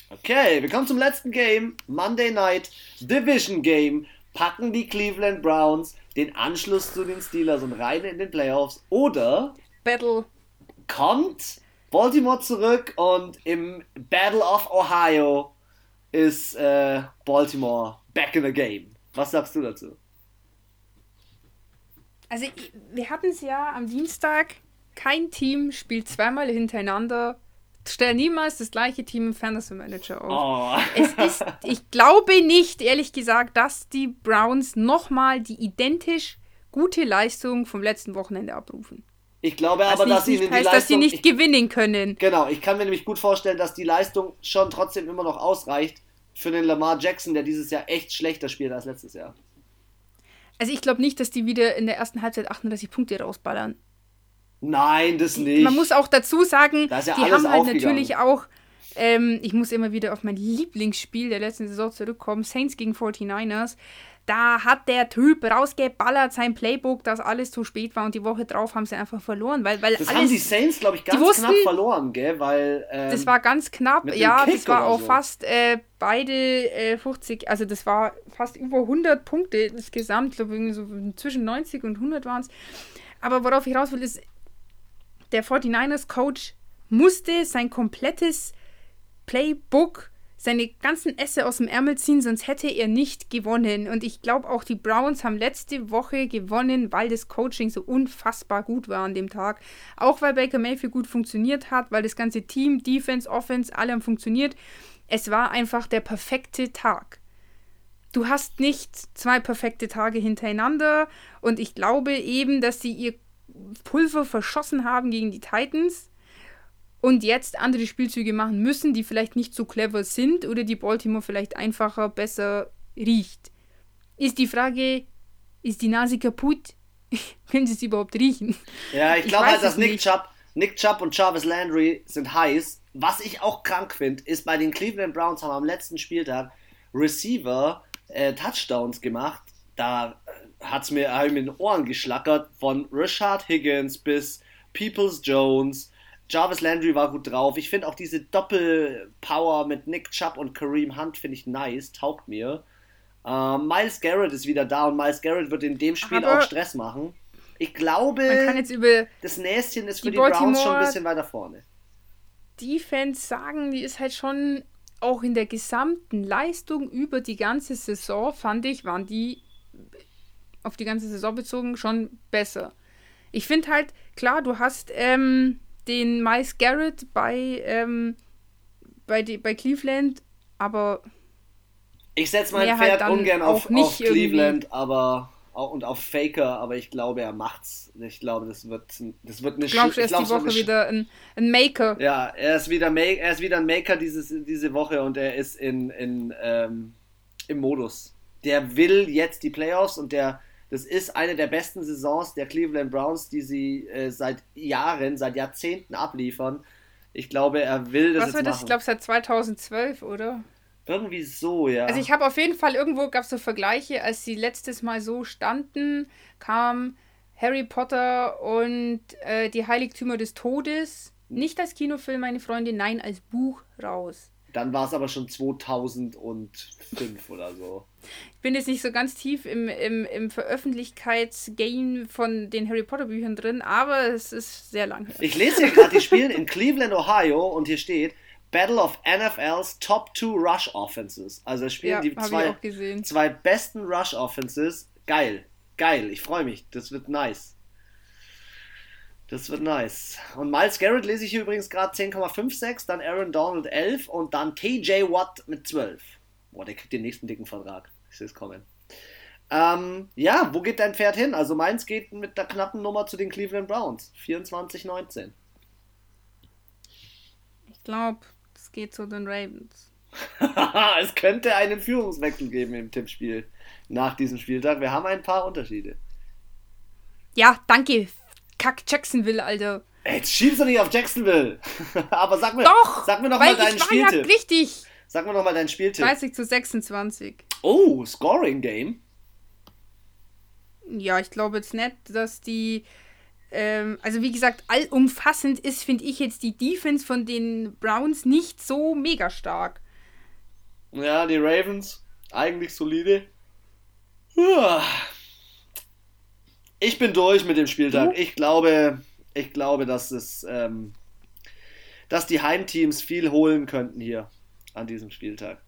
Okay, wir kommen zum letzten Game. Monday Night Division Game packen die Cleveland Browns den Anschluss zu den Steelers und rein in den Playoffs oder Battle kommt Baltimore zurück und im Battle of Ohio ist äh, Baltimore back in the game. Was sagst du dazu? Also wir hatten es ja am Dienstag, kein Team spielt zweimal hintereinander stell niemals das gleiche Team im Fantasy Manager auf. Oh. Es ist, [laughs] ich glaube nicht, ehrlich gesagt, dass die Browns nochmal die identisch gute Leistung vom letzten Wochenende abrufen. Ich glaube aber, dass nicht ihnen die heißt, Leistung... dass sie nicht ich, gewinnen können. genau, ich kann mir nämlich gut vorstellen, dass die Leistung schon trotzdem immer noch ausreicht für den Lamar Jackson, der dieses Jahr echt schlechter spielt als letztes Jahr. Also ich glaube nicht, dass die wieder in der ersten Halbzeit 38 Punkte rausballern. Nein, das nicht. Man muss auch dazu sagen, ja die haben halt natürlich auch, ähm, ich muss immer wieder auf mein Lieblingsspiel der letzten Saison zurückkommen, Saints gegen 49ers. Da hat der Typ rausgeballert, sein Playbook, dass alles zu spät war und die Woche drauf haben sie einfach verloren, weil, weil das alles, haben die Saints, glaube ich, ganz wussten- knapp verloren, gell? Weil, ähm, das war ganz knapp, ja, Kick das war auch so. fast äh, beide äh, 50, also das war fast über 100 Punkte insgesamt, ich glaube irgendwie so zwischen 90 und 100 waren es. Aber worauf ich raus will, ist, der 49ers-Coach musste sein komplettes Playbook, seine ganzen Esse aus dem Ärmel ziehen, sonst hätte er nicht gewonnen. Und ich glaube auch, die Browns haben letzte Woche gewonnen, weil das Coaching so unfassbar gut war an dem Tag. Auch weil Baker Mayfield gut funktioniert hat, weil das ganze Team, Defense, Offense, alle haben funktioniert. Es war einfach der perfekte Tag. Du hast nicht zwei perfekte Tage hintereinander und ich glaube eben, dass sie ihr Pulver verschossen haben gegen die Titans und jetzt andere Spielzüge machen müssen, die vielleicht nicht so clever sind oder die Baltimore vielleicht einfacher, besser riecht. Ist die Frage, ist die Nase kaputt? [laughs] Können sie es überhaupt riechen? Ja, ich glaube halt, dass Nick. Chubb, Nick Chubb und Jarvis Landry sind heiß. Was ich auch krank finde, ist bei den Cleveland Browns haben am letzten Spieltag Receiver äh, Touchdowns gemacht. Da hat es mir, hab ich mir in den Ohren geschlackert. Von Rashad Higgins bis Peoples Jones. Jarvis Landry war gut drauf. Ich finde auch diese Doppelpower mit Nick Chubb und Kareem Hunt finde ich nice, taugt mir. Ähm, Miles Garrett ist wieder da und Miles Garrett wird in dem Spiel Aber- auch Stress machen. Ich glaube, Man kann jetzt über das Näschen ist für Die die, Browns schon ein bisschen weiter vorne. Defense sagen, die ist halt schon auch in der gesamten Leistung über die ganze Saison, fand ich, waren die auf die ganze Saison bezogen schon besser. Ich finde halt, klar, du hast ähm, den Miles Garrett bei, ähm, bei, die, bei Cleveland, aber Ich setze mein halt Pferd dann ungern auf, auf Cleveland, aber auch, und auf Faker, aber ich glaube, er macht's. Ich glaube, das wird, das wird eine ich glaube, Sch- er ist die Woche wieder ein, ein Maker. Ja, er ist wieder, Ma er ist wieder ein Maker dieses, diese Woche und er ist in, in, ähm, im Modus. Der will jetzt die Playoffs und der, das ist eine der besten Saisons der Cleveland Browns, die sie äh, seit Jahren, seit Jahrzehnten abliefern. Ich glaube, er will das Was war das? machen. Ich glaube, seit 2012, oder? Irgendwie so, ja. Also ich habe auf jeden Fall irgendwo gab es so Vergleiche, als sie letztes Mal so standen, kam Harry Potter und äh, die Heiligtümer des Todes nicht als Kinofilm, meine Freunde, nein, als Buch raus. Dann war es aber schon 2005 oder so. Ich bin jetzt nicht so ganz tief im, im, im Veröffentlichkeitsgame von den Harry Potter Büchern drin, aber es ist sehr lang her. Ich lese hier gerade, die spielen in Cleveland, Ohio und hier steht Battle of NFL's Top 2 Rush Offenses. Also spielen Ja, die zwei, zwei besten Rush Offenses. Geil, geil, ich freue mich. Das wird nice. Das wird nice. Und Miles Garrett lese ich hier übrigens gerade 10,56, dann Aaron Donald 11 und dann TJ Watt mit 12. Boah, der kriegt den nächsten dicken Vertrag. Ich sehe es kommen. Ähm, ja, wo geht dein Pferd hin? Also meins geht mit der knappen Nummer zu den Cleveland Browns. 24-19. Ich glaube, es geht zu den Ravens. [laughs] es könnte einen Führungswechsel geben im Tippspiel nach diesem Spieltag. Wir haben ein paar Unterschiede. Ja, danke. Kack Jacksonville, Alter. Ey, Jetzt schiebst du nicht auf Jacksonville. [laughs] Aber sag mir, Doch! sag mir noch weil mal deinen ich war ja Spieltipp. richtig. Sag mir noch mal deinen Spieltipp. 30 zu 26. Oh, Scoring Game. Ja, ich glaube jetzt nicht, dass die. Ähm, also, wie gesagt, allumfassend ist, finde ich jetzt die Defense von den Browns nicht so mega stark. Ja, die Ravens eigentlich solide. Ich bin durch mit dem Spieltag. Ich glaube, ich glaube, dass es, ähm, dass die Heimteams viel holen könnten hier an diesem Spieltag.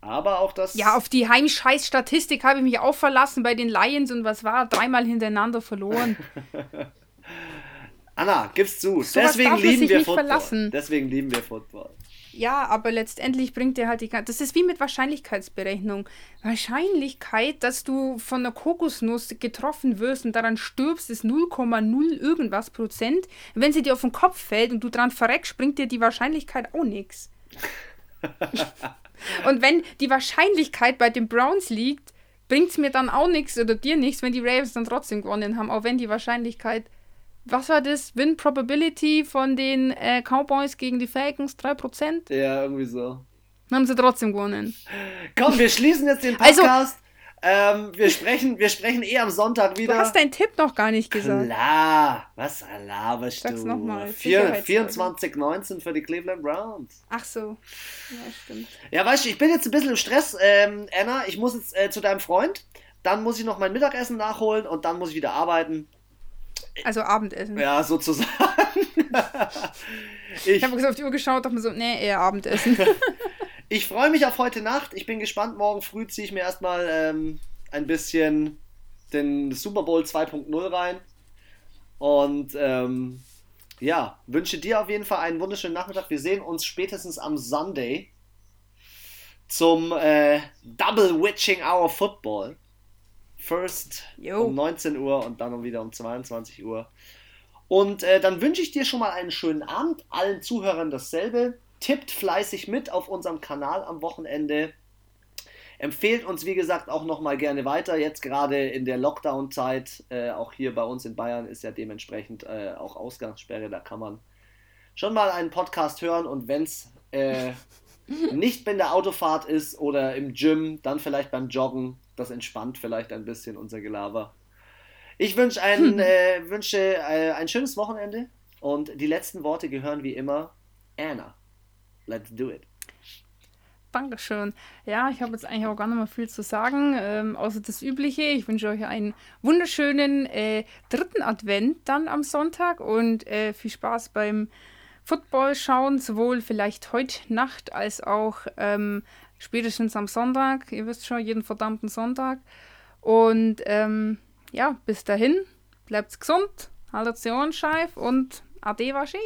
Aber auch das. Ja, auf die Heimscheiß-Statistik habe ich mich auch verlassen bei den Lions und was war? Dreimal hintereinander verloren. [laughs] Anna, gib's zu. Sowas Deswegen lieben wir Football. verlassen. Deswegen lieben wir Football. Ja, aber letztendlich bringt dir halt die. Das ist wie mit Wahrscheinlichkeitsberechnung. Wahrscheinlichkeit, dass du von einer Kokosnuss getroffen wirst und daran stirbst, ist 0,0 irgendwas Prozent. Wenn sie dir auf den Kopf fällt und du dran verreckst, bringt dir die Wahrscheinlichkeit auch nichts. [laughs] und wenn die Wahrscheinlichkeit bei den Browns liegt, bringt es mir dann auch nichts oder dir nichts, wenn die Ravens dann trotzdem gewonnen haben, auch wenn die Wahrscheinlichkeit was war das? Win Probability von den äh, Cowboys gegen die Falcons? 3%? Ja, irgendwie so. Dann haben sie trotzdem gewonnen. Komm, wir schließen jetzt den [laughs] also- Podcast. Also, ähm, wir, sprechen, wir sprechen eh am Sonntag wieder. Du hast deinen Tipp noch gar nicht gesagt. Klar, was laberst Sag's du? nochmal. 24-19 für die Cleveland Browns. Ach so, ja, stimmt. Ja, weißt du, ich bin jetzt ein bisschen im Stress, ähm, Anna. Ich muss jetzt äh, zu deinem Freund. Dann muss ich noch mein Mittagessen nachholen und dann muss ich wieder arbeiten. Also Abendessen. Ja, sozusagen. [laughs] ich ich habe auf die Uhr geschaut, dachte mir so, nee, eher Abendessen. [laughs] ich freue mich auf heute Nacht. Ich bin gespannt. Morgen früh ziehe ich mir erstmal ähm, ein bisschen den Super Bowl 2.0 rein. Und ähm, ja, wünsche dir auf jeden Fall einen wunderschönen Nachmittag. Wir sehen uns spätestens am Sunday zum äh, Double Witching Hour Football. First jo. um 19 Uhr und dann wieder um 22 Uhr. Und äh, dann wünsche ich dir schon mal einen schönen Abend, allen Zuhörern dasselbe. Tippt fleißig mit auf unserem Kanal am Wochenende. Empfehlt uns, wie gesagt, auch nochmal gerne weiter. Jetzt gerade in der Lockdown-Zeit, äh, auch hier bei uns in Bayern ist ja dementsprechend äh, auch Ausgangssperre. Da kann man schon mal einen Podcast hören und wenn es äh, [laughs] nicht in der Autofahrt ist oder im Gym, dann vielleicht beim Joggen das entspannt vielleicht ein bisschen unser Gelaber. Ich wünsch ein, äh, wünsche äh, ein schönes Wochenende und die letzten Worte gehören wie immer Anna. Let's do it. Dankeschön. Ja, ich habe jetzt eigentlich auch gar nicht mehr viel zu sagen, ähm, außer das Übliche. Ich wünsche euch einen wunderschönen äh, dritten Advent dann am Sonntag und äh, viel Spaß beim Football schauen, sowohl vielleicht heute Nacht als auch ähm, Spätestens am Sonntag, ihr wisst schon, jeden verdammten Sonntag. Und ähm, ja, bis dahin, bleibt gesund, haltet die Ohren scheif und ade wasche.